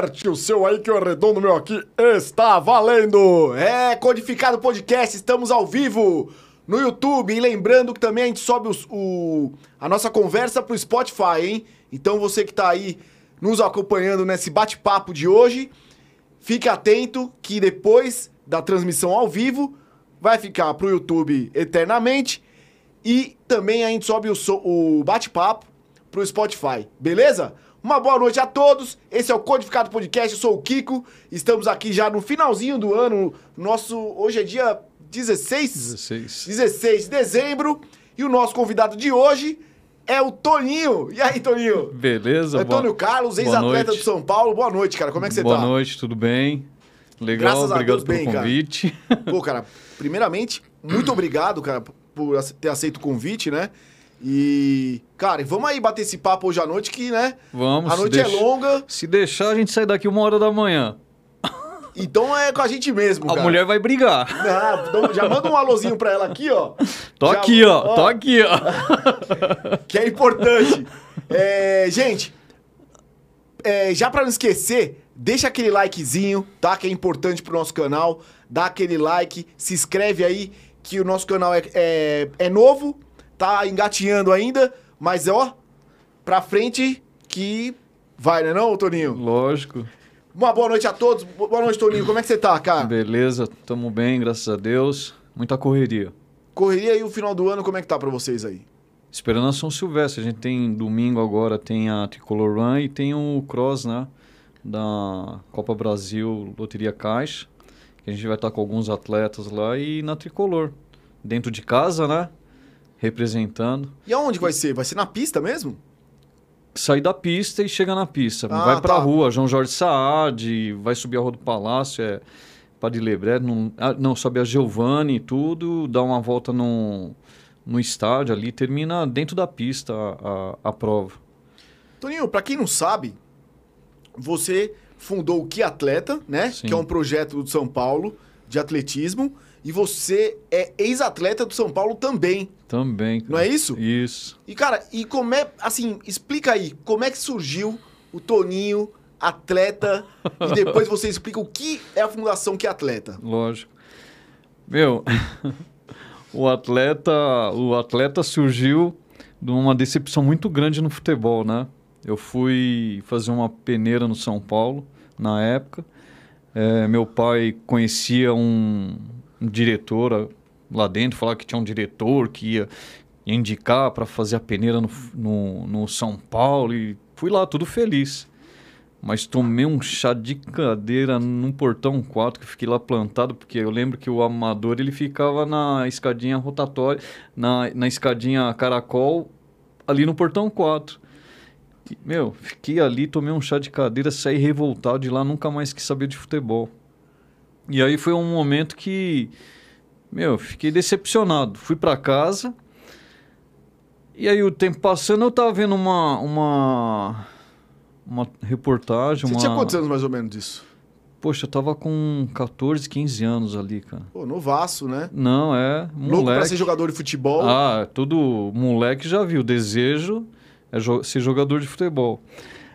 Acerte o seu aí que o redondo meu aqui está valendo! É, Codificado Podcast, estamos ao vivo no YouTube. E lembrando que também a gente sobe os- o, a nossa conversa pro Spotify, hein? Então você que tá aí nos acompanhando nesse bate-papo de hoje, fique atento que depois da transmissão ao vivo vai ficar pro YouTube eternamente. E também a gente sobe o, o bate-papo pro Spotify, beleza? Uma boa noite a todos. Esse é o Codificado Podcast. Eu sou o Kiko. Estamos aqui já no finalzinho do ano. Nosso hoje é dia 16, 16. 16 de dezembro. E o nosso convidado de hoje é o Toninho. E aí, Toninho? Beleza? Antônio boa- Carlos, boa ex-atleta do São Paulo. Boa noite, cara. Como é que você Boa tá? noite, tudo bem? Legal, Graças a obrigado Deus, pelo bem, cara. convite. Pô, cara, primeiramente, muito obrigado, cara, por ter aceito o convite, né? E, cara, vamos aí bater esse papo hoje à noite, que, né? Vamos. a noite é deixa- longa, Se deixar, a gente sai daqui uma hora da manhã. então é com a gente mesmo, A cara. mulher vai brigar. Ah, então já manda um alôzinho pra ela aqui, ó. Tô Já- aqui, ó. Tô aqui, ó. que é importante. É, gente, é, já pra não esquecer, deixa aquele likezinho, tá? Que é importante pro nosso canal. Dá aquele like, se inscreve aí, que o nosso canal é, é, é novo, tá engatinhando ainda, mas ó, pra frente que vai, né não, Toninho? Lógico. Uma boa noite a todos. Boa noite, Toninho. Como é que você tá, cara? Beleza, tamo bem, graças a Deus. Muita correria. Correria aí o final do ano, como é que tá pra vocês aí? Esperando a São Silvestre. A gente tem domingo agora, tem a Tricolor Run e tem o Cross, né? Da Copa Brasil Loteria Caixa. Que a gente vai estar com alguns atletas lá e na Tricolor. Dentro de casa, né? Representando. E aonde vai ser? Vai ser na pista mesmo? Sair da pista e chega na pista. Ah, vai pra tá. rua, João Jorge Saad, vai subir a Rua do Palácio, é Padre Lebré, não, ah, não, sobe a Giovanni e tudo, dá uma volta no, no estádio ali, termina dentro da pista a, a, a prova. Toninho, pra quem não sabe, você fundou o Que Atleta, né? Sim. Que é um projeto do São Paulo de atletismo. E você é ex-atleta do São Paulo também. Também. cara. Não é isso? Isso. E, cara, e como é. Assim, explica aí, como é que surgiu o Toninho, atleta, e depois você explica o que é a Fundação Que Atleta. Lógico. Meu, o atleta, o atleta surgiu de uma decepção muito grande no futebol, né? Eu fui fazer uma peneira no São Paulo na época. É, meu pai conhecia um, diretor ah, lá dentro, falava que tinha um diretor que ia indicar para fazer a peneira no, no, no São Paulo e fui lá tudo feliz. Mas tomei um chá de cadeira num portão 4 que fiquei lá plantado, porque eu lembro que o amador ele ficava na escadinha rotatória, na, na escadinha caracol, ali no portão 4. E, meu, fiquei ali, tomei um chá de cadeira, saí revoltado de lá, nunca mais quis saber de futebol. E aí foi um momento que, meu, fiquei decepcionado. Fui pra casa. E aí o tempo passando, eu tava vendo uma uma uma reportagem, Você uma tinha quantos anos mais ou menos disso? Poxa, eu tava com 14, 15 anos ali, cara. Pô, novaço, né? Não, é Louco pra moleque. ser jogador de futebol. Ah, todo moleque já viu. Desejo é ser jogador de futebol.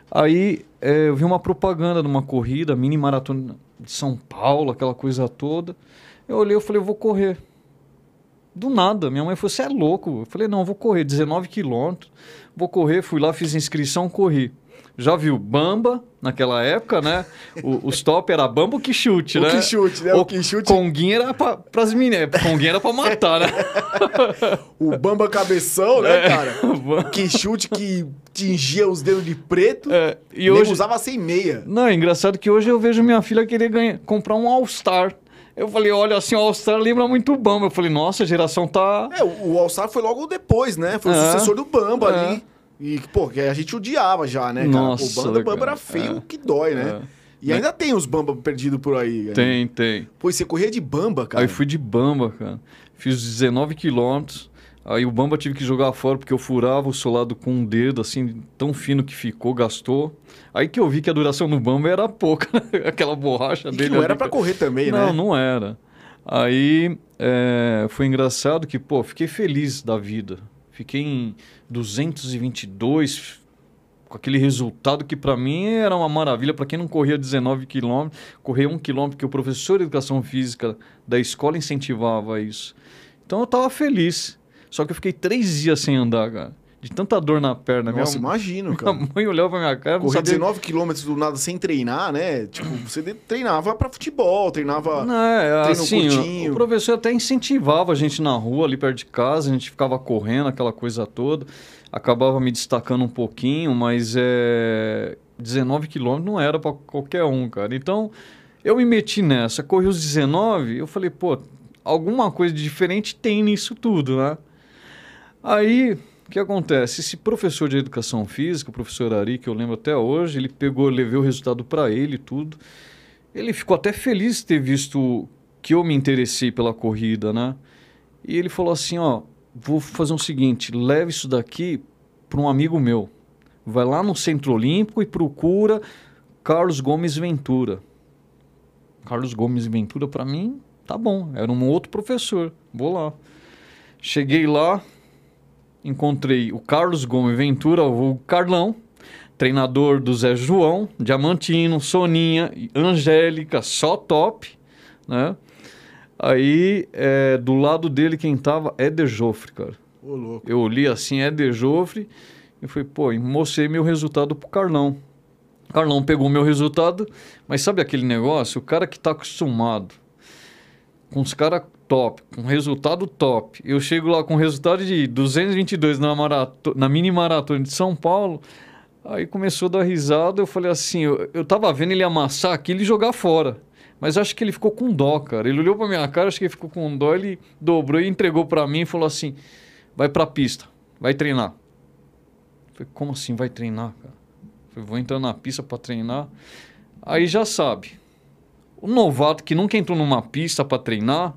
Aí é, eu vi uma propaganda de uma corrida, mini maratona de São Paulo, aquela coisa toda. Eu olhei e falei, eu vou correr. Do nada, minha mãe falou, você é louco. Eu falei, não, eu vou correr, 19 quilômetros. Vou correr, fui lá, fiz inscrição, corri. Já viu Bamba, naquela época, né? O, os top era Bamba ou que chute, O né? que chute, né? O que chute. Conguinha era pra, pras meninas. Conguinha era pra matar, né? O Bamba Cabeção, né, É. cara? Que chute que tingia os dedos de preto. É, e hoje... usava sem meia. Não, é engraçado que hoje eu vejo minha filha querer ganhar, comprar um All-Star. Eu falei, olha, assim, o All-Star lembra muito Bamba. Eu falei, nossa, a geração tá... É, o o All-Star foi logo depois, né? Foi o É. sucessor do Bamba É. ali. E, pô, que a gente odiava já, né, cara? Nossa, o Bamba, Bamba cara. era feio É. que dói, né? É. E ainda tem os Bamba perdidos por aí. né? Tem, tem. Pô, você corria de Bamba, cara. Aí fui de Bamba, cara. Fiz 19 quilômetros. Aí o Bamba tive que jogar fora porque eu furava o solado com um dedo, assim, tão fino que ficou, gastou. Aí que eu vi que a duração do Bamba era pouca, aquela borracha E que dele. não era pra cara. correr também, não, né? não era. Aí é, foi engraçado que, pô, fiquei feliz da vida. Fiquei em 222, com aquele resultado que para mim era uma maravilha. Para quem não corria 19 quilômetros, correr um quilômetro, que o professor de educação física da escola incentivava isso. Então eu estava feliz. Só que eu fiquei três dias sem andar, cara. De tanta dor na perna. Nossa, minha, imagino, cara. Minha mãe olhava pra minha cara. Correr 19 quilômetros do nada sem treinar, né? Tipo, você treinava para futebol, treinava. Não, é, assim, o, o professor até incentivava a gente na rua, ali perto de casa, a gente ficava correndo, aquela coisa toda. Acabava me destacando um pouquinho, mas é, 19 quilômetros não era para qualquer um, cara. Então, eu me meti nessa. Corri os 19, eu falei, pô, alguma coisa diferente tem nisso tudo, né? Aí, o que acontece? Esse professor de educação física, o professor Ari, que eu lembro até hoje, ele pegou, levei o resultado para ele e tudo. Ele ficou até feliz de ter visto que eu me interessei pela corrida, né? E ele falou assim, ó, vou fazer o um seguinte, leve isso daqui para um amigo meu. Vai lá no Centro Olímpico e procura Carlos Gomes Ventura. Carlos Gomes Ventura, para mim, tá bom. Era um outro professor. Vou lá. Cheguei lá, encontrei o Carlos Gomes Ventura, o Carlão, treinador do Zé João, Diamantino, Soninha, Angélica, só top, né? Aí, é, do lado dele, quem tava, Éder Joffre, cara. Ô, louco. Eu olhei assim, Éder Joffre, e falei, pô, e mostrei meu resultado pro Carlão. Carlão pegou meu resultado, mas sabe aquele negócio? O cara que tá acostumado com os caras top, com resultado top. Eu chego lá com resultado de 222 na, marato na mini maratona de São Paulo. Aí começou a dar risada. Eu falei assim: eu, eu tava vendo ele amassar aquilo e jogar fora. Mas acho que ele ficou com dó, cara. Ele olhou pra minha cara, acho que ele ficou com dó. Ele dobrou e entregou para mim e falou assim: vai pra pista, vai treinar. Eu falei: como assim vai treinar, cara? Falei, vou entrar na pista para treinar. Aí já sabe. O novato que nunca entrou numa pista para treinar,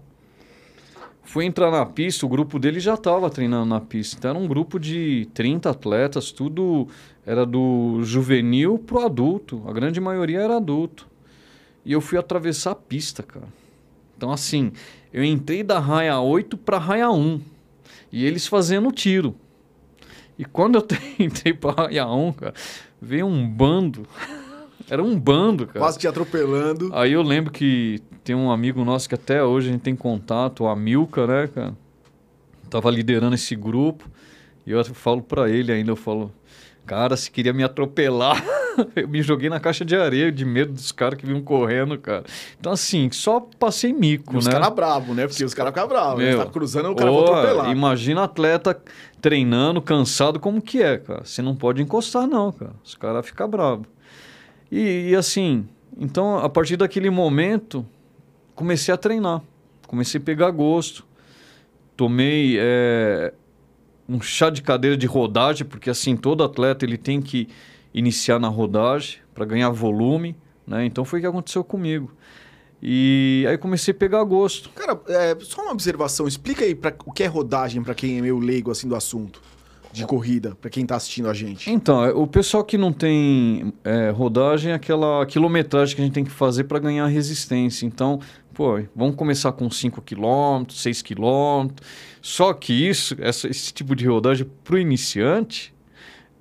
foi entrar na pista, o grupo dele já estava treinando na pista. Então era um grupo de 30 atletas, tudo era do juvenil pro adulto. A grande maioria era adulto. E eu fui atravessar a pista, cara. Então assim, eu entrei da raia 8 para raia 1. E eles fazendo tiro. E quando eu entrei para raia 1, cara, veio um bando. Era um bando, cara. Quase te atropelando. Aí eu lembro que tem um amigo nosso que até hoje a gente tem contato, o Amilca, né, cara? Tava liderando esse grupo. E eu falo para ele ainda, eu falo, cara, se queria me atropelar, eu me joguei na caixa de areia de medo dos caras que vinham correndo, cara. Então, assim, só passei mico, e os né? Os caras bravos, né? Porque os caras ficam bravos. Né? Tá cruzando, o cara oh, vai atropelar. Imagina atleta treinando, cansado, como que é, cara? Você não pode encostar, não, cara. Os caras ficam bravos. E, e assim, então, a partir daquele momento, comecei a treinar, comecei a pegar gosto. Tomei é, um chá de cadeira de rodagem, porque assim, todo atleta ele tem que iniciar na rodagem para ganhar volume. Né? Então foi o que aconteceu comigo. E aí comecei a pegar gosto. Cara, é, só uma observação. Explica aí pra, o que é rodagem para quem é meio leigo assim do assunto de corrida, para quem está assistindo a gente? Então, é, o pessoal que não tem é, rodagem é aquela quilometragem que a gente tem que fazer para ganhar resistência. Então, pô, vamos começar com 5 km, 6 km. Só que isso, essa, esse tipo de rodagem para o iniciante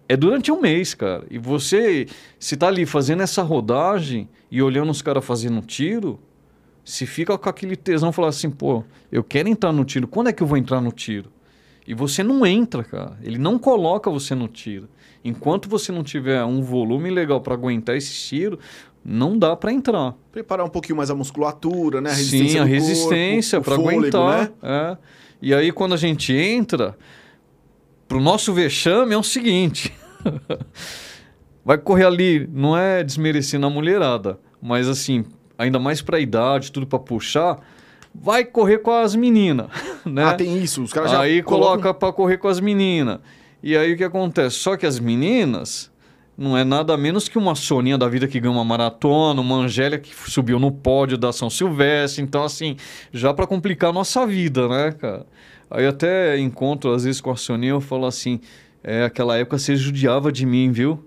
é durante um mês, cara. E você, se tá ali fazendo essa rodagem e olhando os caras fazendo tiro, se fica com aquele tesão falar assim, pô, eu quero entrar no tiro, quando é que eu vou entrar no tiro? E você não entra, cara. Ele não coloca você no tiro. Enquanto você não tiver um volume legal para aguentar esse tiro, não dá para entrar. Preparar um pouquinho mais a musculatura, né? A resistência Sim, a resistência para aguentar. Né? É. E aí quando a gente entra, pro nosso vexame é o seguinte. Vai correr ali, não é desmerecendo a mulherada, mas assim, ainda mais para a idade, tudo para puxar, vai correr com as meninas, né? Ah, tem isso, os caras já Aí colocam... coloca para correr com as meninas. E aí o que acontece? Só que as meninas não é nada menos que uma Soninha da vida que ganha uma maratona, uma Angélia que subiu no pódio da São Silvestre. Então, assim, já para complicar a nossa vida, né, cara? Aí até encontro, às vezes, com a Soninha, eu falo assim, é, aquela época você judiava de mim, viu?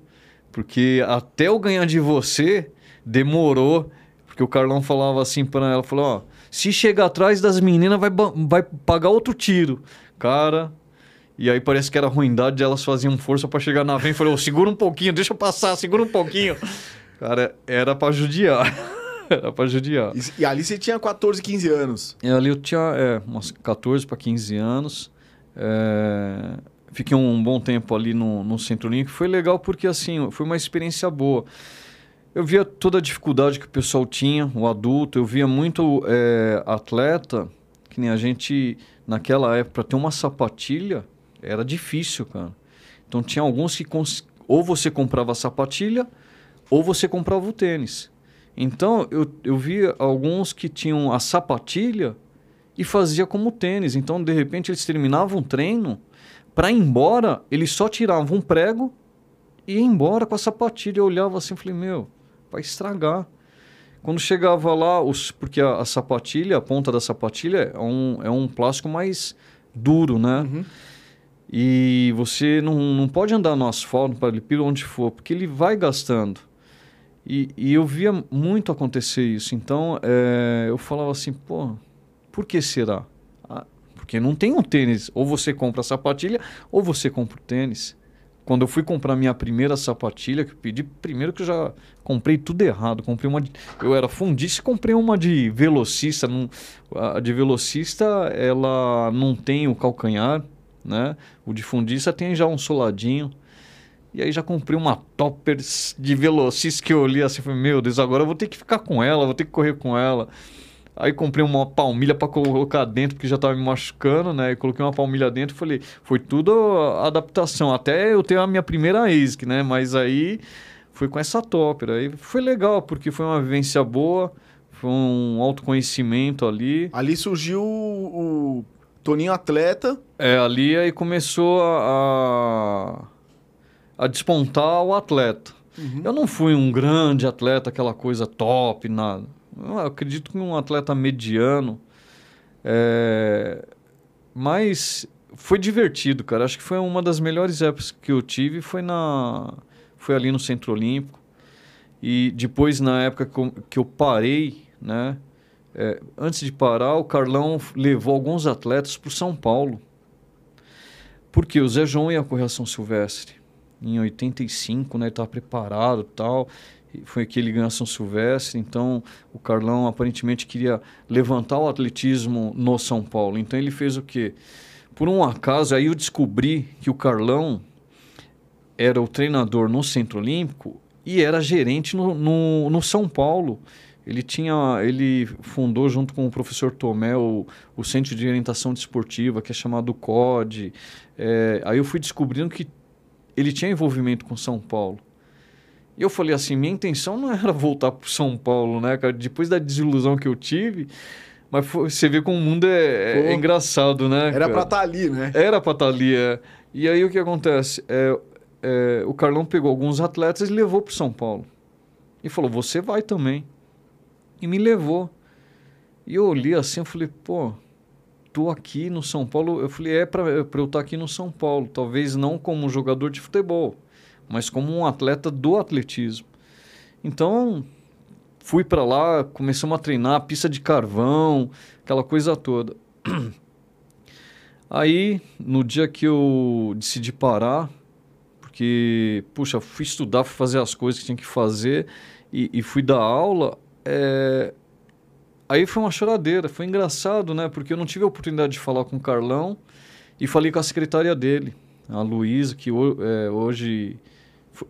Porque até eu ganhar de você, demorou. Porque o Carlão falava assim para ela, falou, ó... Se chegar atrás das meninas, vai, vai pagar outro tiro. Cara, E aí parece que era ruindade, elas faziam força para chegar na frente. Falei, oh, segura um pouquinho, deixa eu passar, segura um pouquinho. Cara, era para judiar. era para judiar. E, e, ali você tinha 14, 15 anos? E ali eu tinha é, uns 14 para 15 anos. É... Fiquei um bom tempo ali no, no Centro Olímpico. Foi legal porque, assim, foi uma experiência boa. Eu via toda a dificuldade que o pessoal tinha, o adulto. Eu via muito é, atleta, que nem a gente, naquela época, para ter uma sapatilha, era difícil, cara. Então tinha alguns que cons... ou você comprava a sapatilha ou você comprava o tênis. Então eu, eu via alguns que tinham a sapatilha e fazia como tênis. Então de repente eles terminavam o treino, para ir embora, eles só tiravam um prego e ia embora com a sapatilha. Eu olhava assim e falei, meu, vai estragar. Quando chegava lá, os, porque a, a, sapatilha, a ponta da sapatilha é um, é um plástico mais duro, né? Uhum. E você não, não pode andar no asfalto, para ele onde for, porque ele vai gastando. E, e eu via muito acontecer isso. Então, é, eu falava assim, pô, por que será? Ah, porque não tem um tênis. Ou você compra a sapatilha, ou você compra o tênis. Quando eu fui comprar minha primeira sapatilha, que eu pedi, primeiro que eu já comprei tudo errado. Comprei uma de, eu era fundista e comprei uma de velocista. Não, a de velocista, ela não tem o calcanhar, né? O de fundista tem já um soladinho. E aí já comprei uma toppers de velocista que eu olhei assim, falei, meu Deus, agora eu vou ter que ficar com ela, vou ter que correr com ela. Aí comprei uma palmilha para colocar dentro, porque já estava me machucando, né? E coloquei uma palmilha dentro e falei, foi tudo adaptação. Até eu ter a minha primeira ASIC, né? Mas aí foi com essa topper. Aí foi legal, porque foi uma vivência boa, foi um autoconhecimento ali. Ali surgiu o Toninho Atleta. É, ali aí começou a, a, a despontar o atleta. Uhum. Eu não fui um grande atleta, aquela coisa top, nada. Eu acredito que um atleta mediano. É... Mas foi divertido, cara. Acho que foi uma das melhores épocas que eu tive. Foi, na... foi ali no Centro Olímpico. E depois, na época que eu parei, né? É, antes de parar, o Carlão levou alguns atletas para São Paulo. Porque o Zé João ia correr a São Silvestre. Em 85, né? Ele estava preparado tal. Foi que ele ganhou São Silvestre. Então, o Carlão aparentemente queria levantar o atletismo no São Paulo. Então, ele fez o quê? Por um acaso, aí eu descobri que o Carlão era o treinador no Centro Olímpico e era gerente no, no, no São Paulo. Ele tinha, ele fundou junto com o professor Tomé o, o Centro de Orientação Desportiva, que é chamado COD. É, aí eu fui descobrindo que ele tinha envolvimento com São Paulo. E eu falei assim, minha intenção não era voltar para São Paulo, né, cara? Depois da desilusão que eu tive, mas foi, você vê como o mundo é, é engraçado, né? Era para estar tá ali, né? Era para estar tá ali, é. E aí o que acontece? É, é, o Carlão pegou alguns atletas e levou para São Paulo. E falou, você vai também e me levou. E eu olhei assim, eu falei, pô, tô aqui no São Paulo. Eu falei, é para eu estar tá aqui no São Paulo, talvez não como jogador de futebol, mas como um atleta do atletismo. Então, fui para lá, começamos a treinar, pista de carvão, aquela coisa toda. Aí, no dia que eu decidi parar, porque, puxa, fui estudar, fui fazer as coisas que tinha que fazer e, e fui dar aula, é... Aí foi uma choradeira, foi engraçado, né? Porque eu não tive a oportunidade de falar com o Carlão e falei com a secretária dele, a Luísa, que é, hoje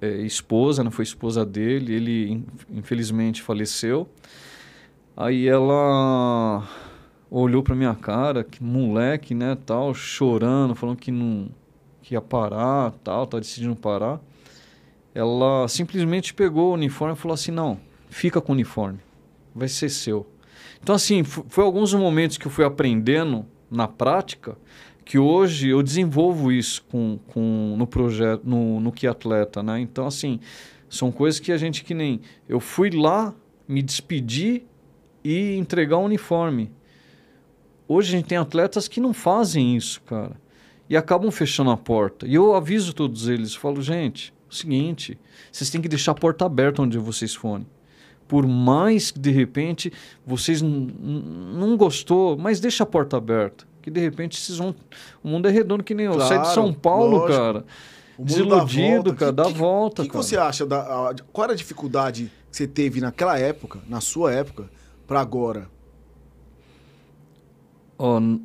é esposa, não foi esposa dele, ele infelizmente faleceu. Aí ela olhou para minha cara, que moleque, né, tal, chorando, falando que não que ia parar, tal, tá decidindo parar. Ela simplesmente pegou o uniforme e falou assim: "Não, fica com o uniforme, vai ser seu. Então, assim, foi alguns momentos que eu fui aprendendo na prática que hoje eu desenvolvo isso com, com, no projeto, no, no que atleta, né? Então, assim, são coisas que a gente que nem... Eu fui lá, me despedir e entregar o uniforme. Hoje a gente tem atletas que não fazem isso, cara. E acabam fechando a porta. E eu aviso todos eles, falo, gente, é o seguinte, vocês têm que deixar a porta aberta onde vocês forem por mais que de repente vocês não gostou, mas deixa a porta aberta. Que de repente vocês vão. O mundo é redondo que nem eu. Claro, Sai de São Paulo, lógico. cara. O mundo dá Desiludido, volta. cara, Que- que- volta, O que, que cara. você acha? Da, a- qual era a dificuldade que você teve naquela época, na sua época, pra agora? N-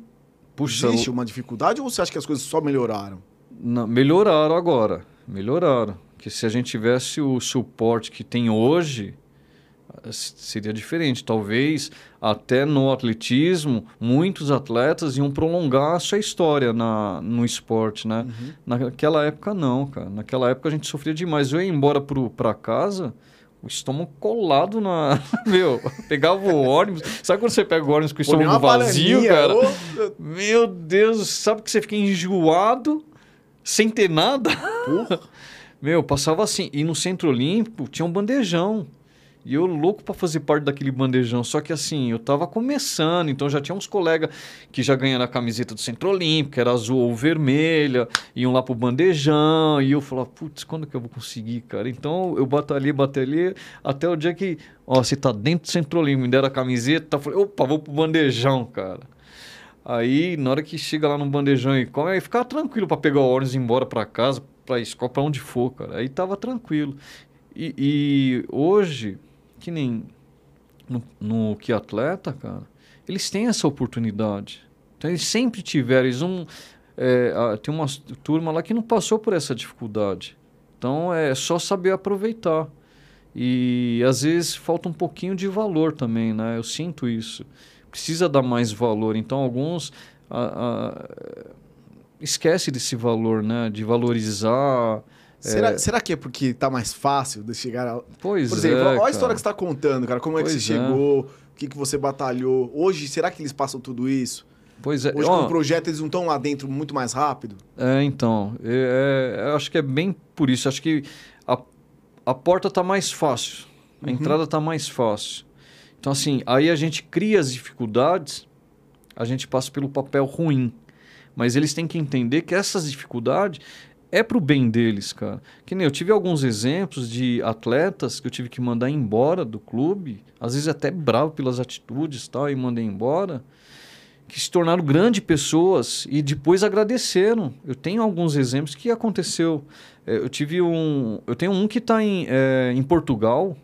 puxa, Existe uma dificuldade ou você acha que as coisas só melhoraram? Não, melhoraram agora. Melhoraram. Que se a gente tivesse o suporte que tem hoje, seria diferente. Talvez até no atletismo, muitos atletas iam prolongar a sua história na, no esporte, né? Naquela época não, cara. Naquela época a gente sofria demais. Eu ia embora pro, pra casa, o estômago colado na... Meu, pegava o ônibus. Sabe quando você pega o ônibus com o estômago vazio, cara? ô, Meu Deus, sabe que você fica enjoado, sem ter nada? porra. Meu, passava assim. E no Centro Olímpico tinha um bandejão. E eu louco pra fazer parte daquele bandejão. Só que assim, eu tava começando, então já tinha uns colegas que já ganharam a camiseta do Centro Olímpico, que era azul ou vermelha, iam lá pro bandejão. E eu falava, putz, quando que eu vou conseguir, cara? Então eu batalhei, batalhei, até o dia que, ó, você tá dentro do Centro Olímpico, me deram a camiseta, falei, opa, vou pro bandejão, cara. Aí, na hora que chega lá no bandejão e come, aí ficava tranquilo pra pegar o ônibus e ir embora pra casa, pra escola, pra onde for, cara. Aí tava tranquilo. E, e hoje, que nem no, no que atleta, cara, eles têm essa oportunidade. Então, eles sempre tiveram. Eles é, tem uma turma lá que não passou por essa dificuldade. Então, é só saber aproveitar. E às vezes falta um pouquinho de valor também, né? Eu sinto isso. Precisa dar mais valor. Então, alguns ah, ah, esquece desse valor, né? De valorizar. Será, será que é porque tá mais fácil de chegar a... Pois Por exemplo, é, olha a história que você tá contando, cara. Como é que Pois você é. chegou, o que, que você batalhou. Hoje, será que eles passam tudo isso? Pois é. Hoje, com o projeto, eles não estão lá dentro muito mais rápido? É, então, é, é, eu acho que é bem por isso. Acho que a, a porta está mais fácil, a Uhum. entrada está mais fácil. Então, assim, aí a gente cria as dificuldades, a gente passa pelo papel ruim. Mas eles têm que entender que essas dificuldades é pro bem deles, cara. Que nem eu tive alguns exemplos de atletas que eu tive que mandar embora do clube, às vezes até bravo pelas atitudes tal, e mandei embora que se tornaram grandes pessoas e depois agradeceram. Eu tenho alguns exemplos que aconteceu. É, Eu tive um, eu tenho um que está em, é, em Portugal.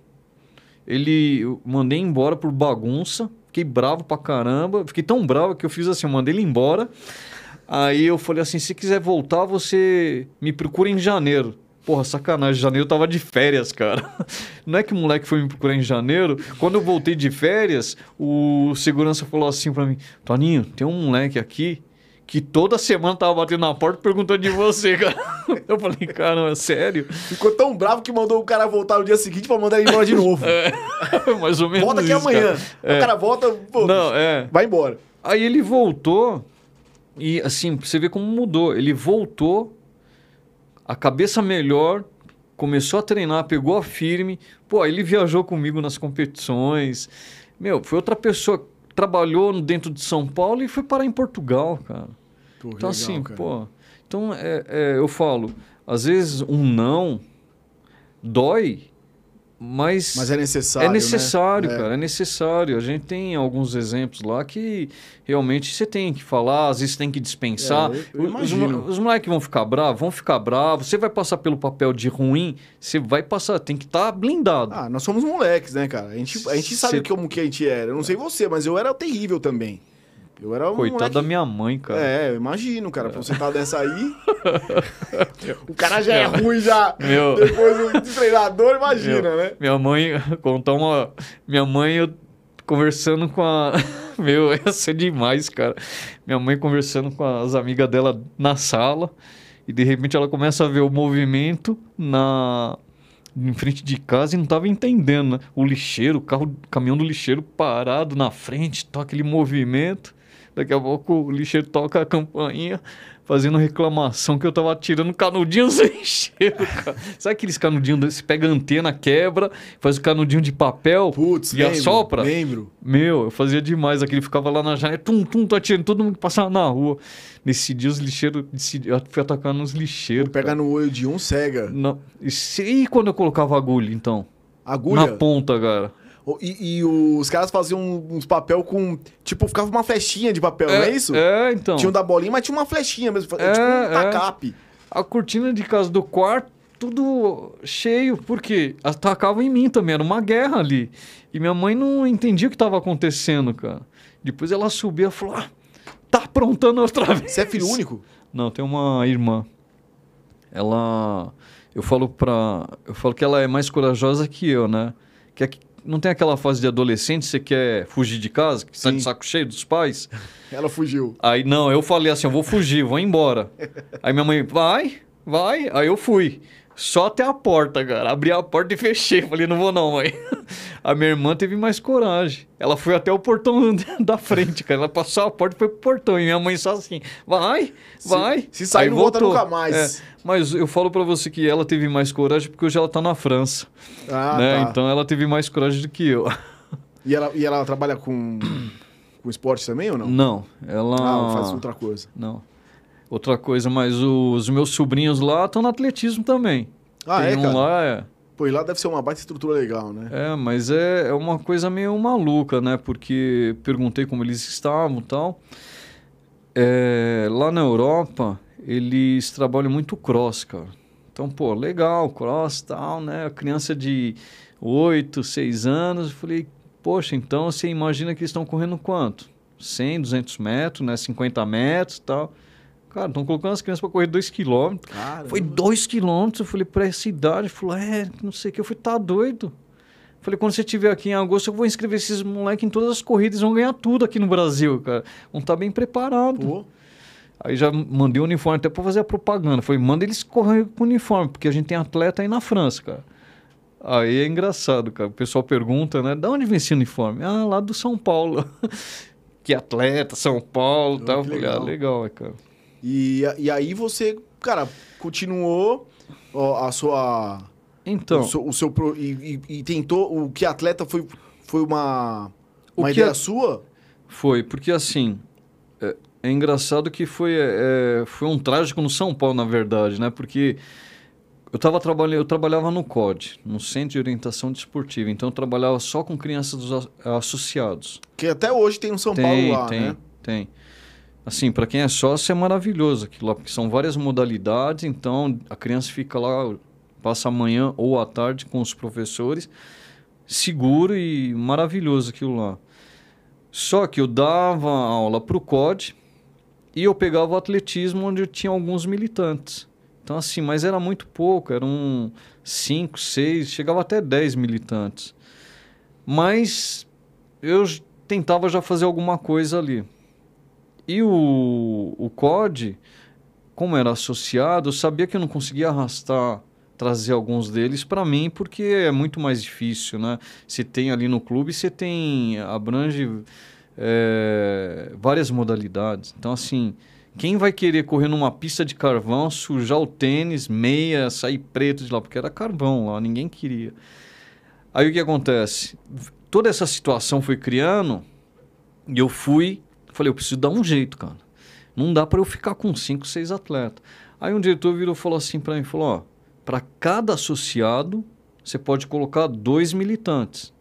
Ele eu mandei embora por bagunça. Fiquei bravo pra caramba. Fiquei tão bravo que eu fiz assim, eu mandei ele embora. Aí eu falei assim, se quiser voltar, você me procura em janeiro. Porra, sacanagem, janeiro eu tava de férias, cara. Não é que o moleque foi me procurar em janeiro. Quando eu voltei de férias, o segurança falou assim pra mim: Toninho, tem um moleque aqui que toda semana tava batendo na porta perguntando de você, cara. Eu falei, caramba, sério? Ficou tão bravo que mandou o cara voltar no dia seguinte pra mandar ele embora de novo. Mais ou menos. volta aqui isso, amanhã. cara. O cara volta, pô, Não, é. vai embora. Aí ele voltou e assim, você ver como mudou. Ele voltou, a cabeça melhor, começou a treinar, pegou a firme. Pô, ele viajou comigo nas competições. Meu, foi outra pessoa. Trabalhou dentro de São Paulo e foi parar em Portugal, cara. Pô, Então, legal, assim, cara. pô. Então, é, é, eu falo, às vezes um não dói, mas. Mas é necessário. É necessário, né? É. cara, é necessário. A gente tem alguns exemplos lá que realmente você tem que falar, às vezes tem que dispensar. É, eu- eu Os- os, moleques vão ficar bravos, vão ficar bravos. Você vai passar pelo papel de ruim, você vai passar, tem que estar blindado. Ah, nós somos moleques, né, cara? A gente, a gente sabe Cê- como que a gente era. Eu não sei você, mas eu era terrível também. Eu era um Coitado moleque... da minha mãe, cara. É, eu imagino, cara. Pra você estar dessa aí... o cara já é ruim já. Meu. Depois o treinador, imagina, Meu, né? Minha mãe, contar uma. Minha mãe, eu conversando com a. Meu, ia ser demais, cara. Minha mãe conversando com as amigas dela na sala. E de repente ela começa a ver o movimento na. Em frente de casa e não tava entendendo, né? O lixeiro, o carro, o caminhão do lixeiro parado na frente, toca aquele movimento. Daqui a pouco o lixeiro toca a campainha, fazendo reclamação que eu tava tirando canudinhos do lixeiro, cara. Sabe aqueles canudinhos, você pega a antena, quebra, faz o canudinho de papel Putz, e lembro, assopra? lembro. Meu, eu fazia demais aquele, ficava lá na janela, tum, tum, tá tirando, todo mundo que passava na rua. Nesse dia os lixeiros, eu fui atacar nos lixeiros. Pega no olho de um, cega. Não. E, se- e quando eu colocava agulha, então? Agulha. Na ponta, cara. E, e os caras faziam uns papel com. Tipo, ficava uma flechinha de papel, não é isso? É, então. Tinha um da bolinha, mas tinha uma flechinha mesmo. É, tipo um é. tacape. A cortina de casa do quarto, tudo cheio, porque atacavam em mim também, era uma guerra ali. E minha mãe não entendia o que estava acontecendo, cara. Depois ela subia e falou: ah, tá aprontando outra vez. Você é filho único? Não, tem uma irmã. Ela. Eu falo pra. Eu falo que ela é mais corajosa que eu, né? Que é que- não tem aquela fase de adolescente, você quer fugir de casa, que tá Sim. de saco cheio dos pais. Ela fugiu. Aí não, eu falei assim, eu vou fugir, vou embora. Aí minha mãe, vai, vai. Aí eu fui. Só até a porta, cara. Abri a porta e fechei. Falei, não vou não, mãe. A minha irmã teve mais coragem. Ela foi até o portão da frente, cara. Ela passou a porta e foi pro portão. E minha mãe só assim, vai, vai. se sair, Aí não volta nunca mais. É, mas eu falo pra você que ela teve mais coragem porque hoje ela tá na França. Ah, né? tá. Então ela teve mais coragem do que eu. E, ela, e ela trabalha com, com esporte também ou não? Não, ela. Ah, faz outra coisa. Não. Outra coisa, mas os meus sobrinhos lá estão no atletismo também. Ah, Tem é, um cara? lá, é. Pô, e lá deve ser uma baita estrutura legal, né? É, mas é, é uma coisa meio maluca, né? Porque perguntei como eles estavam e tal. É, lá na Europa, eles trabalham muito cross, cara. Então, pô, legal, cross e tal, né? A criança de 8, 6 anos, eu falei, poxa, então você imagina que eles estão correndo quanto? 100, 200 metros, né? 50 metros e tal. Cara, estão colocando as crianças para correr 2 quilômetros. Cara, Foi dois quilômetros. Eu falei, pra essa idade? Falou, é, não sei o que. Eu falei, tá doido? Falei, quando você estiver aqui em agosto, eu vou inscrever esses moleques em todas as corridas. Vão ganhar tudo aqui no Brasil, cara. Vão estar bem preparados. Pô, Aí já mandei o uniforme até pra fazer a propaganda. Falei, manda eles correr com o uniforme, porque a gente tem atleta aí na França, cara. Aí é engraçado, cara. O pessoal pergunta, né? Da onde vem esse uniforme? Ah, lá do São Paulo. que atleta, São Paulo e Oh, tal. Falei, ah, legal. legal, é, cara. E, e aí você, cara, continuou ó, a sua. Então, o seu, o seu pro- e, e- e tentou. O que atleta foi, foi uma. O Uma que ideia a- sua? Foi, porque assim, é, é engraçado que foi, é, foi um trágico no São Paulo, na verdade, né? Porque eu, tava trabalhando, eu trabalhava no COD, no Centro de Orientação Desportiva, então eu trabalhava só com crianças dos as- associados. Que até hoje tem um São tem, Paulo lá, tem, né? tem. Assim, para quem é sócio é maravilhoso aquilo lá, porque são várias modalidades, então a criança fica lá, passa a manhã ou à tarde com os professores, seguro e maravilhoso aquilo lá. Só que eu dava aula para o COD e eu pegava o atletismo onde eu tinha alguns militantes. Então, assim, mas era muito pouco, eram cinco, seis, chegava até 10 militantes. Mas eu tentava já fazer alguma coisa ali. E o, o COD, como era associado, eu sabia que eu não conseguia arrastar, trazer alguns deles para mim, porque é muito mais difícil, né? Você tem ali no clube, você tem, abrange é, várias modalidades. Então, assim, quem vai querer correr numa pista de carvão, sujar o tênis, meia, sair preto de lá, porque era carvão lá, ninguém queria. Aí o que acontece? Toda essa situação foi criando e eu fui, falei, eu preciso dar um jeito, cara. Não dá para eu ficar com cinco, seis atletas. Aí um diretor virou e falou assim para mim, falou, ó, para cada associado você pode colocar dois militantes.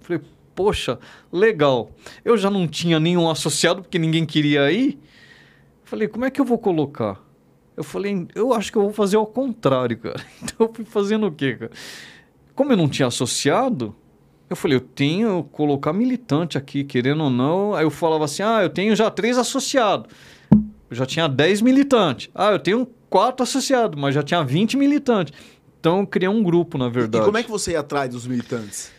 Falei, poxa, legal. Eu já não tinha nenhum associado porque ninguém queria ir. Falei, como é que eu vou colocar? Eu falei, eu acho que eu vou fazer ao contrário, cara. Então eu fui fazendo o quê, cara? Como eu não tinha associado, eu falei, eu tenho que colocar militante aqui, querendo ou não. Aí eu falava assim, ah, eu tenho já três associados. Eu já tinha 10 militantes. Ah, eu tenho quatro associados, mas já tinha 20 militantes. Então eu criei um grupo, na E verdade. como é que você ia atrás dos militantes?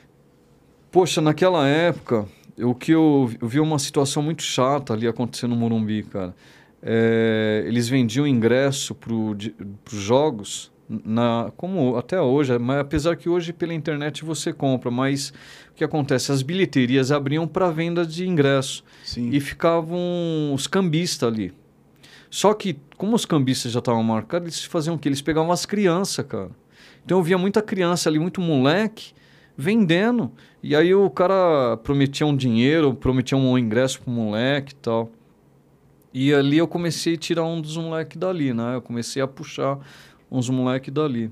Poxa, naquela época, o que eu, eu vi uma situação muito chata ali acontecendo no Morumbi, cara. É, eles vendiam ingresso para os jogos, na, como até hoje, mas apesar que hoje pela internet você compra, mas o que acontece? As bilheterias abriam para venda de ingresso Sim. e ficavam os cambistas ali. Só que, como os cambistas já estavam marcados, eles faziam o quê? Eles pegavam as crianças, cara. Então eu via muita criança ali, muito moleque, vendendo. E aí o cara prometia um dinheiro, prometia um ingresso pro moleque e tal. E ali eu comecei a tirar um dos moleques dali, né? Eu comecei a puxar uns moleques dali.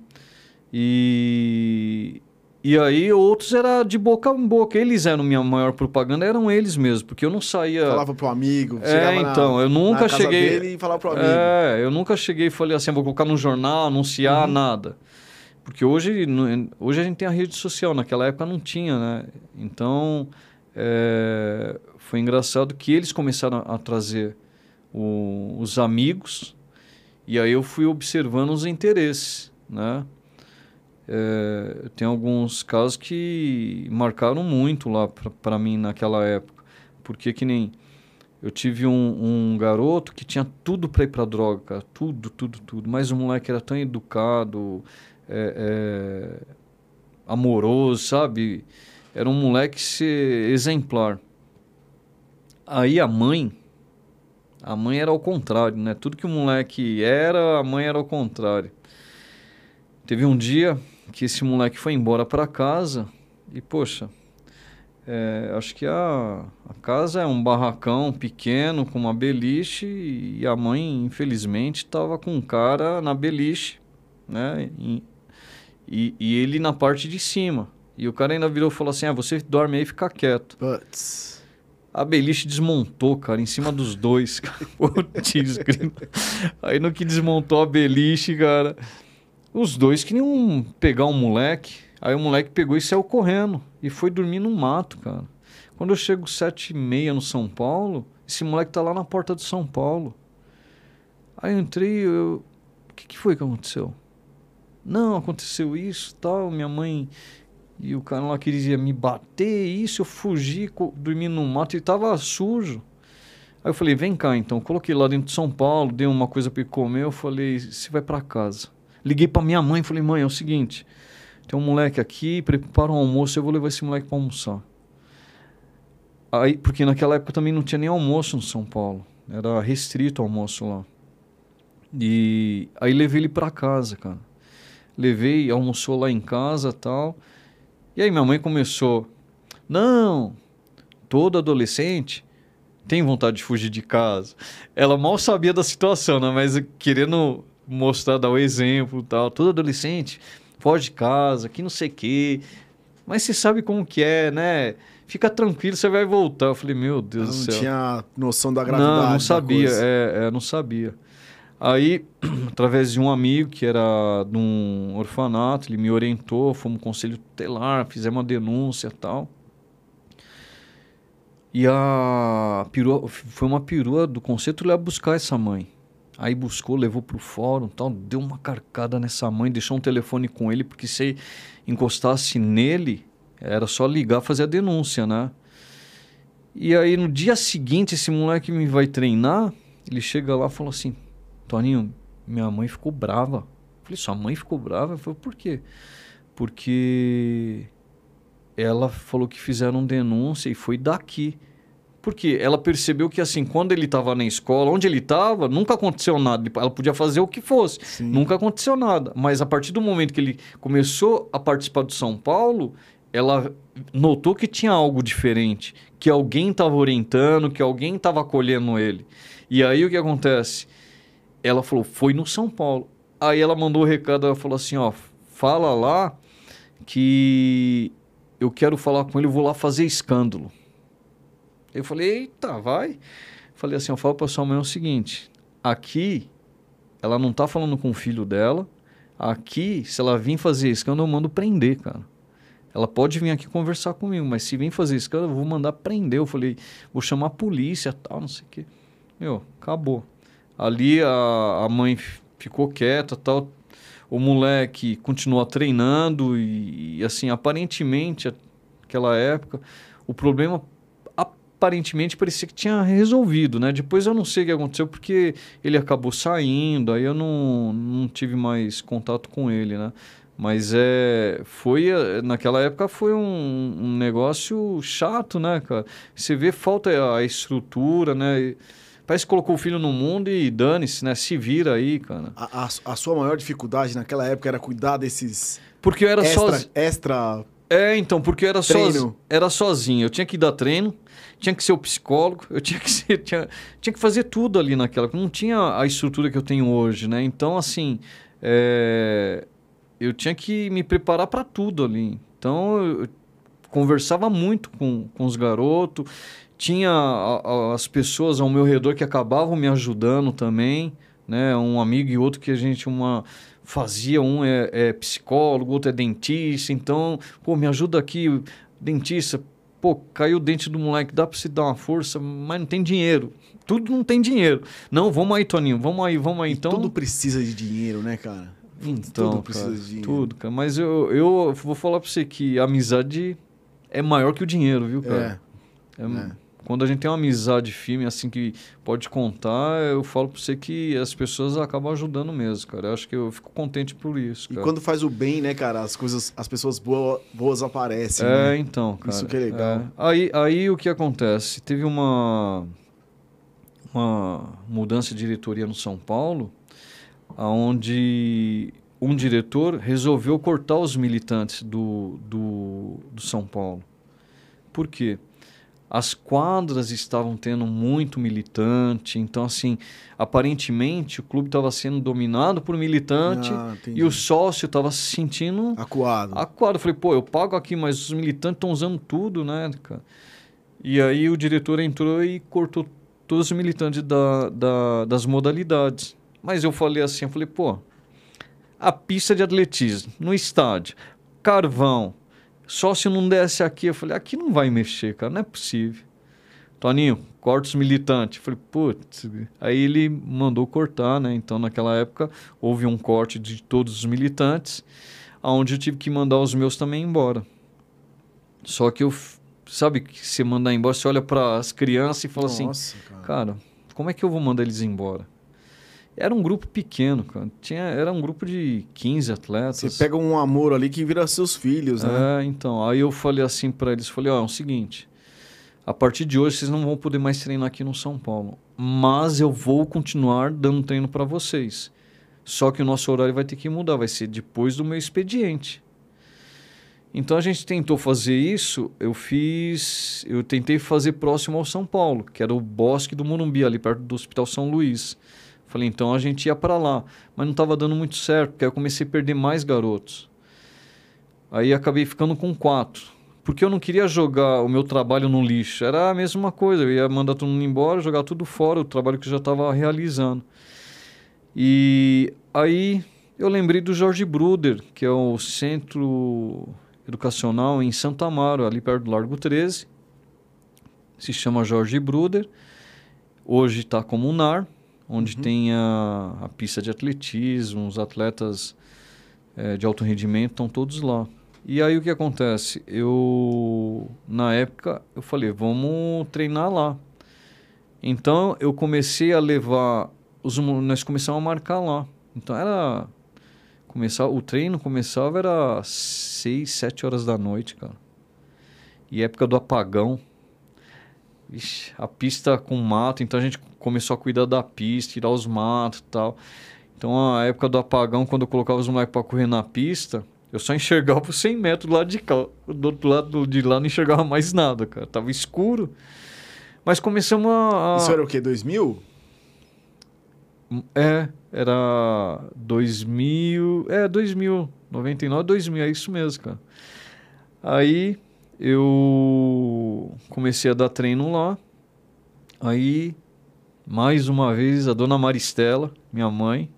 E E aí outros era de boca em boca. Eles eram minha maior propaganda, eram eles mesmo, porque eu não saía. Falava pro amigo, É, então, na, eu nunca na cheguei. dele e falava pro amigo. É, eu nunca cheguei e falei assim, vou colocar no jornal, anunciar Uhum. nada. Porque hoje, hoje a gente tem a rede social, naquela época não tinha, né? Então, é, foi engraçado que eles começaram a trazer o- os amigos e aí eu fui observando os interesses, né? É, tem alguns casos que marcaram muito lá para mim naquela época. Porque que nem eu tive um, um garoto que tinha tudo para ir para droga, cara. Tudo, tudo, tudo. Mas o moleque era tão educado, é, é, amoroso, sabe? Era um moleque exemplar. Aí a mãe, a mãe era ao contrário, né? Tudo que o moleque era, a mãe era ao contrário. Teve um dia que esse moleque foi embora para casa e, poxa, é, acho que a, a casa é um barracão pequeno com uma beliche e a mãe, infelizmente, estava com um cara na beliche, né? E, e, e ele na parte de cima. E o cara ainda virou e falou assim: ah, você dorme aí e fica quieto. Putz. A beliche desmontou, cara, em cima dos dois. Putz. Aí no que desmontou a beliche, cara, os dois queriam pegar um moleque. Aí o moleque pegou e saiu correndo. E foi dormir no mato, cara. Quando eu chego sete e meia no São Paulo, esse moleque tá lá na porta de São Paulo. Aí eu entrei, eu... o que, que foi que aconteceu? Não, aconteceu isso tal, minha mãe e o cara lá queria me bater, isso, eu fugi, dormi no mato e tava sujo. Aí eu falei, vem cá então, coloquei lá dentro de São Paulo, dei uma coisa para comer, eu falei, você vai para casa. Liguei para minha mãe, falei, mãe, é o seguinte, tem um moleque aqui, prepara um almoço, eu vou levar esse moleque para almoçar. Aí, porque naquela época também não tinha nem almoço no São Paulo, era restrito o almoço lá. E aí levei ele para casa, cara. Levei, almoçou lá em casa tal. E aí minha mãe começou, não, todo adolescente tem vontade de fugir de casa. Ela mal sabia da situação, né? Mas querendo mostrar, dar o exemplo tal. Todo adolescente foge de casa, que não sei o quê. Mas você sabe como que é, né? Fica tranquilo, você vai voltar. Eu falei, meu Deus Ela do não céu. tinha noção da gravidade. Não, não sabia, é, é, não sabia. Aí, através de um amigo que era de um orfanato, ele me orientou, fomos no conselho tutelar, fizemos uma denúncia tal. E a perua, foi uma perua do conselho tutelar buscar essa mãe. Aí buscou, levou pro fórum, tal, deu uma carcada nessa mãe, deixou um telefone com ele, porque se encostasse nele, era só ligar, fazer a denúncia, né? E aí no dia seguinte esse moleque me vai treinar, ele chega lá e fala assim: "Toninho, minha mãe ficou brava". Eu falei: "Sua mãe ficou brava?" Eu falei: "Por quê?" Porque ela falou que fizeram denúncia e foi daqui. Porque ela percebeu que assim, quando ele estava na escola, onde ele estava, nunca aconteceu nada. Ela podia fazer o que fosse. Sim. Nunca aconteceu nada. Mas a partir do momento que ele começou a participar do São Paulo, ela notou que tinha algo diferente, que alguém estava orientando, que alguém estava acolhendo ele. E aí o que acontece? Ela falou, foi no São Paulo. Aí ela mandou o recado, ela falou assim, ó, fala lá que eu quero falar com ele, vou lá fazer escândalo. Eu falei, eita, vai. Falei assim, eu falo para sua mãe o seguinte, aqui ela não tá falando com o filho dela, aqui, se ela vir fazer escândalo, eu mando prender, cara. Ela pode vir aqui conversar comigo, mas se vir fazer escândalo, eu vou mandar prender. Eu falei, vou chamar a polícia, tal, não sei o quê. Meu, acabou. Ali a, a mãe ficou quieta, tal. O moleque continua treinando e, e, assim, aparentemente, naquela época, o problema aparentemente parecia que tinha resolvido, né? Depois eu não sei o que aconteceu porque ele acabou saindo, aí eu não, não tive mais contato com ele, né? Mas é, foi, eh, naquela época foi um, um negócio chato, né, cara? Você vê falta a estrutura, né? E Parece que colocou o filho no mundo e dane-se, né? Se vira aí, cara. A, a- a sua maior dificuldade naquela época era cuidar desses Porque eu era extra, extra É, então, porque eu era, Treino. sozinho, era sozinho. Eu tinha que dar treino, tinha que ser o psicólogo, eu tinha que ser, tinha, tinha que fazer tudo ali naquela. Não tinha a estrutura que eu tenho hoje, né? Então, assim, é, eu tinha que me preparar para tudo ali. Então eu conversava muito com, com os garotos, tinha a, a, as pessoas ao meu redor que acabavam me ajudando também, né? Um amigo e outro que a gente uma fazia, um é, é psicólogo, outro é dentista, então, pô, me ajuda aqui, dentista, pô, caiu o dente do moleque, dá para se dar uma força, mas não tem dinheiro. Tudo não tem dinheiro. Não, vamos aí, Toninho, vamos aí, vamos aí. Então, tudo precisa de dinheiro, né, cara? Então, tudo precisa cara, de dinheiro. Tudo, cara. Mas eu, eu vou falar para você que a amizade é maior que o dinheiro, viu, cara? É. é, é. Quando a gente tem uma amizade firme, assim, que pode contar, eu falo pra você que as pessoas acabam ajudando mesmo, cara. Eu acho que eu fico contente por isso, cara. E quando faz o bem, né, cara, as coisas, as pessoas boas, boas aparecem, É, né? então, cara. Isso que é legal. É. Aí, aí o que acontece? Teve uma, uma mudança de diretoria no São Paulo, onde um diretor resolveu cortar os militantes do, do, do São Paulo. Por quê? As quadras estavam tendo muito militante, então assim, aparentemente o clube estava sendo dominado por militante ah, e o sócio estava se sentindo acuado. Acuado. Eu falei, pô, eu pago aqui, mas os militantes estão usando tudo, né, cara? E aí o diretor entrou e cortou todos os militantes da, da, das modalidades. Mas eu falei assim, eu falei, pô, a pista de atletismo, no estádio, carvão, só se não desse aqui. Eu falei, aqui não vai mexer, cara, não é possível. Toninho, corta os militantes. Eu falei, putz. Aí ele mandou cortar, né? Então, naquela época, houve um corte de todos os militantes, aonde eu tive que mandar os meus também embora. Só que eu, sabe, que você mandar embora, você olha para as crianças e fala assim, Nossa, assim, cara. cara, como é que eu vou mandar eles embora? Era um grupo pequeno, cara. Tinha, era um grupo de 15 atletas. Você pega um amor ali que vira seus filhos, né? É, então. Aí eu falei assim para eles, falei, ó, oh, é o seguinte, a partir de hoje vocês não vão poder mais treinar aqui no São Paulo, mas eu vou continuar dando treino para vocês. Só que o nosso horário vai ter que mudar, vai ser depois do meu expediente. Então a gente tentou fazer isso, eu fiz, eu tentei fazer próximo ao São Paulo, que era o Bosque do Morumbi, ali perto do Hospital São Luís. Falei, então a gente ia para lá. Mas não estava dando muito certo, porque aí eu comecei a perder mais garotos. Aí acabei ficando com quatro. Porque eu não queria jogar o meu trabalho no lixo. Era a mesma coisa. Eu ia mandar todo mundo embora, jogar tudo fora, o trabalho que eu já estava realizando. E aí eu lembrei do Jorge Bruder, que é o centro educacional em Santa Amaro, ali perto do Largo 13. Se chama Jorge Bruder. Hoje está como um NAR onde uhum. tem a, a, pista de atletismo, os atletas é, de alto rendimento estão todos lá. E aí o que acontece? Eu, na época, eu falei, vamos treinar lá. Então eu comecei a levar, os, nós começamos a marcar lá. Então era começar o treino começava era 6, 7 horas da noite, cara. E época do apagão. Ixi, a pista com mato, então a gente começou a cuidar da pista, tirar os matos e tal. Então, a época do apagão, quando eu colocava os moleques para correr na pista, eu só enxergava por 100 metros do lado de cá. Do outro lado de lá não enxergava mais nada, cara. Tava escuro. Mas começamos a... Isso era o quê? 2000? É, era 2000... É, 2000. 99, 2000, é isso mesmo, cara. Aí eu comecei a dar treino lá. Aí, mais uma vez, a dona Maristela, minha mãe,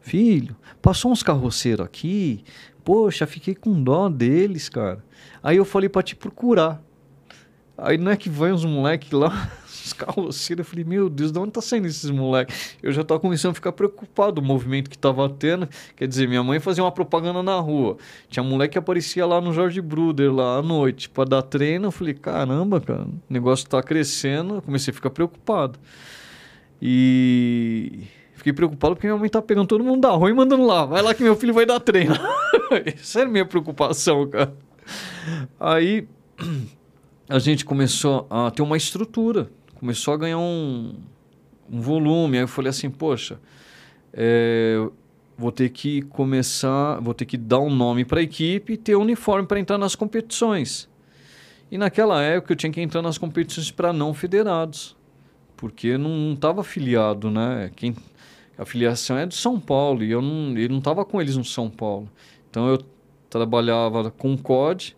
filho, passou uns carroceiros aqui. Poxa, fiquei com dó deles, cara. Aí eu falei para te procurar. Aí não é que vai uns moleques lá os carroceiros. Eu falei, meu Deus, de onde tá saindo esses moleques? Eu já tava começando a ficar preocupado o movimento que tava tendo. Quer dizer, minha mãe fazia uma propaganda na rua. Tinha moleque que aparecia lá no Jorge Bruder, lá à noite, para dar treino. Eu falei, caramba, cara, o negócio tá crescendo. Eu comecei a ficar preocupado. E fiquei preocupado porque minha mãe tá pegando todo mundo da rua e mandando lá. Vai lá que meu filho vai dar treino. Essa era a minha preocupação, cara. Aí a gente começou a ter uma estrutura começou a ganhar um, um volume. Aí eu falei assim, poxa, é, vou ter que começar, vou ter que dar um nome para a equipe e ter um uniforme para entrar nas competições. E naquela época eu tinha que entrar nas competições para não federados, porque não estava afiliado, né? Quem, a filiação é do São Paulo e eu não, ele não estava com eles no São Paulo. Então eu trabalhava com COD,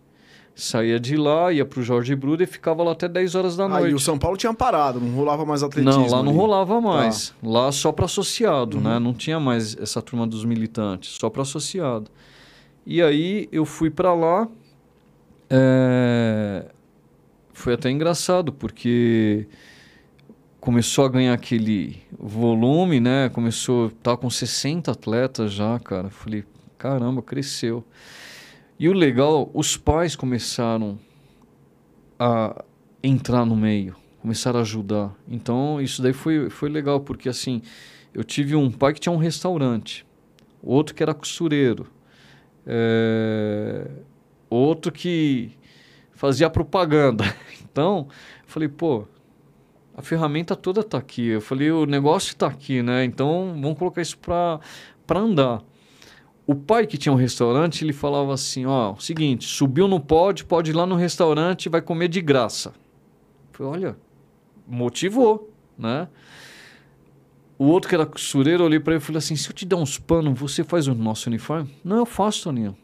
saía de lá, ia pro Jorge Bruder e ficava lá até 10 horas da Aí noite. o São Paulo tinha parado, não rolava mais atletismo. Não, lá não ali. rolava mais. Tá. Lá só para associado, Uhum. né? Não tinha mais essa turma dos militantes, só para associado. E aí eu fui para lá. é, Foi até engraçado, porque começou a ganhar aquele volume, né? Começou, tá com 60 atletas já, cara. Falei, caramba, cresceu. E o legal, os pais começaram a entrar no meio, começaram a ajudar. Então, isso daí foi, foi legal, porque assim, eu tive um pai que tinha um restaurante, outro que era costureiro, é, outro que fazia propaganda. Então, eu falei, pô, a ferramenta toda tá aqui. Eu falei, o negócio tá aqui, né? Então, vamos colocar isso para andar. O pai que tinha um restaurante, ele falava assim, ó, o seguinte, subiu no pódio, pode ir lá no restaurante, vai comer de graça. Falei, olha, motivou, né? O outro que era costureiro, olhei para ele e falei assim, se eu te der uns panos, você faz o nosso uniforme? Não, eu faço, Toninho.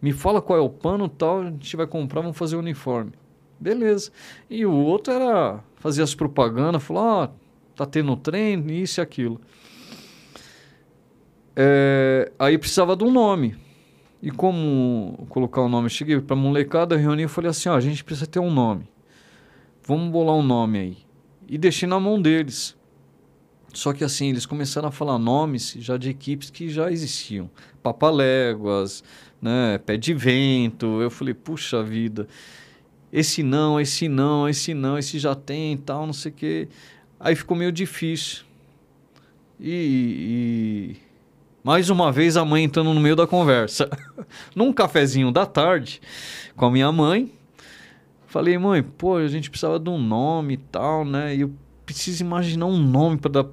Me fala qual é o pano tal, a gente vai comprar, vamos fazer o uniforme. Beleza. E o outro era, fazia as propagandas, falou, ó, tá tendo treino, isso e aquilo. É, aí precisava de um nome. E como colocar o nome? Eu cheguei pra molecada, reuni e falei assim, ó, a gente precisa ter um nome. Vamos bolar um nome aí. E deixei na mão deles. Só que assim, eles começaram a falar nomes já de equipes que já existiam. Papaléguas, né, Pé de Vento. Eu falei, puxa vida, esse não, esse não, esse não, esse já tem e tal, não sei o quê. Aí ficou meio difícil. E, e mais uma vez a mãe entrando no meio da conversa. Num cafezinho da tarde com a minha mãe, falei, mãe, pô, a gente precisava de um nome e tal, né? E eu preciso imaginar um nome para dar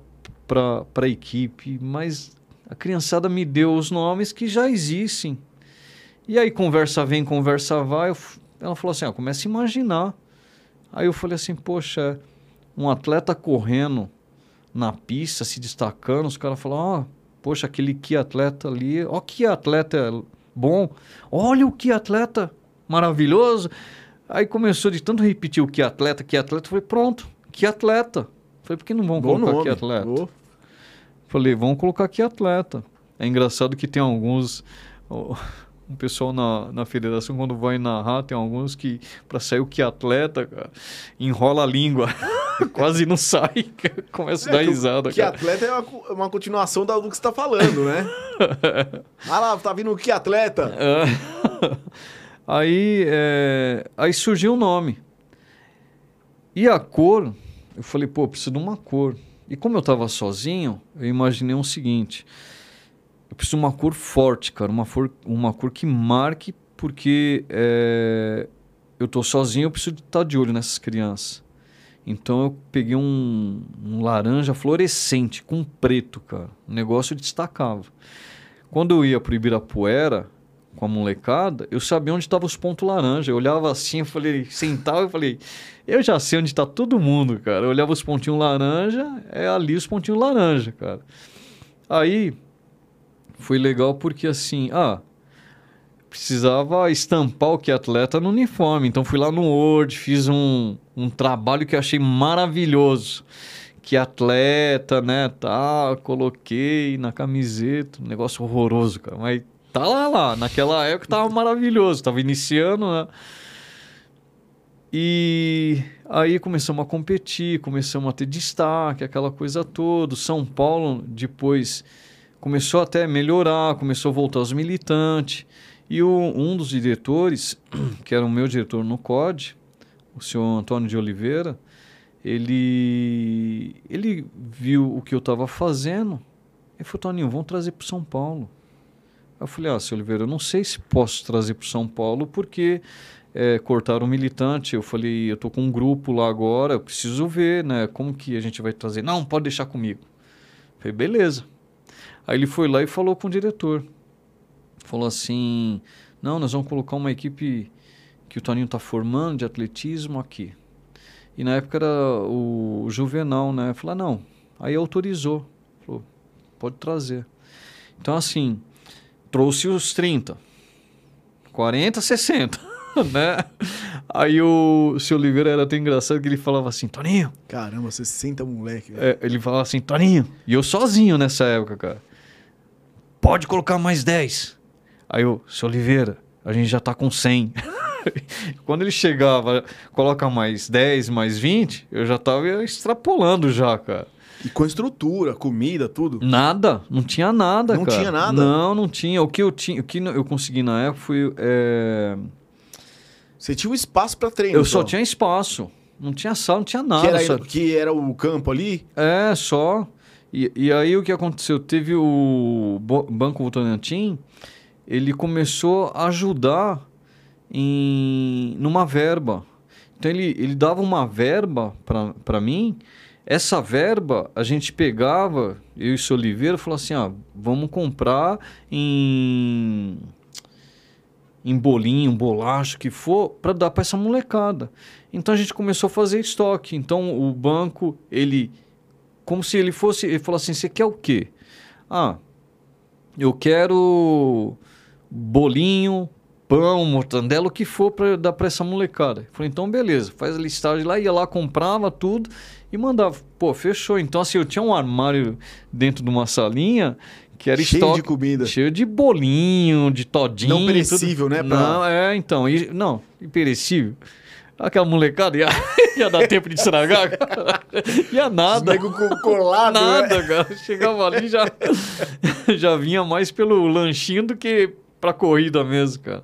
para a equipe, mas a criançada me deu os nomes que já existem. E aí conversa vem, conversa vai, eu ela falou assim, ó, começa a imaginar. Aí eu falei assim, poxa, um atleta correndo na pista, se destacando, os caras falaram, ó, poxa, aquele que atleta ali, ó que atleta bom, olha o que atleta maravilhoso. Aí começou de tanto repetir o que atleta, que atleta, falei, pronto, que atleta. Falei, por que não vão Bom colocar nome. que atleta? Ô, Falei, vamos colocar aqui atleta. É engraçado que tem alguns. ó, Um pessoal na, na federação, quando vai narrar, tem alguns que, para sair o que atleta, cara, enrola a língua. Quase não sai. Começa a dar É, que o- risada, Que cara. atleta é uma, uma continuação do que você tá falando, né? ah lá, tá vindo o que atleta? É. aí, é, aí surgiu o nome. E a cor, eu falei, pô, preciso de uma cor. E como eu tava sozinho, eu imaginei o seguinte: eu preciso de uma cor forte, cara, uma, for, uma cor que marque, porque é, eu tô sozinho, eu preciso estar de olho nessas crianças. Então eu peguei um, um laranja fluorescente com preto, cara. O negócio destacava. Quando eu ia pro Ibirapuera com a molecada, eu sabia onde estavam os pontos laranja. Eu olhava assim, eu falei, sentava e falei, eu já sei onde está todo mundo, cara. Eu olhava os pontinhos laranja, é ali os pontinhos laranja, cara. Aí foi legal porque assim, ah, precisava estampar o que atleta no uniforme. Então fui lá no Word, fiz um, um trabalho que eu achei maravilhoso. Que atleta, né, tá, coloquei na camiseta, um negócio horroroso, cara. Mas tá lá, lá, naquela época tava maravilhoso, tava iniciando, né? E aí começamos a competir, começamos a ter destaque, aquela coisa toda. São Paulo depois começou até a melhorar, começou a voltar os militantes. E o, um dos diretores, que era o meu diretor no COD, o senhor Antônio de Oliveira, ele, ele viu o que eu estava fazendo e falou, Toninho, vamos trazer para São Paulo. Eu falei, ah, seu Oliveira, eu não sei se posso trazer para São Paulo porque é, cortaram o militante. Eu falei, eu tô com um grupo lá agora, eu preciso ver, né? Como que a gente vai trazer? Não, pode deixar comigo. Eu falei, beleza. Aí ele foi lá e falou com o diretor. Falou assim, não, nós vamos colocar uma equipe que o Toninho tá formando de atletismo aqui. E na época era o Juvenal, né? Falei, ah, não. Aí autorizou. Falou, pode trazer. Então, assim, trouxe os 30. 40, 60, né? Aí o seu Oliveira era até engraçado que ele falava assim, Toninho. Caramba, 60 moleque. É, ele falava assim, Toninho. E eu sozinho nessa época, cara. Pode colocar mais 10. Aí eu, seu Oliveira, a gente já tá com 100. Quando ele chegava, coloca mais 10, mais 20, eu já tava extrapolando já, cara. E com estrutura, comida, tudo? Nada, não tinha nada, não cara. Não tinha nada? Não, não tinha. O que eu tinha, o que eu consegui na época foi. É... Você tinha um espaço para treino? Eu só tinha espaço. Não tinha sala, não tinha nada. Que era, só... que era o campo ali? É, só. E, e aí o que aconteceu? Teve o Banco Votorantim, ele começou a ajudar em numa verba. Então ele, ele dava uma verba para mim essa verba a gente pegava, eu e o Oliveira, falou assim: ah, vamos comprar em, em bolinho, bolacho, que for, para dar para essa molecada. Então a gente começou a fazer estoque. Então o banco, ele, como se ele fosse, ele falou assim: você quer o quê? Ah, eu quero bolinho, pão, mortandela, o que for para dar para essa molecada. Eu falei, então beleza, faz a listagem lá, ia lá, comprava tudo e mandava. Pô, fechou. Então, assim, eu tinha um armário dentro de uma salinha que era cheio estoque, de comida. Cheio de bolinho, de todinho. Não perecível, tudo. né? Pra... Não, é, então. E, não, imperecível. Aquela molecada ia, ia dar tempo de estragar, cara. Ia nada. Nego colado, Nada, né? cara. Chegava ali já já vinha mais pelo lanchinho do que pra corrida mesmo, cara.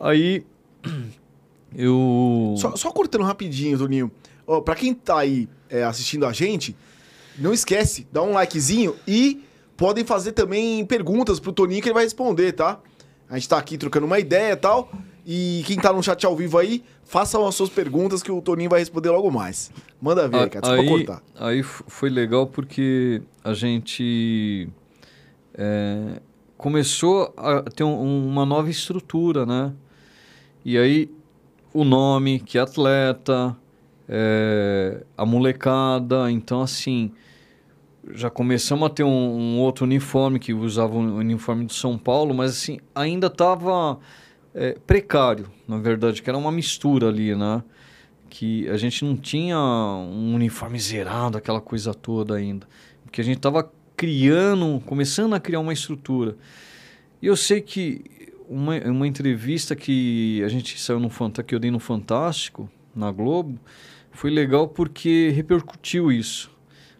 Aí eu. Só, só cortando rapidinho, Toninho. Ó, pra quem tá aí é, assistindo a gente, não esquece, dá um likezinho e podem fazer também perguntas pro Toninho que ele vai responder, tá? A gente tá aqui trocando uma ideia e tal. E quem tá no chat ao vivo aí, façam as suas perguntas que o Toninho vai responder logo mais. Manda ver, cara, só aí, pra cortar. Aí foi legal porque a gente é, começou a ter um, uma nova estrutura, né? E aí o nome, que é atleta, é, a molecada, então assim já começamos a ter um, um, outro uniforme que usava o uniforme de São Paulo, mas assim ainda estava é, precário, na verdade, que era uma mistura ali, né? Que a gente não tinha um uniforme zerado, aquela coisa toda ainda, porque a gente estava criando, começando a criar uma estrutura. E eu sei que uma, uma entrevista que a gente saiu no que eu dei no Fantástico, na Globo, foi legal porque repercutiu isso.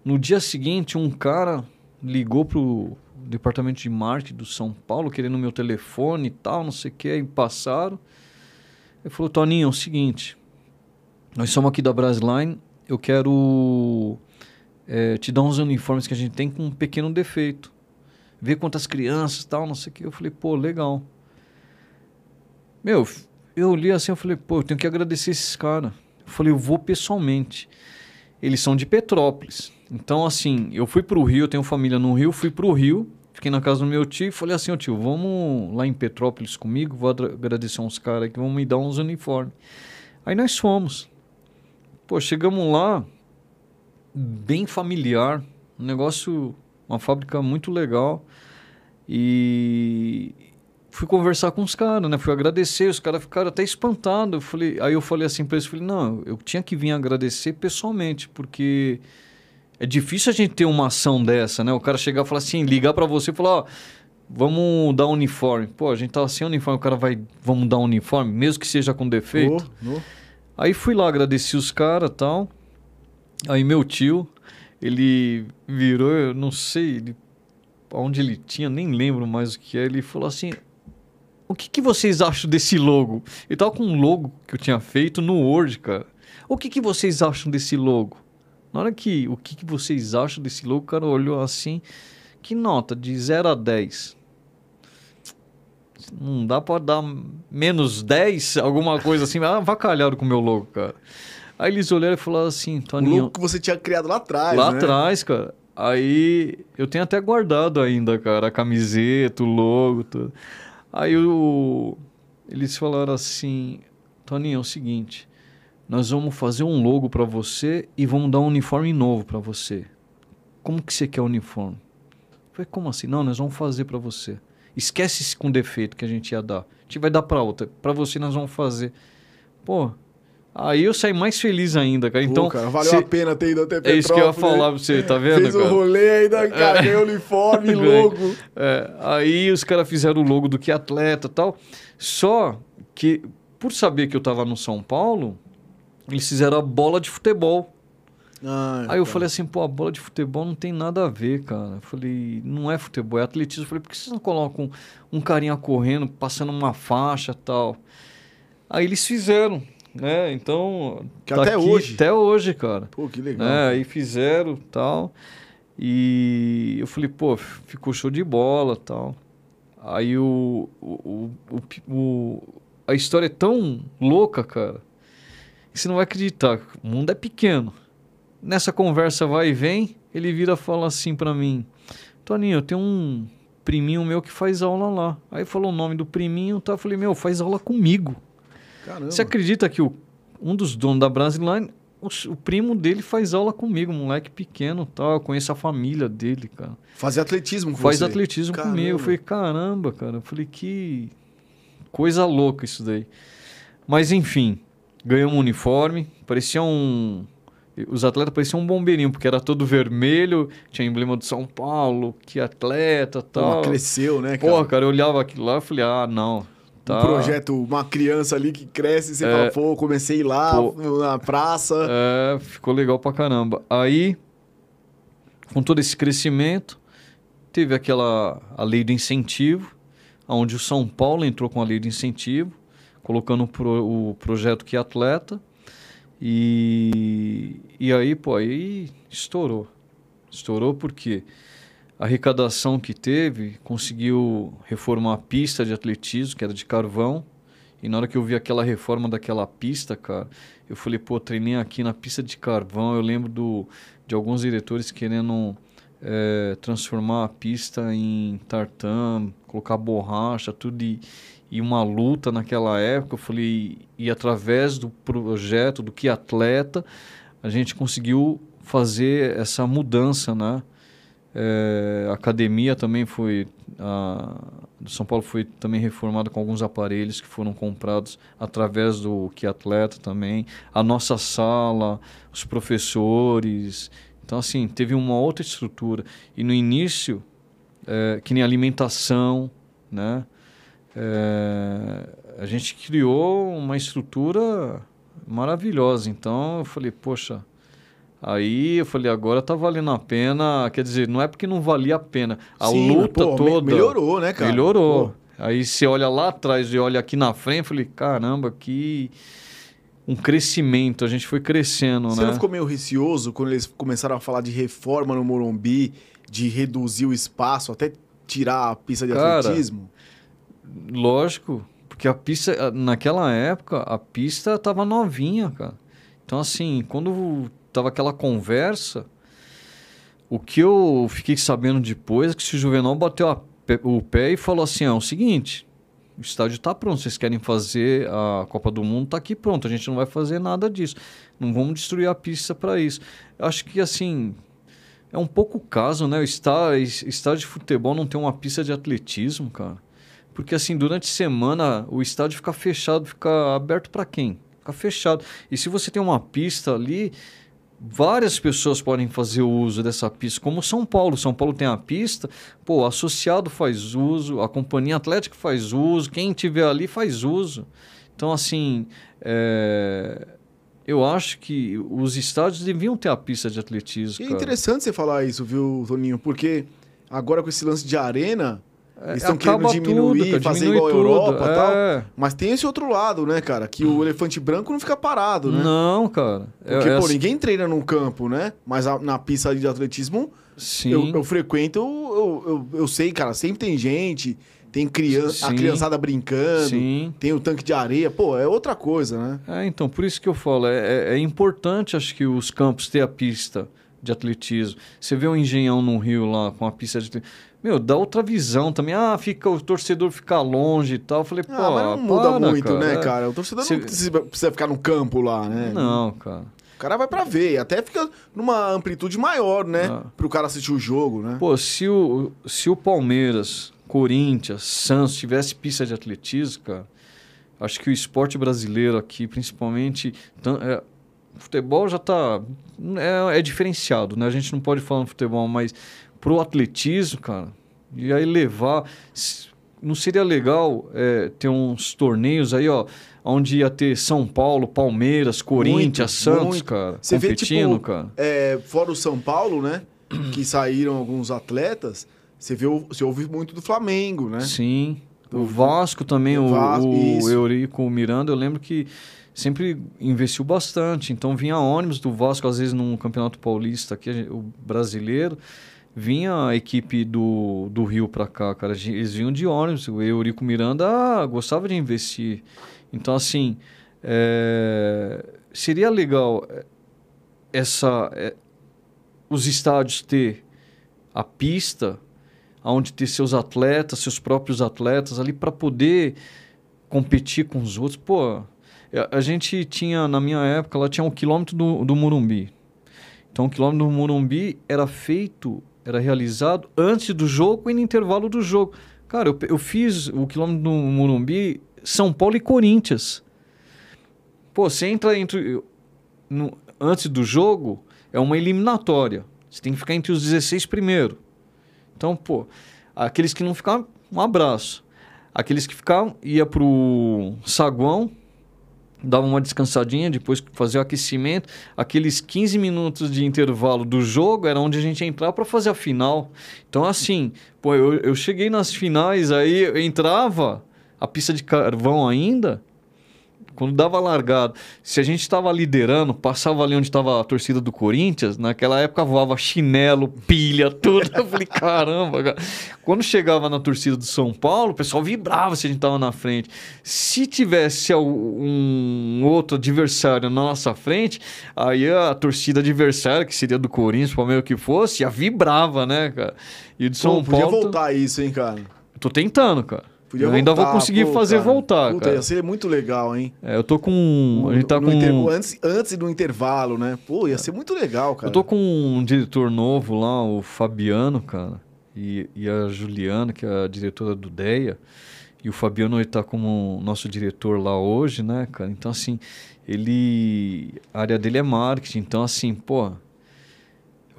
No dia seguinte, um cara ligou pro departamento de marketing do São Paulo, querendo meu telefone e tal, não sei o que, aí passaram. Ele falou, Toninho, é o seguinte, nós somos aqui da Brasline, eu quero é, te dar uns uniformes que a gente tem com um pequeno defeito. Ver quantas crianças tal, não sei o que. Eu falei, pô, legal. Meu, eu li assim, eu falei, pô, eu tenho que agradecer esses caras. Eu falei, eu vou pessoalmente. Eles são de Petrópolis. Então, assim, eu fui pro Rio, eu tenho família no Rio, fui pro Rio, fiquei na casa do meu tio e falei assim, ô tio, vamos lá em Petrópolis comigo, vou agradecer uns caras que vão me dar uns uniformes. Aí nós fomos. Pô, chegamos lá, bem familiar, um negócio, uma fábrica muito legal. E fui conversar com os caras, né? Fui agradecer, os caras ficaram até espantados. Eu falei, aí eu falei assim para eles, falei, não, eu tinha que vir agradecer pessoalmente, porque é difícil a gente ter uma ação dessa, né? O cara chegar e falar assim, ligar para você e falar, ó, vamos dar um uniforme. Pô, a gente tava sem uniforme, o cara vai, vamos dar um uniforme, mesmo que seja com defeito. Oh, oh. Aí fui lá, agradeci os caras tal. Aí meu tio, ele virou, eu não sei ele, onde ele tinha, nem lembro mais o que é. Ele falou assim: O que, que vocês acham desse logo? Ele tava com um logo que eu tinha feito no Word, cara. O que, que vocês acham desse logo? Na hora que o que, que vocês acham desse logo, o cara olhou assim: Que nota? De 0 a 10. Não dá pra dar menos 10, alguma coisa assim. Ah, vacalharam com o meu logo, cara. Aí eles olharam e falaram assim, Toninho... O logo que você tinha criado lá atrás, Lá né? atrás, cara. Aí eu tenho até guardado ainda, cara, a camiseta, o logo, tudo. Aí eles falaram assim, Toninho, é o seguinte, nós vamos fazer um logo para você e vamos dar um uniforme novo para você. Como que você quer o uniforme? Eu falei, como assim? Não, nós vamos fazer para você. Esquece esse com defeito que a gente ia dar. A gente vai dar para outra. Para você nós vamos fazer. Pô, aí eu saí mais feliz ainda, cara. Então, Pô, cara, valeu cê- a pena ter ido até é Petrópolis. isso que eu ia falar pra você, tá vendo, Fez o cara? rolê ainda, cara, ganhou uniforme, logo. É, aí os caras fizeram o logo do que atleta e tal. Só que, por saber que eu tava no São Paulo, eles fizeram a bola de futebol. Ah, Aí eu tá. falei assim, pô, a bola de futebol não tem nada a ver, cara. Eu falei, não é futebol, é atletismo. Eu falei, por que vocês não colocam um carinha correndo, passando uma faixa e tal? Aí eles fizeram, né? Então. Que até hoje. Até hoje, cara. Pô, que legal. É, aí fizeram tal. E eu falei, pô, ficou show de bola tal. Aí o, o, o, o- a história é tão louca, cara, que você não vai acreditar. O mundo é pequeno. Nessa conversa vai e vem, ele vira e fala assim pra mim: Toninho, eu tenho um priminho meu que faz aula lá. Aí falou o nome do priminho, tá? Eu falei, meu, faz aula comigo. Caramba. Você acredita que o, um dos donos da Brasiline, o, o primo dele faz aula comigo, moleque pequeno tal. Eu conheço a família dele, cara. Fazer atletismo com Faz você. atletismo Caramba. comigo. Eu falei, caramba, cara. Eu falei, que coisa louca isso daí. Mas enfim, ganhamos um uniforme, parecia um. Os atletas pareciam um bombeirinho, porque era todo vermelho, tinha emblema do São Paulo, que atleta Pô, tal. mas cresceu, né, cara? Pô, cara, eu olhava aquilo lá e falei, ah, não. Tá. Um projeto, uma criança ali que cresce você É. fala, pô, comecei lá Pô. na praça. É, ficou legal pra caramba. Aí, com todo esse crescimento, teve aquela a lei do incentivo, onde o São Paulo entrou com a lei do incentivo, colocando o, pro- o projeto que atleta. E, e aí, pô, aí estourou. Estourou porque a arrecadação que teve conseguiu reformar a pista de atletismo, que era de carvão. E na hora que eu vi aquela reforma daquela pista, cara, eu falei, pô, treinei aqui na pista de carvão. Eu lembro do, de alguns diretores querendo eh, transformar a pista em tartan, colocar borracha, tudo. E, e uma luta naquela época. Eu falei, e através do projeto, do que atleta, a gente conseguiu fazer essa mudança, né? Eh, a academia também foi a do São Paulo foi também reformada com alguns aparelhos que foram comprados através do que atleta também. A nossa sala os professores. Então assim teve uma outra estrutura. E no início eh, que nem alimentação né? Eh, a gente criou uma estrutura maravilhosa. Então eu falei poxa Aí eu falei, agora tá valendo a pena. Quer dizer, não é porque não valia a pena. A Sim, luta pô, toda. Melhorou, né, cara? Melhorou. Pô, Aí você olha lá atrás e olha aqui na frente, eu falei, caramba, que um crescimento. A gente foi crescendo, Você né? não ficou meio receoso quando eles começaram a falar de reforma no Morumbi, de reduzir o espaço, até tirar a pista de Cara, atletismo? Lógico, porque a pista, naquela época, a pista tava novinha, cara. Então, assim, quando tava aquela conversa, o que eu fiquei sabendo depois é que se o Juvenal bateu o pé e falou assim: é o seguinte, o estádio tá pronto, vocês querem fazer a Copa do Mundo, tá aqui pronto, a gente não vai fazer nada disso. Não vamos destruir a pista para isso. Acho que, assim, é um pouco o caso, né? O está- estádio de futebol não tem uma pista de atletismo, cara. Porque assim, durante a semana o estádio fica fechado, fica aberto para quem? Fica fechado. E se você tem uma pista ali, várias pessoas podem fazer uso dessa pista, como São Paulo. São Paulo tem a pista, pô, o associado faz uso, a companhia atlética faz uso, quem tiver ali faz uso. Então, assim, é, eu acho que os estádios deviam ter a pista de atletismo. É interessante você falar isso, viu, Toninho? Porque agora com esse lance de arena, eles estão querendo diminuir, tudo, fazer igual a Europa e tal. é. Mas tem esse outro lado, né, cara? Que o elefante branco não fica parado, né? Não, cara. É- Porque, é pô, assim- ninguém treina num campo, né? Mas a- na pista de atletismo, eu, eu frequento, eu, eu, eu sei, cara, sempre tem gente, tem criança, a criançada brincando, Sim. tem o tanque de areia, pô, é outra coisa, né? É, então, por isso que eu falo, é, é- é importante, acho que os campos ter a pista de atletismo. Você vê um engenhão no Rio lá com a pista de atletismo. Meu, dá outra visão também. Ah, fica, o torcedor fica longe e tal. Eu falei, pô, Ah, mas não muda para, muito, né, É. cara? O torcedor não precisa, precisa ficar no campo lá, né? Não, cara. O cara vai pra ver, até fica numa amplitude maior, né? Ah. Pro cara assistir o jogo, né? Pô, se o, se o Palmeiras Corinthians, Santos, tivesse pista de atletismo, cara, acho que o esporte brasileiro aqui, principalmente, é, futebol já está é, é, diferenciado, né? A gente não pode falar no futebol, mas pro atletismo, cara, e aí levar, não seria legal é, ter uns torneios aí, ó, onde ia ter São Paulo, Palmeiras, Corinthians, muito, Santos, muito. cara, Você competindo, vê, tipo, cara. É, fora o São Paulo, né? que saíram alguns atletas, você vê, você ouve muito do Flamengo, né? Sim. O Vasco também, o, Vasco, o Eurico Miranda, eu lembro que sempre investiu bastante. Então vinha ônibus do Vasco, às vezes num campeonato paulista aqui, o brasileiro, vinha a equipe do, do Rio para cá, cara. Eles vinham de ônibus. O Eurico Miranda ah, gostava de investir. Então, assim, é... seria legal é, essa, é, os estádios ter a pista, onde ter seus atletas, seus próprios atletas ali para poder competir com os outros. Pô, a gente tinha, na minha época, lá tinha um quilômetro do, do Murumbi. Então, o quilômetro do Murumbi era feito, era realizado antes do jogo e no intervalo do jogo. Cara, eu, eu fiz o quilômetro do Murumbi, São Paulo e Corinthians. Pô, você entra entre, no, antes do jogo, é uma eliminatória. Você tem que ficar entre os 16 primeiro. Então, pô, aqueles que não ficaram, um abraço. Aqueles que ficaram, ia pro saguão, dava uma descansadinha, depois fazia o aquecimento. Aqueles 15 minutos de intervalo do jogo era onde a gente ia entrar para fazer a final. Então, assim, pô, eu, eu cheguei nas finais, aí eu entrava, a pista de carvão ainda, quando dava largada, se a gente estava liderando, passava ali onde estava a torcida do Corinthians, naquela época voava chinelo, pilha, tudo. Eu falei, caramba, cara. Quando chegava na torcida do São Paulo, o pessoal vibrava se a gente estava na frente. Se tivesse um outro adversário na nossa frente, aí a torcida adversária, que seria do Corinthians, Palmeiras que fosse, já vibrava, né, cara? E de São Pô, Paulo. Podia voltar isso, hein, cara? Tô tentando, cara. Podia eu voltar, ainda vou conseguir pô, fazer cara. voltar, Puta, cara. Ia ser muito legal, hein? É, eu tô com... A gente tá com... Inter... Antes, antes do intervalo, né? Pô, ia ser muito legal, cara. Eu tô com um diretor novo lá, o Fabiano, cara. E, e a Juliana, que é a diretora do DEA. E o Fabiano ele tá como nosso diretor lá hoje, né, cara? Então, assim, ele... A área dele é marketing. Então, assim, pô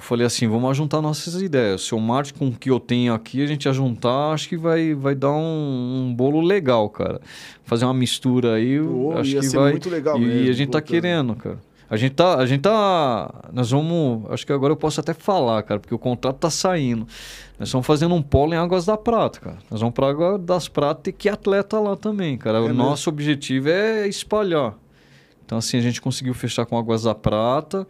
falei assim, vamos juntar nossas ideias. Se o marketing com o que eu tenho aqui, a gente juntar, acho que vai, vai dar um, um bolo legal, cara. Fazer uma mistura aí, Pô, acho que vai. muito legal e, mesmo, a gente tá querendo, cara. A gente tá, a gente tá, nós vamos, acho que agora eu posso até falar, cara, porque o contrato tá saindo. Nós estamos fazendo um polo em Águas da Prata, cara. Nós vamos para Águas das Prata e que atleta lá também, cara. É o mesmo? nosso objetivo é espalhar. Então assim a gente conseguiu fechar com Águas da Prata.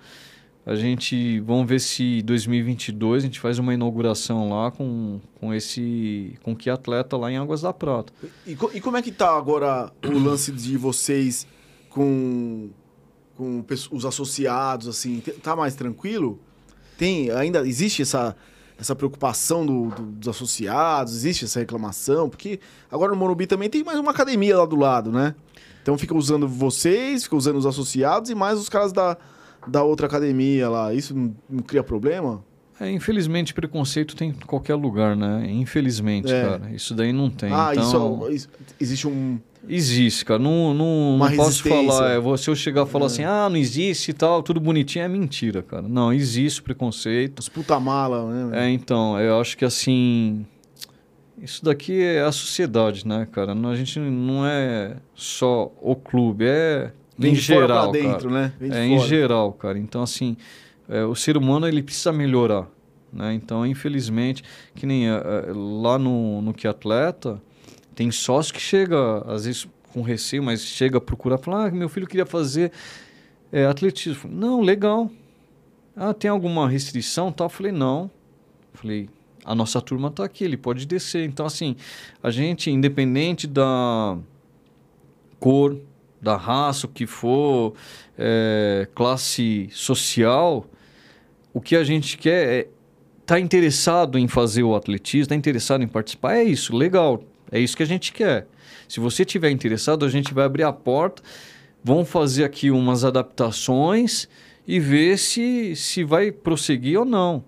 A gente, vamos ver se 2022 a gente faz uma inauguração lá com, com esse, com que atleta lá em Águas da Prata. E, e como é que tá agora o lance de vocês com, com os associados, assim, tá mais tranquilo? Tem, ainda existe essa, essa preocupação do, do, dos associados, existe essa reclamação? Porque agora no Morumbi também tem mais uma academia lá do lado, né? Então fica usando vocês, fica usando os associados e mais os caras da da outra academia lá, isso não, cria problema? É, infelizmente, preconceito tem em qualquer lugar, né? Infelizmente, é. cara. Isso daí não tem. Ah, então... isso, existe um. Existe, cara. Não, não, não posso falar. É, se eu chegar e falar é. assim, ah, não existe e tal, tudo bonitinho, é mentira, cara. Não, existe preconceito. Os puta mala, né? É, então, eu acho que assim. Isso daqui é a sociedade, né, cara? A gente não é só o clube, é Vem em geral, dentro, cara. né? Vem é, fora. em geral, cara. Então, assim, é, o ser humano ele precisa melhorar. Né? Então, infelizmente, que nem é, é lá no, no Que Atleta, tem sócio que chega, às vezes com receio, mas chega a procurar, falar, ah, meu filho queria fazer é, atletismo. Não, legal. Ah, tem alguma restrição? Tal? Eu falei, não. Eu falei, a nossa turma está aqui, ele pode descer. Então, assim, a gente, independente da cor, da raça, o que for, é, classe social, o que a gente quer é tá interessado em fazer o atletismo, está interessado em participar, é isso, legal, é isso que a gente quer. Se você tiver interessado, a gente vai abrir a porta, vamos fazer aqui umas adaptações e ver se, se vai prosseguir ou não.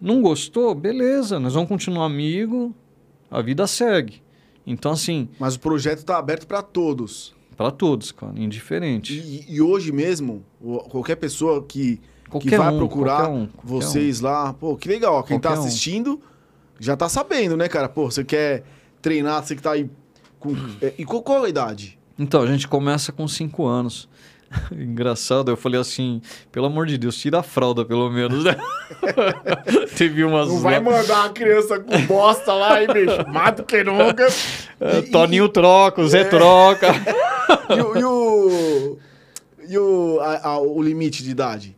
Não gostou? Beleza, nós vamos continuar amigo, a vida segue. Então, assim, Mas o projeto tá aberto pra todos. Para todos, cara, indiferente. E, e hoje mesmo, qualquer pessoa que, que Qualquer vai um, procurar qualquer um, qualquer vocês lá, pô, que legal. ó, Quem tá um. assistindo já tá sabendo, né, cara? Pô, você quer treinar, você que tá aí com. é, e qual, qual a idade? Então, a gente começa com 5 anos. Engraçado, eu falei assim, pelo amor de Deus, tira a fralda pelo menos, né? Teve umas Não vai lá- mandar uma criança com bosta lá, hein, bicho? Mata que nunca. É, E- Toninho troca, o Zé É. troca. E, o- e o. E o, a- a- o limite de idade?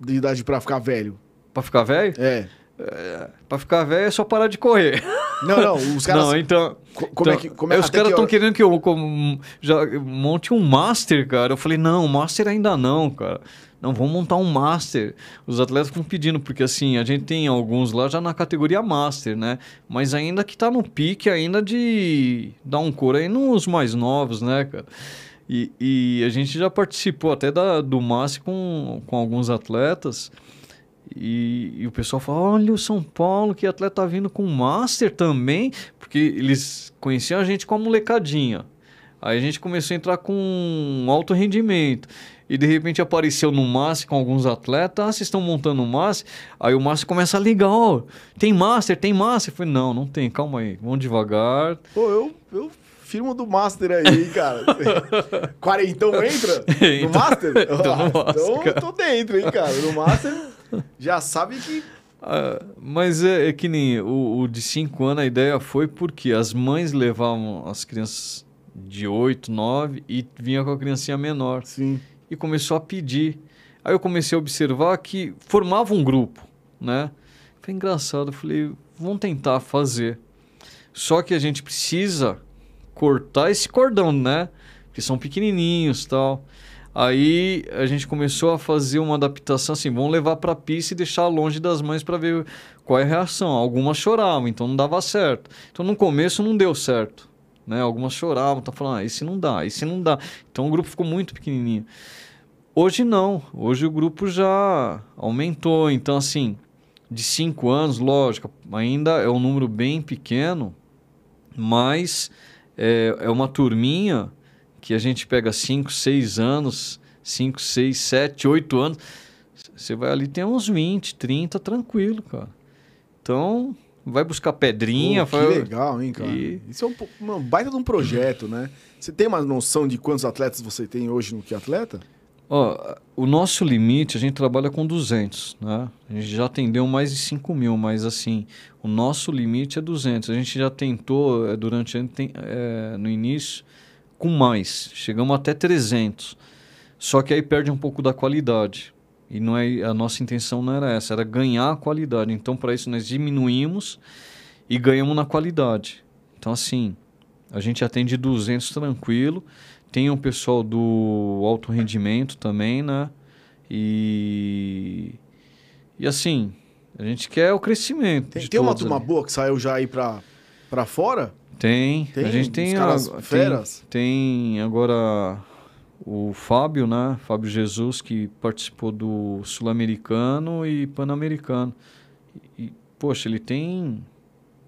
De idade pra ficar velho. pra ficar velho? É. Pra ficar velho é só parar de correr. Não, não, os caras. Não, então. co- como é então, que. Como é, aí os caras que estão hora- querendo que eu como, já monte um master, cara. Eu falei, não, master ainda não, cara. Não, vamos montar um master. Os atletas ficam pedindo, porque assim, a gente tem alguns lá já na categoria master, né? Mas ainda que tá no pique ainda de dar um couro aí nos mais novos, né, cara? E, e a gente já participou até da, do master com, com alguns atletas. E, e o pessoal fala: olha o São Paulo, que atleta tá vindo com Master também, porque eles conheciam a gente com a molecadinha. Aí a gente começou a entrar com alto rendimento. E de repente apareceu no Master com alguns atletas. Ah, vocês estão montando um Master? Aí o Master começa a ligar: ó, tem Master, tem Master. Eu falei: não, não tem, calma aí, vamos devagar. Pô, eu, eu firmo do Master aí, cara. Quarentão entra? No Entra. Master? Entra no Ah, Master, então eu tô dentro, hein, cara. No Master já sabe que. Ah, mas é, é que nem o, o de 5 anos, a ideia foi porque as mães levavam as crianças de 8, 9 e vinha com a criancinha menor. Sim. E começou a pedir. Aí eu comecei a observar que formava um grupo, né? Foi engraçado, eu falei, vamos tentar fazer. Só que a gente precisa cortar esse cordão, né? Porque são pequenininhos tal. Aí a gente começou a fazer uma adaptação assim, vamos levar para pista e deixar longe das mães para ver qual é a reação. Algumas choravam, então não dava certo. Então no começo não deu certo, né? Algumas choravam, tá falando, ah, esse não dá, esse não dá. Então o grupo ficou muito pequenininho. Hoje não, hoje o grupo já aumentou, então assim, de 5 anos, lógico, ainda é um número bem pequeno, mas é, é uma turminha que a gente pega 5, 6 anos, 5, 6, 7, 8 anos. Você vai ali, tem uns 20, 30, tranquilo, cara. Então, vai buscar pedrinha. Pô, que vai- legal, hein, cara. E- Isso é um, uma baita de um projeto, né? Você tem uma noção de quantos atletas você tem hoje no que atleta? Ó, o nosso limite, a gente trabalha com 200, né? A gente já atendeu mais de 5 mil, mas assim, o nosso limite é 200. A gente já tentou, eh, durante eh, no início, com mais. Chegamos até 300. Só que aí perde um pouco da qualidade. E não é, a nossa intenção não era essa, era ganhar a qualidade. Então, para isso, nós diminuímos e ganhamos na qualidade. Então, assim, a gente atende 200 tranquilo. Tem o pessoal do alto rendimento também, né? E, e assim, a gente quer o crescimento. Tem, tem uma turma ali. boa que saiu já aí pra fora? Tem, Tem a gente tem, caras a- tem- feras? tem agora o Fábio, né? Fábio Jesus, que participou do Sul-Americano e Pan-Americano. E, poxa, ele tem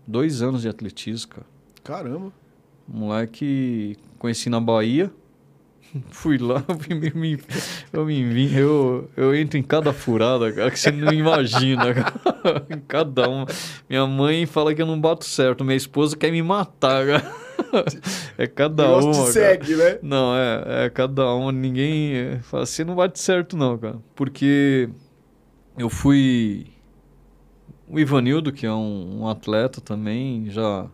dois anos de atletismo, cara. Caramba. Moleque, conheci na Bahia. Fui lá, eu me, me- eu me eu, eu entro em cada furada, cara, que você não imagina, cara. em cada uma. Minha mãe fala que eu não bato certo, minha esposa quer me matar, cara. É cada uma. te cara. segue, né? Não, é, é cada uma, ninguém é, fala, você não bate certo não, cara. Porque eu fui... O Ivanildo, que é um, um atleta também, já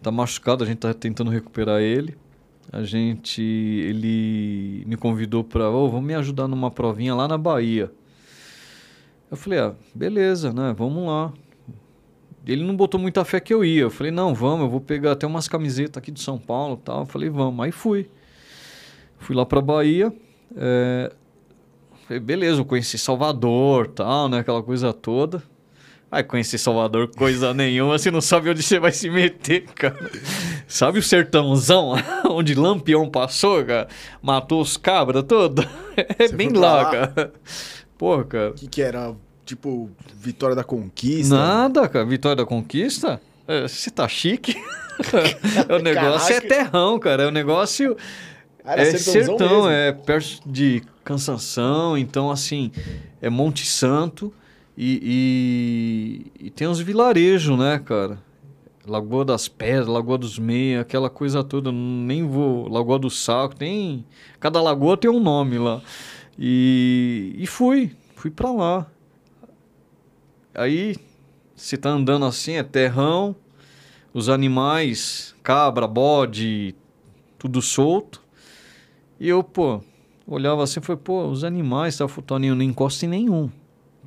tá machucado, a gente tá tentando recuperar ele. A gente, ele me convidou para, ô, vamos me ajudar numa provinha lá na Bahia. Eu falei, ah, beleza, né, vamos lá. Ele não botou muita fé que eu ia. Eu falei, não, vamos, eu vou pegar até umas camisetas aqui de São Paulo tal. Eu falei, vamos. Aí fui. Fui lá pra Bahia. é, Falei, beleza, eu conheci Salvador tal, né? Aquela coisa toda. Aí conheci Salvador, coisa nenhuma, você não sabe onde você vai se meter, cara. Sabe o sertãozão, onde Lampião passou, cara? Matou os cabras todos? É Você bem lá, lá? cara. Porra, cara. O que que era? tipo, Vitória da Conquista? Nada, cara. Vitória da Conquista? É, Você tá chique? o negócio é Caraca. terrão, cara. O negócio Ah, é sertão, mesmo. é perto de Cansanção, então assim, é Monte Santo e, e, e tem uns vilarejos, né, cara? Lagoa das Pedras, Lagoa dos Meia, aquela coisa toda, nem vou. Lagoa do Saco, tem. Cada lagoa tem um nome lá. E, e fui, fui pra lá. Aí, você tá andando assim, é terrão, os animais, cabra, bode, tudo solto. E eu, pô, olhava assim e falei, pô, os animais, tá, Toninho, não encosta em nenhum.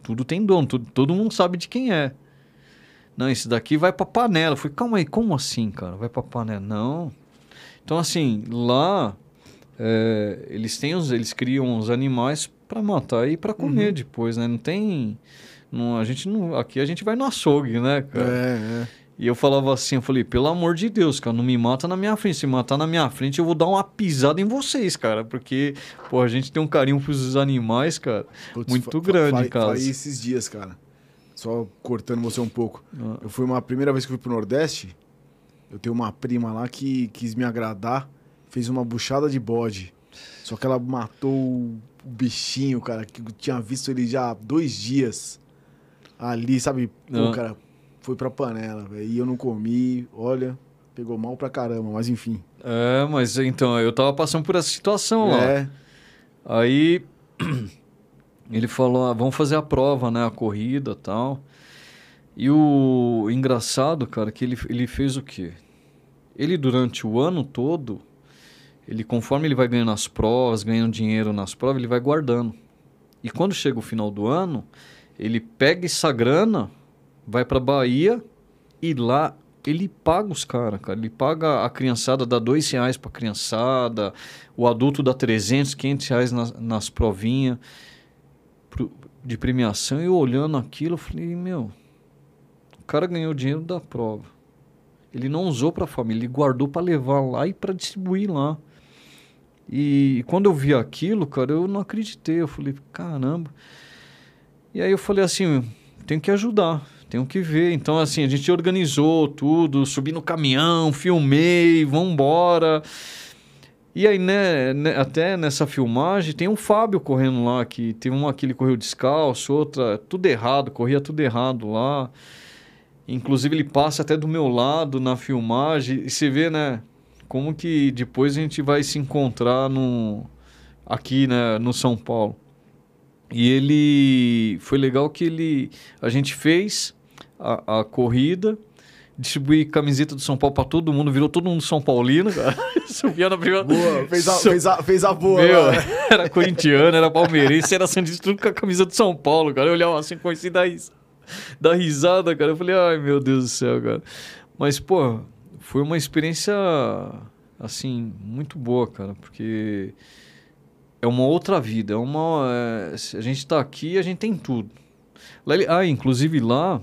Tudo tem dono, tudo, todo mundo sabe de quem é. Não, esse daqui vai pra panela. Eu falei, calma aí, como assim, cara? Vai pra panela? Não. Então, assim, lá é, eles têm os, eles criam os animais pra matar e pra comer Uhum. depois, né? Não tem. Não, a gente não, aqui a gente vai no açougue, né, cara? É, é. E eu falava assim, eu falei, pelo amor de Deus, cara, não me mata na minha frente. Se matar na minha frente, eu vou dar uma pisada em vocês, cara. Porque, pô, a gente tem um carinho pros animais, cara. Putz, Muito grande, cara. Falei esses dias, cara. Só cortando você um pouco. Ah. Eu fui uma primeira vez que eu fui pro Nordeste. Eu tenho uma prima lá que quis me agradar, fez uma buchada de bode. Só que ela matou o o bichinho, cara, que eu tinha visto ele já há dois dias ali, sabe? Pô, Ah. cara, foi pra panela, velho. E eu não comi, olha, pegou mal pra caramba, mas enfim. É, mas então, eu tava passando por essa situação lá. É, Aí ele falou, ah, vamos fazer a prova, né? A corrida e tal. E o engraçado, cara, que ele, ele fez o quê? Ele, durante o ano todo, ele conforme ele vai ganhando as provas, ganhando dinheiro nas provas, ele vai guardando. E quando chega o final do ano, ele pega essa grana, vai pra Bahia e lá ele paga os caras, cara. Ele paga a criançada, dá dois reais pra criançada, o adulto dá 300, 500 reais nas, nas provinhas pro- de premiação. E eu olhando aquilo, eu falei, meu, o cara ganhou o dinheiro da prova. Ele não usou pra família, ele guardou pra levar lá e pra distribuir lá. E quando eu vi aquilo, cara, eu não acreditei. Eu falei, caramba. E aí eu falei assim, tenho que ajudar, tenho que ver. Então, assim, a gente organizou tudo, subi no caminhão, filmei, vambora. E aí, né, né, até nessa filmagem, tem um Fábio correndo lá, que tem uma que ele correu descalço, outra tudo errado, corria tudo errado lá. Inclusive, ele passa até do meu lado na filmagem. E você vê, né, como que depois a gente vai se encontrar no, aqui, né, no São Paulo. E ele. Foi legal que ele. A gente fez a, a corrida, distribuí camiseta do São Paulo pra todo mundo, virou todo mundo São Paulino, cara. Subia na primeira. boa, fez a, fez a, fez a boa. Meu, era corintiano, era palmeirense, era santista, tudo com a camisa do São Paulo, cara. Eu olhava assim, comecei a dar, ris- dar risada, cara. Eu falei, ai meu Deus do céu, cara. Mas, pô, foi uma experiência, assim, muito boa, cara, porque é uma outra vida. É uma. é, a gente tá aqui, a gente tem tudo. Ah, inclusive lá.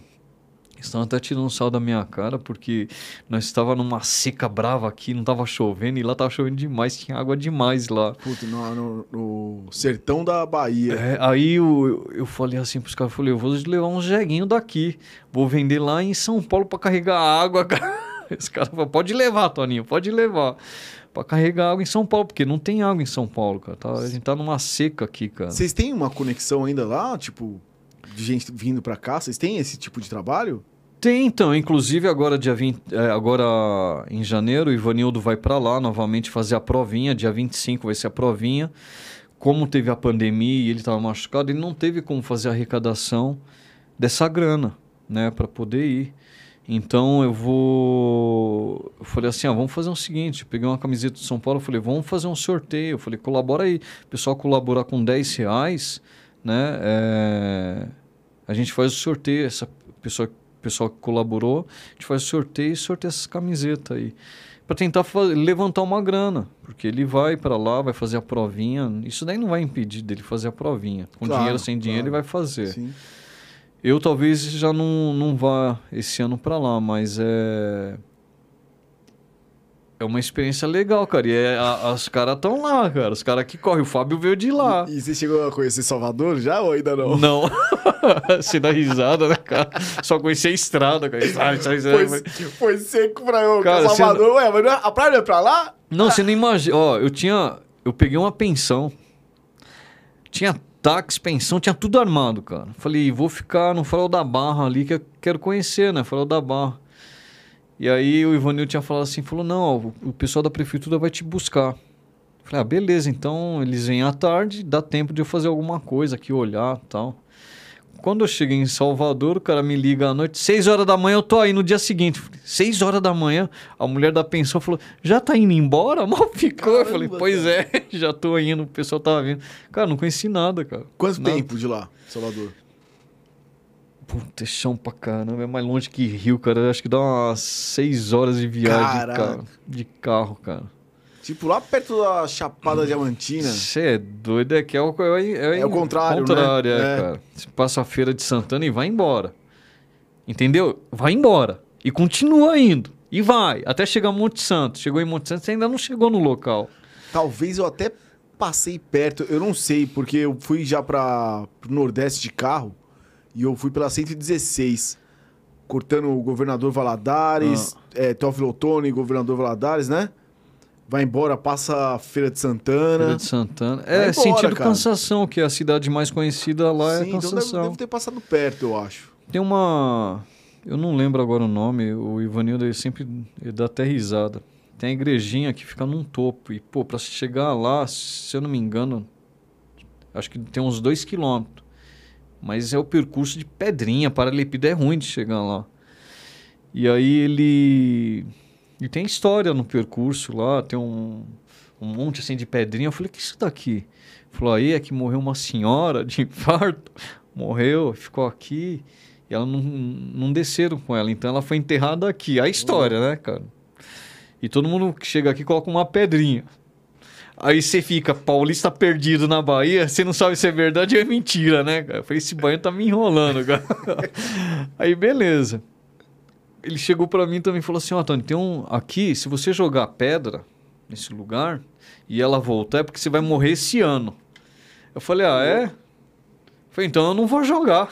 Estão até tirando sal da minha cara, porque nós estava numa seca brava aqui, não tava chovendo, e lá tava chovendo demais, tinha água demais lá. Puta, no, no- no sertão da Bahia. É, aí eu, eu, falei assim pros caras, eu falei, eu vou levar uns jeguinhos daqui, vou vender lá em São Paulo para carregar água, cara. Esse cara falou, pode levar, Toninho, pode levar. Pra carregar água em São Paulo, porque não tem água em São Paulo, cara. Tá- a gente tá numa seca aqui, cara. Vocês têm uma conexão ainda lá, tipo, de gente vindo pra cá? Vocês têm esse tipo de trabalho? Tem, então. Inclusive, agora, dia 20, é, agora em janeiro, o Ivanildo vai para lá novamente fazer a provinha. Dia 25 vai ser a provinha. Como teve a pandemia e ele estava machucado, ele não teve como fazer a arrecadação dessa grana, né, para poder ir. Então eu vou. Eu falei assim: ah, vamos fazer o seguinte. Eu peguei uma camiseta do São Paulo, falei, vamos fazer um sorteio. Eu falei, colabora aí. O pessoal colaborar com 10 reais, né? é, A gente faz o sorteio. Essa pessoa pessoal que colaborou, a gente faz sorteio e sorteia essas camisetas aí. Para tentar levantar uma grana, porque ele vai para lá, vai fazer a provinha. Isso daí não vai impedir dele fazer a provinha. Com Claro, dinheiro, sem dinheiro, ele claro. vai fazer. Sim. Eu talvez já não, não vá esse ano para lá, mas é. É uma experiência legal, cara. E é, a, os caras estão lá, cara. Os caras que correm. O Fábio veio de lá. E, e você chegou a conhecer Salvador já ou ainda não? Não. você dá risada, né, cara? Só conheci a estrada, cara. Estrada. Foi, foi seco pra eu, cara, Salvador. Não... Ué, mas não é, a praia não é pra lá? Não, ah. você não imagina. Ó, eu tinha... Eu peguei uma pensão. Tinha táxi, pensão, tinha tudo armado, cara. Falei, vou ficar no Farol da Barra ali, que eu quero conhecer, né? Farol da Barra. E aí o Ivanil tinha falado assim, falou, não, o pessoal da prefeitura vai te buscar. Falei, ah, beleza, então eles vêm à tarde, dá tempo de eu fazer alguma coisa aqui, olhar tal. Quando eu cheguei em Salvador, o cara me liga à noite, seis horas da manhã eu tô aí no dia seguinte. Seis horas da manhã, a mulher da pensão falou, já tá indo embora? Mal ficou. Caramba, eu falei, pois cara. é, já tô indo, o pessoal tava vindo. Cara, não conheci nada, cara. Quanto nada. tempo de lá, Salvador? Puta, é chão pra caramba. É mais longe que Rio, cara. acho que dá umas seis horas de viagem de carro, de carro, cara. Tipo, lá perto da Chapada Diamantina. Você é doido, é que é o, é, é, é o contrário, contrário, né? É, é, cara. Você passa a feira de Santana e vai embora. Entendeu? Vai embora. E continua indo. E vai. Até chegar a Monte Santo. Chegou em Monte Santo, você ainda não chegou no local. Talvez eu até passei perto, eu não sei, porque eu fui já para o Nordeste de carro. E eu fui pela 116, cortando o governador Valadares, ah. é, Teófilo Otoni, governador Valadares, né? Vai embora, passa a Feira de Santana. Feira de Santana. É, embora, sentido cara. Cansação, que é a cidade mais conhecida lá Sim, é Cansação. Então deve, deve ter passado perto, eu acho. Tem uma... Eu não lembro agora o nome, o Ivanildo ele sempre ele dá até risada. Tem a igrejinha que fica num topo. E, pô, pra chegar lá, se eu não me engano, acho que tem uns dois quilômetros. Mas é o percurso de pedrinha, paralelepípedo é ruim de chegar lá. E aí ele. E tem história no percurso lá, tem um, um monte assim de pedrinha. Eu falei, o que é isso daqui? Ele falou, aí é que morreu uma senhora de infarto, morreu, ficou aqui, e ela não, não desceram com ela, então ela foi enterrada aqui. A história, uhum. né, cara? E todo mundo que chega aqui coloca uma pedrinha. Aí você fica, paulista perdido na Bahia, você não sabe se é verdade ou é mentira, né, cara? Eu falei, esse banho tá me enrolando, cara. Aí, beleza. Ele chegou para mim também e falou assim, ó, oh, Antônio, tem um... Aqui, se você jogar pedra nesse lugar e ela voltar, é porque você vai morrer esse ano. Eu falei, ah, é? Eu falei, então eu não vou jogar.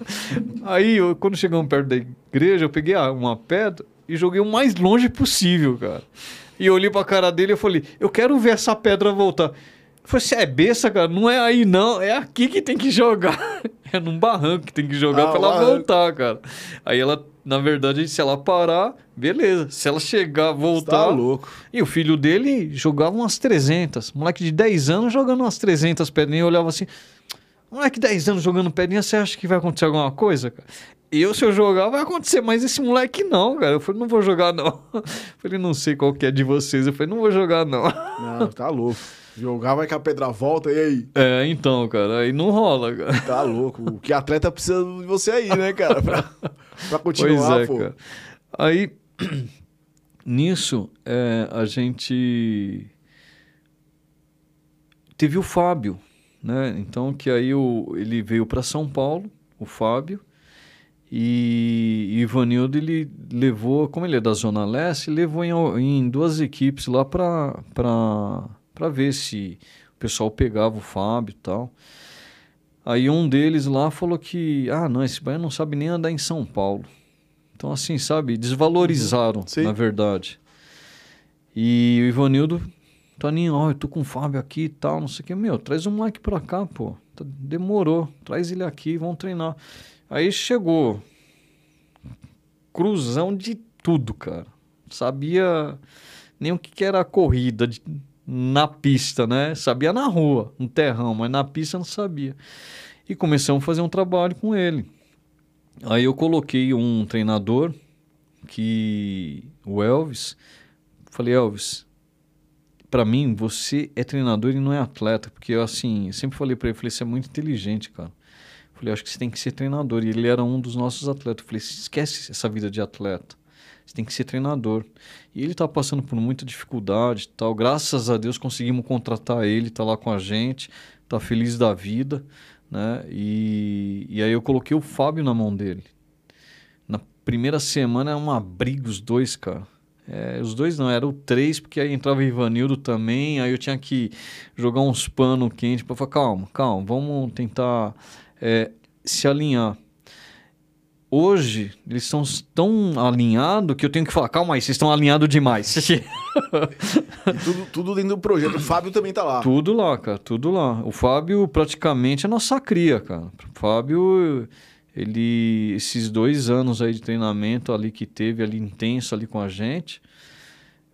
Aí, eu, quando chegamos perto da igreja, eu peguei uma pedra e joguei o mais longe possível, cara. E eu olhei pra cara dele e falei, eu quero ver essa pedra voltar. Você é besta, cara? Não é aí, não. É aqui que tem que jogar. é num barranco que tem que jogar ah, pra ela barranco. voltar, cara. Aí ela, na verdade, se ela parar, beleza. Se ela chegar, voltar... Tá louco. E o filho dele jogava umas 300. Moleque de 10 anos jogando umas 300 pedrinhas. Eu olhava assim... Moleque de 10 anos jogando pedrinha, você acha que vai acontecer alguma coisa, cara? Eu, se eu jogar, vai acontecer, mas esse moleque não, cara. Eu falei, não vou jogar, não. Eu falei, não sei qual que é de vocês. Eu falei, não vou jogar, não. Não, tá louco. Jogar vai que a pedra volta, e aí? É, então, cara, aí não rola, cara. Tá louco. O que atleta precisa de você aí, né, cara? Pra, pra continuar, pois é, pô. Cara. Aí, nisso, é, a gente teve o Fábio, né? Então, que aí o, ele veio para São Paulo, o Fábio, e, Ivanildo ele levou, como ele é da Zona Leste, levou em, em duas equipes lá para ver se o pessoal pegava o Fábio e tal. Aí um deles lá falou que, ah, não, esse baiano não sabe nem andar em São Paulo. Então, assim, sabe, desvalorizaram, Sim. na verdade. E o Ivanildo, Toninho, ó, eu tô com o Fábio aqui e tal, não sei o que. Meu, traz um moleque pra cá, pô. Tá, demorou. Traz ele aqui, vamos treinar. Aí chegou. Cruzão de tudo, cara. Sabia nem o que era a corrida de, na pista, né? Sabia na rua, no terrão, mas na pista não sabia. E começamos a fazer um trabalho com ele. Aí eu coloquei um treinador que o Elvis, falei Elvis, para mim você é treinador e não é atleta, porque eu assim, sempre falei para ele, falei você é muito inteligente, cara. Falei, acho que você tem que ser treinador. E ele era um dos nossos atletas. Falei, esquece essa vida de atleta. Você tem que ser treinador. E ele está passando por muita dificuldade tal. Graças a Deus conseguimos contratar ele, está lá com a gente, está feliz da vida. Né? E, e aí eu coloquei o Fábio na mão dele. Na primeira semana é uma briga os dois, cara. É, os dois não, era o três, porque aí entrava o Ivanildo também, aí eu tinha que jogar uns panos quentes para falar, calma, calma, vamos tentar é, se alinhar. Hoje, eles estão tão alinhados que eu tenho que falar, calma aí, vocês estão alinhados demais. tudo, tudo dentro do projeto. O Fábio também tá lá. Tudo lá, cara, tudo lá. O Fábio praticamente é nossa cria, cara. O Fábio, ele, esses dois anos aí de treinamento ali que teve ali intenso ali com a gente,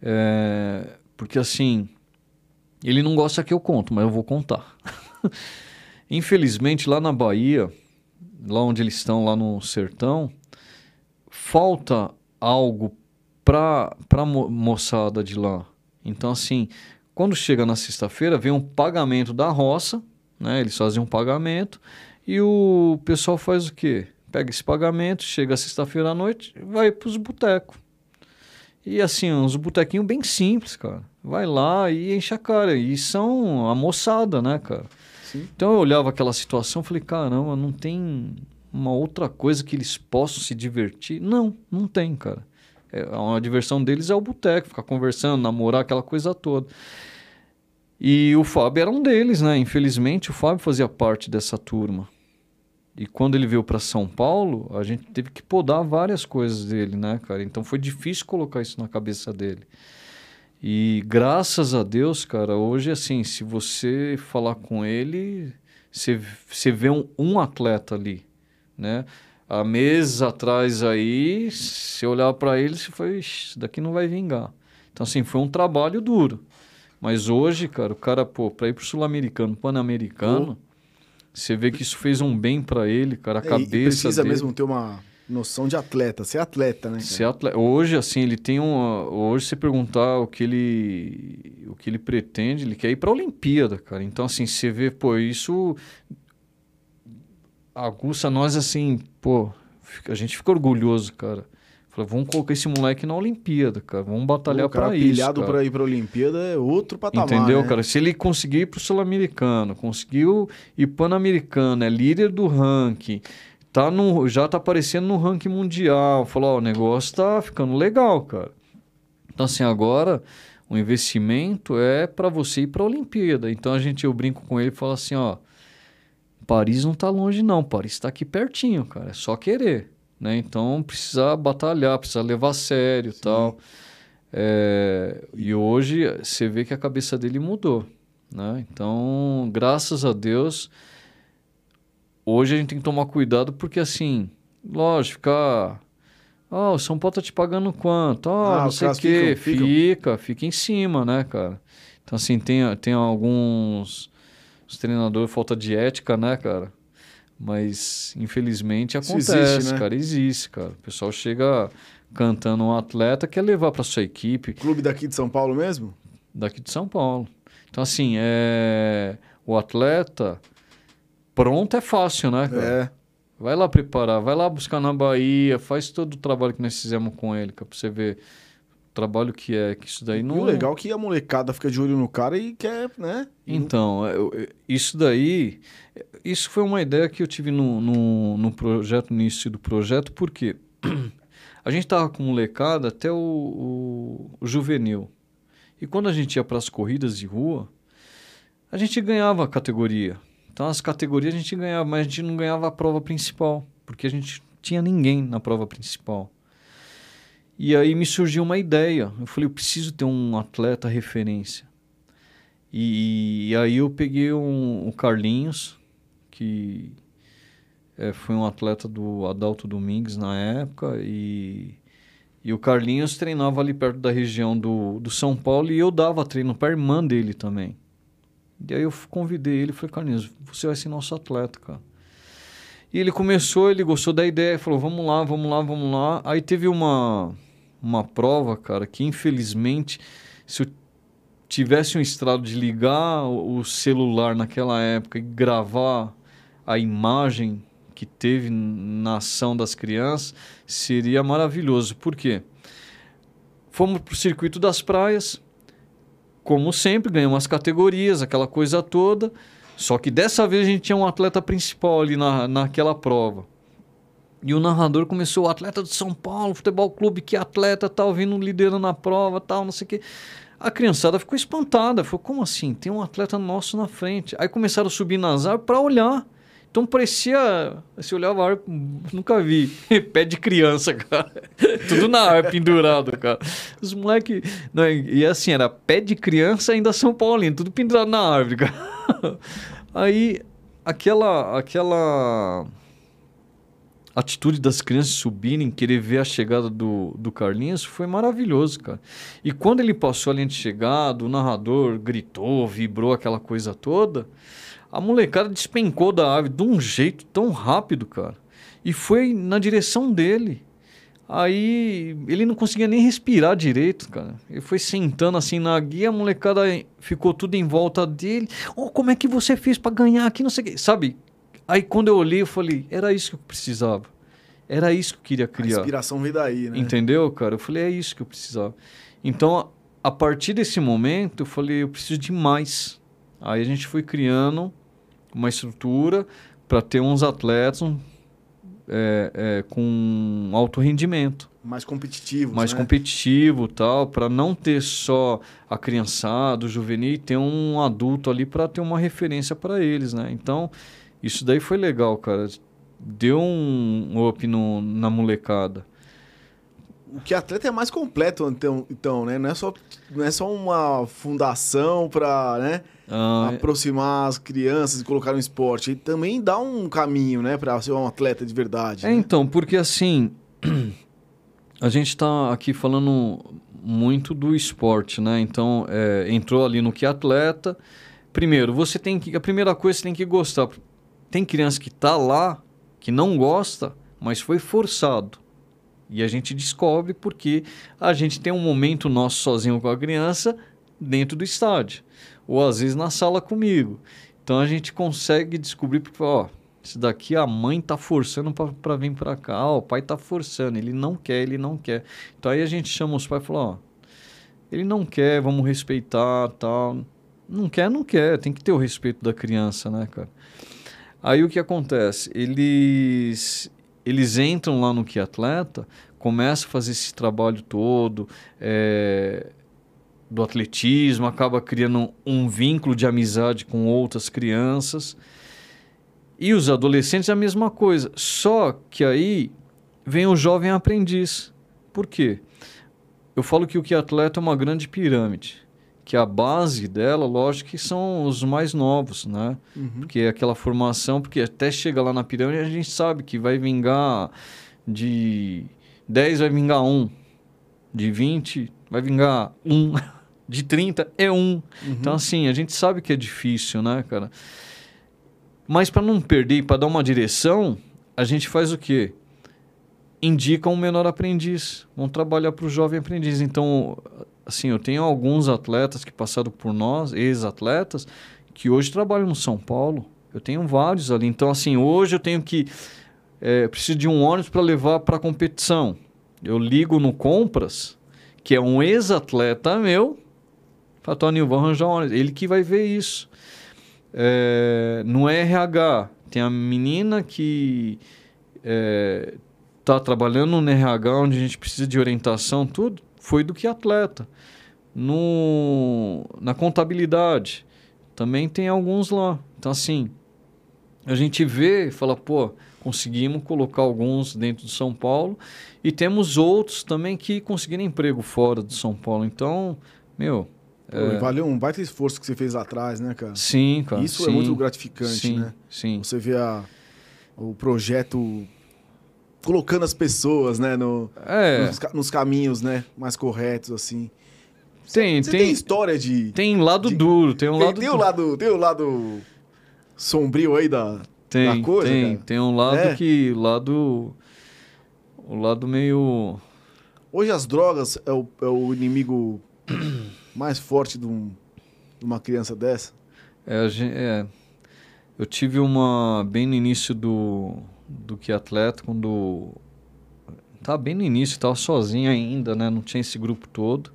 é, porque assim, ele não gosta que eu conto, mas eu vou contar. Infelizmente, lá na Bahia, lá onde eles estão, lá no sertão, falta algo para a moçada de lá. Então, assim, quando chega na sexta-feira, vem um pagamento da roça, né? Eles fazem um pagamento e o pessoal faz o quê? Pega esse pagamento, chega sexta-feira à noite, vai para os botecos. E assim, uns botequinhos bem simples, cara. Vai lá e enche a cara. E são a moçada, né, cara? Sim. Então eu olhava aquela situação e falei, caramba, não tem uma outra coisa que eles possam se divertir? Não, não tem, cara. É, a diversão deles é o boteco, ficar conversando, namorar, aquela coisa toda. E o Fábio era um deles, né? Infelizmente, o Fábio fazia parte dessa turma. E quando ele veio para São Paulo, a gente teve que podar várias coisas dele, né, cara? Então foi difícil colocar isso na cabeça dele. E graças a Deus, cara, hoje, assim, se você falar com ele, você, você vê um, um atleta ali, né? Há meses atrás aí, se olhar para ele, você foi, isso daqui não vai vingar. Então, assim, foi um trabalho duro. Mas hoje, cara, o cara, pô, para ir pro sul-americano, pan-americano, você vê que isso fez um bem para ele, cara, a é, cabeça e precisa dele... mesmo ter uma noção de atleta, ser atleta, né? Cara? Ser atleta. Hoje, assim, ele tem um. Hoje, se perguntar o que ele, o que ele pretende, ele quer ir para a Olimpíada, cara. Então, assim, você vê, pô, isso aguça nós, assim, pô, a gente fica orgulhoso, cara. Fala, vamos colocar esse moleque na Olimpíada, cara. Vamos batalhar para isso. pilhado para ir para a Olimpíada é outro patamar. Entendeu, né? cara? Se ele conseguir ir para o Sul-Americano, conseguiu ir Pan-Americano, é líder do ranking, tá no, já tá aparecendo no ranking mundial. Falou, ó, o negócio tá ficando legal, cara. Então, assim, agora o investimento é para você ir para a Olimpíada. Então, a gente, eu brinco com ele e falo assim, ó, Paris não tá longe não, Paris está aqui pertinho, cara, é só querer, né? Então, precisa batalhar, precisa levar a sério e tal. É, e hoje você vê que a cabeça dele mudou, né? Então, graças a Deus Hoje a gente tem que tomar cuidado porque, assim, lógico, ficar. Ah, oh, o São Paulo tá te pagando quanto? Oh, ah, não sei o quê. Ficam, fica, fica em cima, né, cara? Então, assim, tem, tem alguns os treinadores falta de ética, né, cara? Mas, infelizmente, acontece, existe, né? cara. Existe, cara. O pessoal chega cantando um atleta, quer levar para sua equipe. Clube daqui de São Paulo mesmo? Daqui de São Paulo. Então, assim, é... o atleta pronto é fácil, né, cara? É. Vai lá preparar, vai lá buscar na Bahia, faz todo o trabalho que nós fizemos com ele, cara, pra você ver o trabalho que é, que isso daí não... E o legal é que a molecada fica de olho no cara e quer, né? Então, é, isso daí, isso foi uma ideia que eu tive no, no, no projeto, no início do projeto, porque a gente tava com molecada até o, o, o juvenil. E quando a gente ia para as corridas de rua, a gente ganhava a categoria. Então as categorias a gente ganhava, mas a gente não ganhava a prova principal, porque a gente tinha ninguém na prova principal. E aí me surgiu uma ideia. Eu falei, eu preciso ter um atleta referência. E, e aí eu peguei um, o Carlinhos, que é, foi um atleta do Adalto Domingues na época, e, e o Carlinhos treinava ali perto da região do, do São Paulo e eu dava treino para a irmã dele também. E aí eu convidei ele falei, Carlinhos, você vai ser nosso atleta, cara. E ele começou, ele gostou da ideia, falou, vamos lá, vamos lá, vamos lá. Aí teve uma, uma prova, cara, que infelizmente, se eu tivesse um estrado de ligar o celular naquela época e gravar a imagem que teve na ação das crianças, seria maravilhoso. Por quê? Fomos para o circuito das praias, como sempre, ganhamos as categorias, aquela coisa toda. Só que dessa vez a gente tinha um atleta principal ali na, naquela prova. E o narrador começou, atleta do São Paulo, futebol clube, que atleta, tal, vindo liderando a prova, tal, não sei o quê. A criançada ficou espantada, falou, como assim? Tem um atleta nosso na frente. Aí começaram a subir nas árvores para olhar. Então parecia. Se olhava a árvore, nunca vi. Pé de criança, cara. Tudo na árvore pendurado, cara. Os moleques. E assim, era pé de criança ainda São Paulino, tudo pendurado na árvore, cara. Aí aquela. aquela atitude das crianças subirem, querer ver a chegada do, do Carlinhos, foi maravilhoso, cara. E quando ele passou a linha de chegada, o narrador gritou, vibrou aquela coisa toda. A molecada despencou da árvore de um jeito tão rápido, cara. E foi na direção dele. Aí ele não conseguia nem respirar direito, cara. Ele foi sentando assim na guia, a molecada ficou tudo em volta dele. Oh, como é que você fez para ganhar aqui? Não sei o quê. Sabe? Aí quando eu olhei, eu falei, era isso que eu precisava. Era isso que eu queria criar. A inspiração veio daí, né? Entendeu, cara? Eu falei, é isso que eu precisava. Então, a partir desse momento, eu falei, eu preciso de mais. Aí a gente foi criando uma estrutura para ter uns atletas um, é, é, com alto rendimento. Mais competitivo. Mais né? competitivo tal, para não ter só a criançada, o juvenil, ter um adulto ali para ter uma referência para eles, né? Então, isso daí foi legal, cara. Deu um up no, na molecada o que atleta é mais completo, então, então né? Não é só, não é só uma fundação para né? Ah, é. aproximar as crianças e colocar no esporte. E também dá um caminho, né? Para ser um atleta de verdade. É, né? então, porque assim... a gente está aqui falando muito do esporte, né? Então, é, entrou ali no que atleta. Primeiro, você tem que... A primeira coisa, você tem que gostar. Tem criança que está lá, que não gosta, mas foi forçado. E a gente descobre porque a gente tem um momento nosso sozinho com a criança dentro do estádio. Ou às vezes na sala comigo. Então a gente consegue descobrir, porque, ó, isso daqui a mãe tá forçando para vir para cá, ó, o pai tá forçando, ele não quer, ele não quer. Então aí a gente chama os pais e fala, ó, ele não quer, vamos respeitar, tal. Não quer, não quer, tem que ter o respeito da criança, né, cara? Aí o que acontece? Eles eles entram lá no que atleta, começam a fazer esse trabalho todo é, do atletismo, acaba criando um vínculo de amizade com outras crianças. E os adolescentes é a mesma coisa, só que aí vem o jovem aprendiz. Por quê? Eu falo que o que atleta é uma grande pirâmide que a base dela, lógico que são os mais novos, né? Uhum. Porque é aquela formação, porque até chega lá na pirâmide a gente sabe que vai vingar de 10 vai vingar 1, de 20 vai vingar 1, de 30 é 1. Uhum. Então assim, a gente sabe que é difícil, né, cara? Mas para não perder para dar uma direção, a gente faz o quê? Indica um menor aprendiz. Vamos trabalhar para o jovem aprendiz. Então, assim, eu tenho alguns atletas que passaram por nós, ex-atletas, que hoje trabalham no São Paulo. Eu tenho vários ali. Então, assim, hoje eu tenho que. É, preciso de um ônibus para levar para a competição. Eu ligo no Compras, que é um ex-atleta meu, fala, Toninho, arranjar um ônibus. Ele que vai ver isso. É, no RH, tem a menina que está é, trabalhando no RH, onde a gente precisa de orientação, tudo foi do que atleta. No, na contabilidade, também tem alguns lá. Então, assim, a gente vê e fala, pô, conseguimos colocar alguns dentro de São Paulo e temos outros também que conseguiram emprego fora de São Paulo. Então, meu. Pô, é... Valeu um baita esforço que você fez lá atrás, né, cara? Sim, cara. Isso é sim, é muito gratificante, sim, né? Sim. Você vê a, o projeto colocando as pessoas, né, no, é. nos, nos, caminhos, né, mais corretos, assim. Tem, Você tem, tem história de... Tem lado de, duro, tem um tem, lado... Tem o lado, tem o lado sombrio aí da, tem, da coisa, Tem, cara? tem um lado é. que... lado... O lado meio... Hoje as drogas é o, é o inimigo mais forte de, um, de uma criança dessa? É, é, eu tive uma... Bem no início do do que atleta quando tá bem no início, estava sozinho ainda, né? Não tinha esse grupo todo.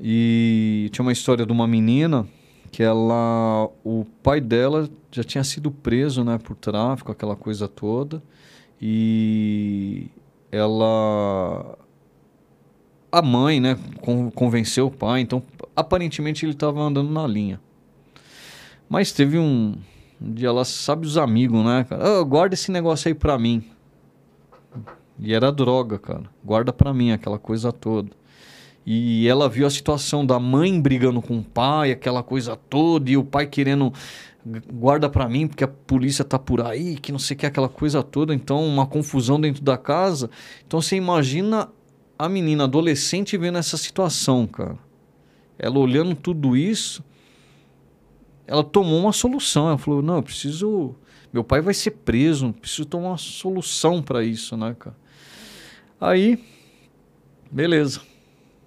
E tinha uma história de uma menina que ela, o pai dela já tinha sido preso, né, por tráfico, aquela coisa toda. E ela a mãe, né, con convenceu o pai, então aparentemente ele estava andando na linha. Mas teve um, um dia lá, sabe os amigos, né, cara? Oh, guarda esse negócio aí pra mim. E era droga, cara. Guarda pra mim aquela coisa toda. E ela viu a situação da mãe brigando com o pai, aquela coisa toda, e o pai querendo guarda para mim porque a polícia tá por aí, que não sei o que aquela coisa toda, então uma confusão dentro da casa. Então você imagina a menina adolescente vendo essa situação, cara. Ela olhando tudo isso, ela tomou uma solução. Ela falou: "Não, eu preciso, meu pai vai ser preso, preciso tomar uma solução para isso, né, cara?" Aí beleza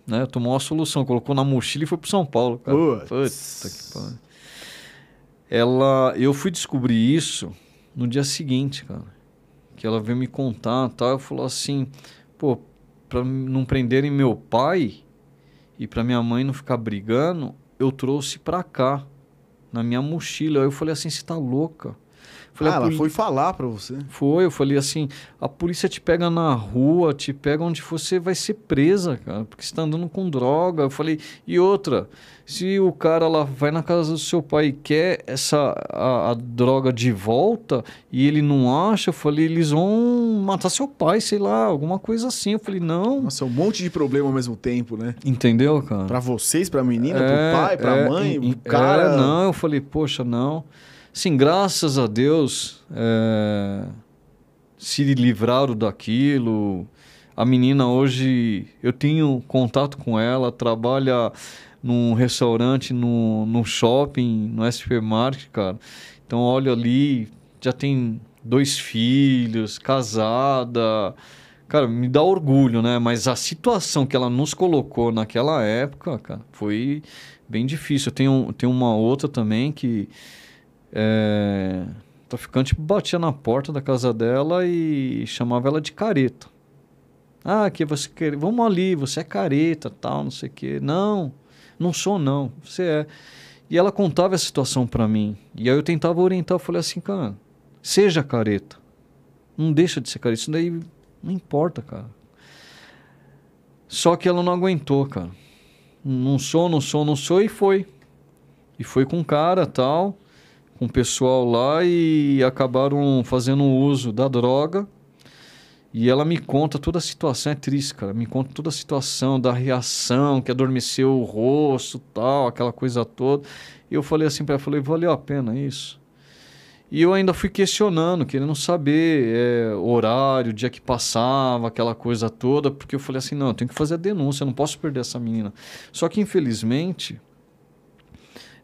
né? Tomou uma solução, colocou na mochila e foi para São Paulo, cara. Putz. Puta que pariu. Ela, eu fui descobrir isso no dia seguinte, cara. Que ela veio me contar, tal, eu falou assim: "Pô, para não prenderem meu pai e para minha mãe não ficar brigando, eu trouxe para cá na minha mochila". Aí eu falei assim: "Você tá louca?" Falei, ah, ela foi falar para você? Foi, eu falei assim, a polícia te pega na rua, te pega onde você vai ser presa, cara, porque você tá andando com droga. Eu falei, e outra, se o cara lá vai na casa do seu pai e quer essa a, a droga de volta e ele não acha, eu falei, eles vão matar seu pai, sei lá, alguma coisa assim. Eu falei, não. Nossa, é um monte de problema ao mesmo tempo, né? Entendeu, cara? Pra vocês, pra menina, é, pro pai, pra é, mãe, o cara. É, não, eu falei, poxa, não. Sim, graças a Deus é, se livraram daquilo. A menina hoje, eu tenho contato com ela, trabalha num restaurante, no, no shopping, no SP Market, cara. Então, olha ali, já tem dois filhos, casada. Cara, me dá orgulho, né? Mas a situação que ela nos colocou naquela época, cara, foi bem difícil. Eu tenho, tenho uma outra também que é, o traficante batia na porta da casa dela e chamava ela de careta. Ah, que você quer, vamos ali, você é careta, tal, não sei o quê. Não, não sou não, você é. E ela contava a situação para mim. E aí eu tentava orientar, eu falei assim, cara, seja careta. Não deixa de ser careta, isso daí não importa, cara. Só que ela não aguentou, cara. Não sou, não sou, não sou e foi. E foi com cara, tal com o pessoal lá e acabaram fazendo uso da droga. E ela me conta toda a situação, é triste, cara. Me conta toda a situação da reação, que adormeceu o rosto, tal, aquela coisa toda. E eu falei assim para ela, falei, valeu a pena isso? E eu ainda fui questionando, querendo saber é, horário, dia que passava, aquela coisa toda, porque eu falei assim, não, eu tenho que fazer a denúncia, eu não posso perder essa menina. Só que, infelizmente,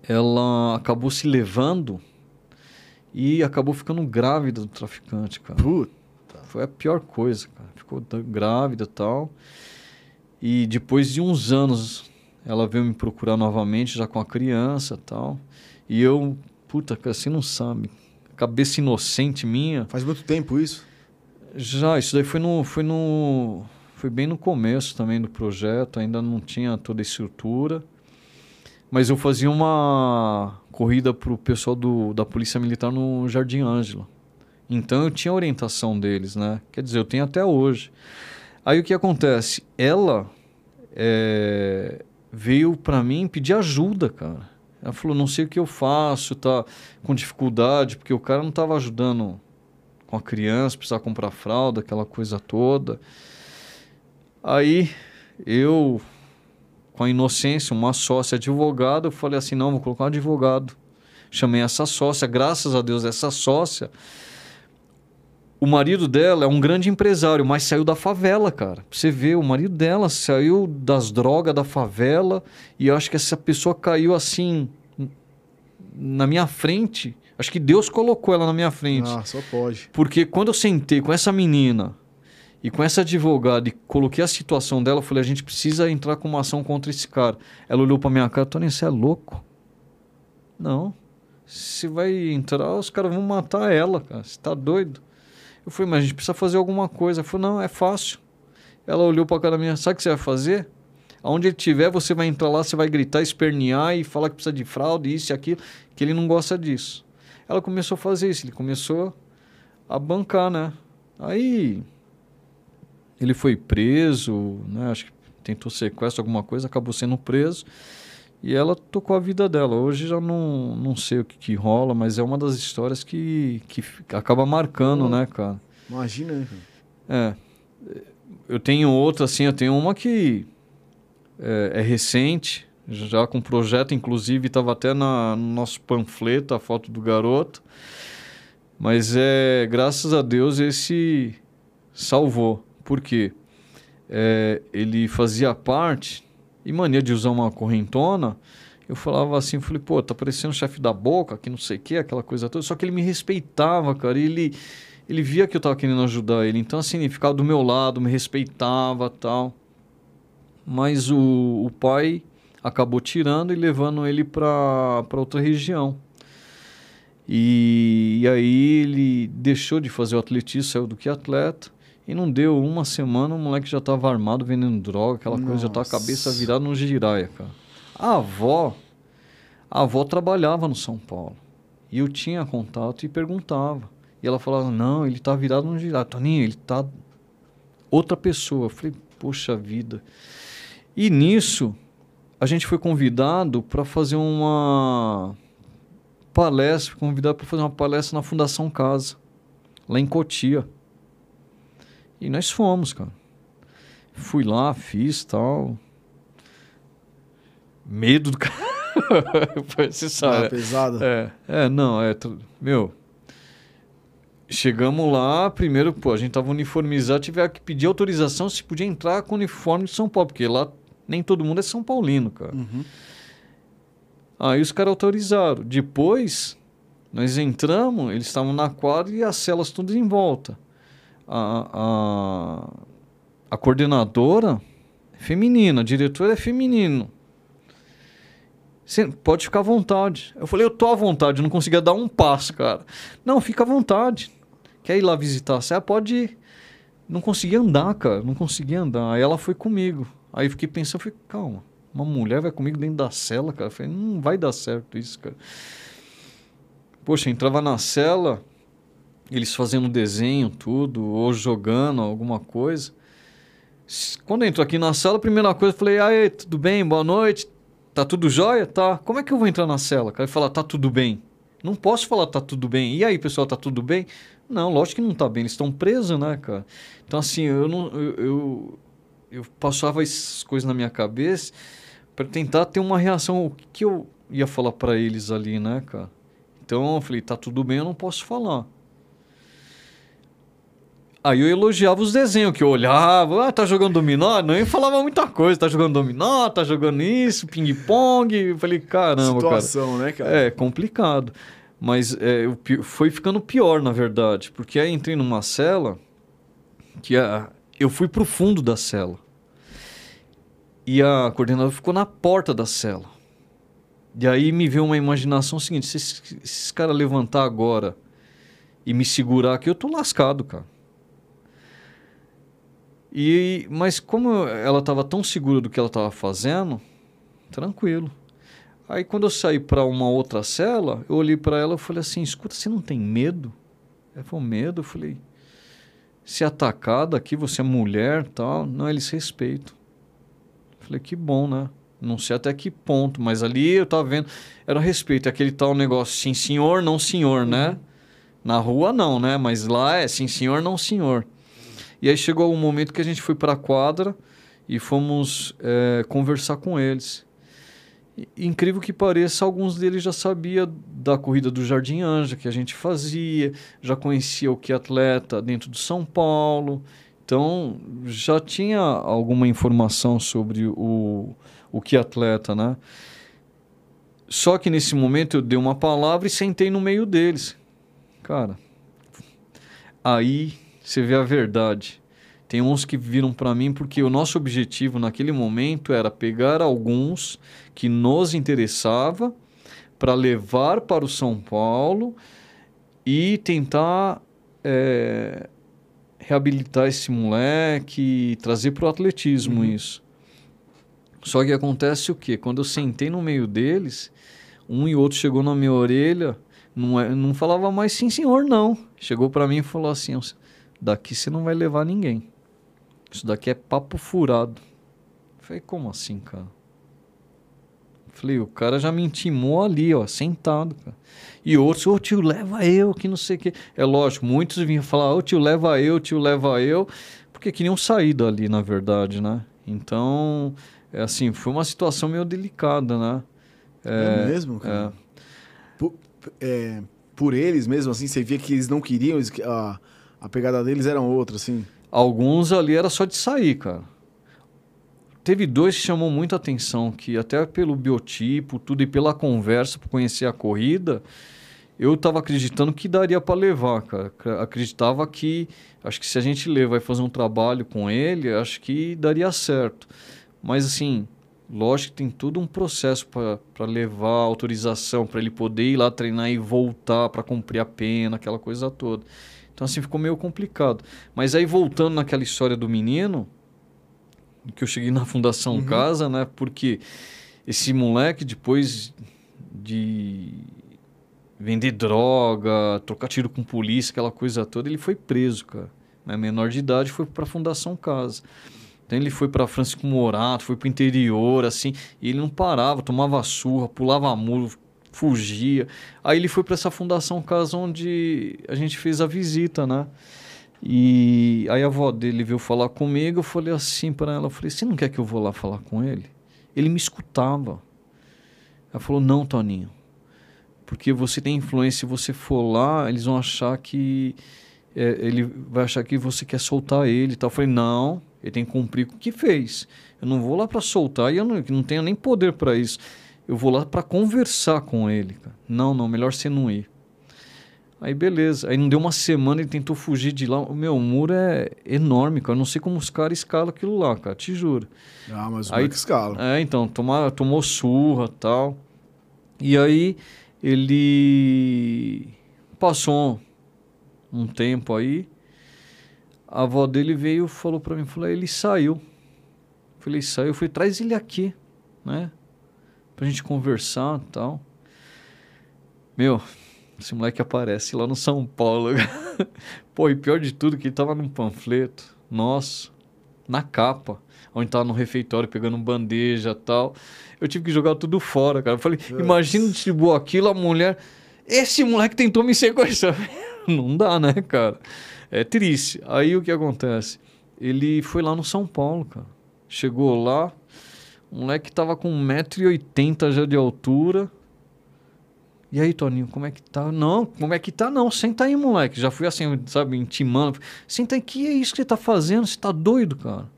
ela acabou se levando e acabou ficando grávida do traficante, cara. Puta. Foi a pior coisa, cara. Ficou grávida e tal. E depois de uns anos, ela veio me procurar novamente, já com a criança e tal. E eu, puta, você não sabe. Cabeça inocente minha. Faz muito tempo isso? Já, isso daí foi no. Foi no. Foi bem no começo também do projeto, ainda não tinha toda a estrutura. Mas eu fazia uma corrida para o pessoal do, da Polícia Militar no Jardim Ângela. Então eu tinha orientação deles, né? Quer dizer, eu tenho até hoje. Aí o que acontece? Ela é, veio para mim pedir ajuda, cara. Ela falou: não sei o que eu faço, tá com dificuldade, porque o cara não estava ajudando com a criança, precisava comprar fralda, aquela coisa toda. Aí eu com a inocência, uma sócia advogada, eu falei assim, não, vou colocar um advogado. Chamei essa sócia, graças a Deus, essa sócia. O marido dela é um grande empresário, mas saiu da favela, cara. Você vê, o marido dela saiu das drogas da favela e eu acho que essa pessoa caiu assim na minha frente. Acho que Deus colocou ela na minha frente. Ah, só pode. Porque quando eu sentei com essa menina e com essa advogada e coloquei a situação dela, falei, a gente precisa entrar com uma ação contra esse cara. Ela olhou para minha cara, Tony, você é louco? Não. Se vai entrar, os caras vão matar ela, cara. Você tá doido? Eu falei, mas a gente precisa fazer alguma coisa. Ela não, é fácil. Ela olhou para a cara minha, sabe o que você vai fazer? Aonde ele tiver, você vai entrar lá, você vai gritar, espernear e falar que precisa de fraude, isso e aquilo, que ele não gosta disso. Ela começou a fazer isso, ele começou a bancar, né? Aí ele foi preso, né? Acho que tentou sequestro, alguma coisa, acabou sendo preso. E ela tocou a vida dela. Hoje já não, não sei o que, que rola, mas é uma das histórias que, que acaba marcando, hum. né, cara? Imagina, né? É. Eu tenho outra, assim, eu tenho uma que é, é recente, já com projeto, inclusive estava até na, no nosso panfleto a foto do garoto. Mas é, graças a Deus esse salvou. Por quê? É, ele fazia parte e mania de usar uma correntona, eu falava assim, falei, pô, tá parecendo chefe da boca, que não sei o que, aquela coisa toda. Só que ele me respeitava, cara, e ele, ele via que eu tava querendo ajudar ele. Então, assim, ele ficava do meu lado, me respeitava tal. Mas o, o pai acabou tirando e levando ele para outra região. E, e, aí ele deixou de fazer o atletismo, saiu do que atleta. E não deu uma semana, o moleque já estava armado vendendo droga, aquela Nossa. coisa, já tava a cabeça virada no giraia, cara. A avó, a avó trabalhava no São Paulo. E eu tinha contato e perguntava. E ela falava, não, ele tá virado no giraia. Toninho, ele tá outra pessoa. Eu falei, poxa vida. E nisso, a gente foi convidado para fazer uma palestra, convidado para fazer uma palestra na Fundação Casa, lá em Cotia. E nós fomos, cara. Fui lá, fiz tal. Medo do cara. Você sabe. É pesado? É, é não, é. Meu. Chegamos lá, primeiro, pô, a gente tava uniformizado, tiveram que pedir autorização se podia entrar com o uniforme de São Paulo, porque lá nem todo mundo é São Paulino, cara. Uhum. Aí os caras autorizaram. Depois, nós entramos, eles estavam na quadra e as celas todas em volta a, a, a coordenadora é feminina, a diretora é feminino. Você pode ficar à vontade. Eu falei, eu tô à vontade, não conseguia dar um passo, cara. Não, fica à vontade. Quer ir lá visitar? Você pode ir. Não conseguia andar, cara. Não conseguia andar. Aí ela foi comigo. Aí eu fiquei pensando, eu falei, calma, uma mulher vai comigo dentro da cela, cara. Eu falei, não vai dar certo isso, cara. Poxa, entrava na cela, eles fazendo desenho, tudo, ou jogando alguma coisa. Quando eu entro aqui na sala, a primeira coisa eu falei, aí, tudo bem, boa noite, tá tudo jóia? Tá. Como é que eu vou entrar na cela? Cara, falar, tá tudo bem. Não posso falar, tá tudo bem. E aí, pessoal, tá tudo bem? Não, lógico que não tá bem, eles estão presos, né, cara? Então, assim, eu não. Eu, eu, eu passava essas coisas na minha cabeça para tentar ter uma reação. O que eu ia falar para eles ali, né, cara? Então eu falei, tá tudo bem, eu não posso falar. Aí eu elogiava os desenhos, que eu olhava, ah, tá jogando dominó? Não, eu falava muita coisa, tá jogando dominó, tá jogando isso, ping-pong. Falei, caramba, Situação, cara. né, cara? É, complicado. Mas é, foi ficando pior, na verdade, porque aí entrei numa cela que a, eu fui pro fundo da cela. E a coordenadora ficou na porta da cela. E aí me veio uma imaginação seguinte, se esses, esses caras levantar agora e me segurar aqui, eu tô lascado, cara. E, mas como ela estava tão segura do que ela estava fazendo, tranquilo. Aí quando eu saí para uma outra cela, eu olhei para ela e falei assim: escuta, você não tem medo? Ela falou: medo? Eu falei: se atacada aqui, você é mulher tal. Não, eles respeitam. Eu falei: que bom, né? Não sei até que ponto, mas ali eu tava vendo, era respeito, aquele tal negócio, sim senhor, não senhor, né? Uhum. Na rua não, né? Mas lá é sim senhor, não senhor. E aí chegou um momento que a gente foi para a quadra e fomos é, conversar com eles. E, incrível que pareça, alguns deles já sabia da corrida do Jardim Anja que a gente fazia, já conhecia o que atleta dentro de São Paulo. Então já tinha alguma informação sobre o, o que atleta, né? Só que nesse momento eu dei uma palavra e sentei no meio deles. Cara, aí você vê a verdade. Tem uns que viram para mim porque o nosso objetivo naquele momento era pegar alguns que nos interessava para levar para o São Paulo e tentar é, reabilitar esse moleque, trazer para o atletismo uhum. isso. Só que acontece o quê? Quando eu sentei no meio deles, um e outro chegou na minha orelha, não, é, não falava mais sim senhor não. Chegou para mim e falou assim, daqui você não vai levar ninguém. Isso daqui é papo furado. Eu falei, como assim, cara? Eu falei, o cara já me intimou ali, ó, sentado, cara. E outros, ô tio, leva eu, que não sei o quê. É lógico, muitos vinham falar, ô tio, leva eu, tio, leva eu, porque queriam sair dali, na verdade, né? Então, é assim, foi uma situação meio delicada, né? É, mesmo, cara? É. Por, é, por eles mesmo, assim, você via que eles não queriam, eles- a, a pegada deles era outra, assim. Alguns ali era só de sair, cara. Teve dois que chamou muita atenção, que até pelo biotipo, tudo e pela conversa, por conhecer a corrida, eu tava acreditando que daria para levar, cara. Ac- Acreditava que, acho que se a gente levar e fazer um trabalho com ele, acho que daria certo. Mas assim, lógico que tem todo um processo para levar autorização, para ele poder ir lá treinar e voltar para cumprir a pena, aquela coisa toda. Então assim ficou meio complicado. Mas aí voltando naquela história do menino, que eu cheguei na Fundação Uhum. Casa, né? Porque esse moleque depois de vender droga, trocar tiro com polícia, aquela coisa toda, ele foi preso, cara. Né? Menor de idade foi para a Fundação Casa. Então ele foi para Francisco Morato, foi para o interior, assim, e ele não parava, tomava surra, pulava muro, fugia. Aí ele foi para essa Fundação Casa onde a gente fez a visita, né? E aí a avó dele veio falar comigo, eu falei assim para ela, eu falei, você não quer que eu vou lá falar com ele? Ele me escutava. Ela falou, não, Toninho, porque você tem influência, se você for lá, eles vão achar que é, ele vai achar que você quer soltar ele e tal. Eu falei, não, ele tem que cumprir com o que fez. Eu não vou lá para soltar e eu não, não tenho nem poder para isso. Eu vou lá para conversar com ele. Cara. Não, não, melhor você não ir. Aí beleza. Aí não deu uma semana, ele tentou fugir de lá. O meu muro é enorme, cara. Eu não sei como os caras escalam aquilo lá, cara. Te juro. Ah, mas o Aí- moleque escala. É, então, toma, tomou surra tal. E aí ele passou um tempo aí. A avó dele veio e falou pra mim, falou, ele saiu. Falei, saiu. Eu falei, traz ele aqui, né? Pra gente conversar e tal. Meu, esse moleque aparece lá no São Paulo. Pô, e pior de tudo que ele tava num panfleto. Nossa, na capa. Onde tava no refeitório pegando bandeja e tal. Eu tive que jogar tudo fora, cara. Eu falei, imagina distribuir aquilo, a mulher. Esse moleque tentou me sequestrar. Não dá, né, cara? É triste. Aí o que acontece? Ele foi lá no São Paulo, cara. Chegou lá, o moleque tava com 1,80m já de altura. E aí, Toninho, como é que tá? Não, como é que tá? Não, senta aí, moleque. Já fui assim, sabe, intimando. Senta aí, que é isso que você tá fazendo? Você tá doido, cara?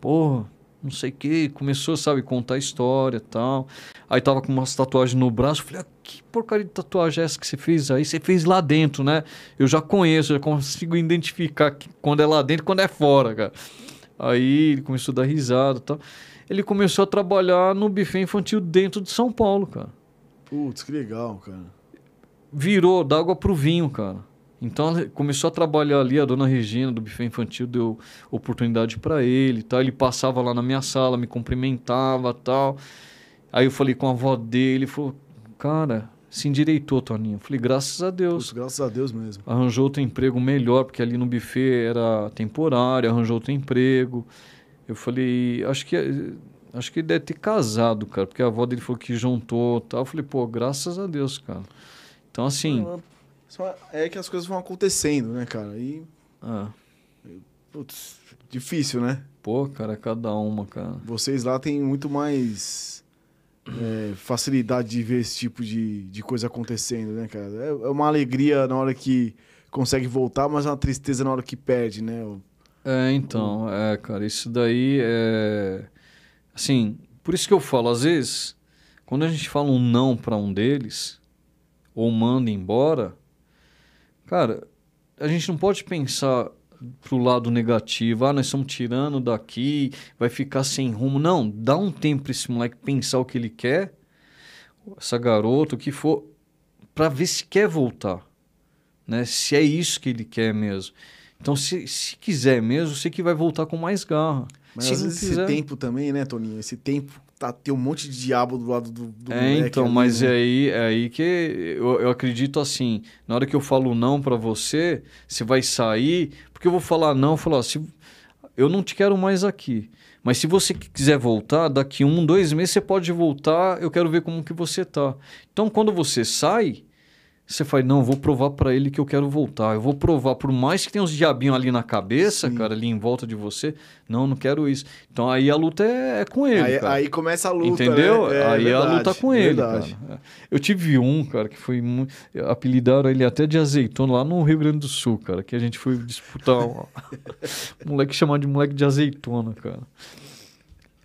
Porra, não sei o que. Começou, sabe, contar história e tal. Aí tava com umas tatuagens no braço. Falei, ah, que porcaria de tatuagem é essa que você fez aí? Você fez lá dentro, né? Eu já conheço, já consigo identificar quando é lá dentro quando é fora, cara. Aí ele começou a dar risada e tal. Ele começou a trabalhar no buffet infantil dentro de São Paulo, cara Putz, que legal, cara. virou d'água pro vinho, cara. Então começou a trabalhar ali, a dona Regina do buffet infantil deu oportunidade para ele, tal. Ele passava lá na minha sala, me cumprimentava, tal. Aí eu falei com a avó dele, ele falou: "Cara, se endireitou, Toninho". Eu falei: "Graças a Deus". Graças a Deus mesmo. Arranjou outro emprego melhor, porque ali no buffet era temporário, arranjou outro emprego. Eu falei: "Acho que acho que ele deve ter casado, cara, porque a avó dele falou que juntou, tal". Eu falei: "Pô, graças a Deus, cara". Então assim, é que as coisas vão acontecendo, né, cara? E, ah, putz, difícil, né? Pô, cara, cada uma, cara. Vocês lá têm muito mais é, facilidade de ver esse tipo de, de coisa acontecendo, né, cara? É, é uma alegria na hora que consegue voltar, mas é uma tristeza na hora que perde, né? O- É, então, é, cara, isso daí é. Assim, por isso que eu falo, às vezes, quando a gente fala um não pra um deles, ou manda embora, cara, a gente não pode pensar pro lado negativo, ah, nós estamos tirando daqui, vai ficar sem rumo. Não, dá um tempo pra esse moleque pensar o que ele quer, essa garota, o que for, pra ver se quer voltar, né? Se é isso que ele quer mesmo. Então, se, se quiser mesmo, sei que vai voltar com mais garra. Mas se às vezes quiser... esse tempo também, né, Toninho? Esse tempo tá, tem um monte de diabo do lado do, do É, então, ali, mas né? é aí, é aí que eu, eu acredito assim, na hora que eu falo não pra você, você vai sair, Porque eu vou falar não, eu falar, se eu não te quero mais aqui. Mas se você quiser voltar, daqui um, dois meses você pode voltar, eu quero ver como que você tá. Então, quando você sai, você fala, não, eu vou provar para ele que eu quero voltar. Eu vou provar, por mais que tenha uns diabinhos ali na cabeça, Sim. cara, ali em volta de você, não, não quero isso. Então aí a luta é, é com ele. Aí, aí começa a luta, Entendeu? né? É, aí a verdade, luta com ele, cara. Eu tive um, cara, que foi muito. Apelidaram ele até de azeitona lá no Rio Grande do Sul, cara, que a gente foi disputar. Um moleque chamado de moleque de azeitona, cara.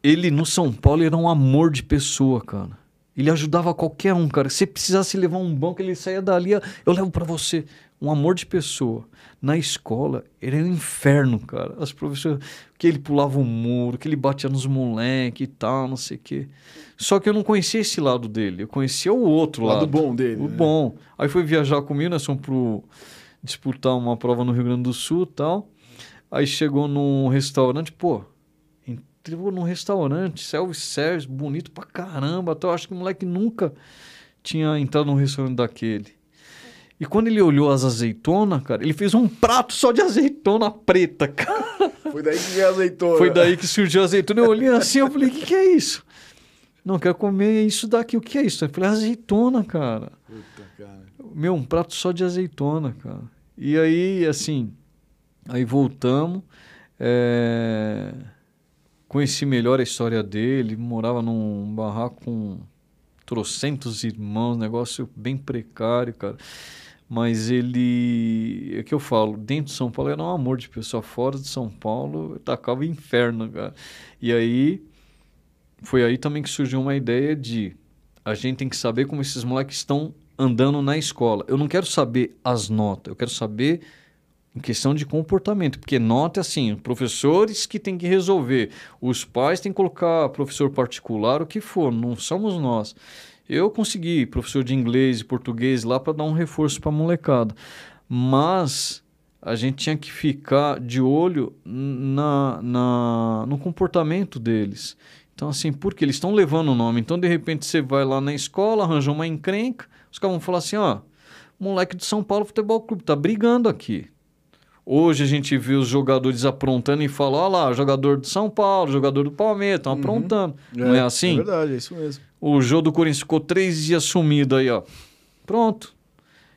Ele no São Paulo era um amor de pessoa, cara. Ele ajudava qualquer um, cara. Se precisasse levar um banco, ele saía dali, eu levo para você. Um amor de pessoa. Na escola, ele era um inferno, cara. As professoras, que ele pulava o muro, que ele batia nos moleques e tal, não sei o quê. Só que eu não conhecia esse lado dele. Eu conhecia o outro O lado. lado bom dele, O né? bom. Aí foi viajar comigo, nós fomos pro disputar uma prova no Rio Grande do Sul e tal. Aí chegou num restaurante, pô, entrou num restaurante, self-service, bonito pra caramba. Então eu acho que o moleque nunca tinha entrado num restaurante daquele. E quando ele olhou as azeitonas, cara, ele fez um prato só de azeitona preta, cara. Foi daí que veio a azeitona. Foi daí que surgiu a azeitona. Eu olhei assim, eu falei, o que, que é isso? Não, quero comer isso daqui. O que é isso? Eu falei, azeitona, cara. Puta, cara. Meu, um prato só de azeitona, cara. E aí, assim, aí voltamos. é, Conheci melhor a história dele. Morava num barraco com trocentos irmãos, negócio bem precário, cara. Mas ele. É que eu falo, dentro de São Paulo era um amor de pessoa, fora de São Paulo tacava inferno, cara. E aí. Foi aí também que surgiu uma ideia de a gente tem que saber como esses moleques estão andando na escola. Eu não quero saber as notas, eu quero saber em questão de comportamento, porque nota assim, professores que têm que resolver, os pais têm que colocar professor particular, o que for, não somos nós. Eu consegui professor de inglês e português lá para dar um reforço para a molecada, mas a gente tinha que ficar de olho na, na, no comportamento deles. Então, assim, porque eles estão levando o nome. Então, de repente, você vai lá na escola, arranja uma encrenca, os caras vão falar assim: ó, moleque de São Paulo Futebol Clube tá brigando aqui. Hoje a gente vê os jogadores aprontando e falam: ó lá, jogador do São Paulo, jogador do Palmeiras, estão aprontando. Não é assim? É verdade, é isso mesmo. O jogo do Corinthians ficou três dias sumido aí, ó. Pronto.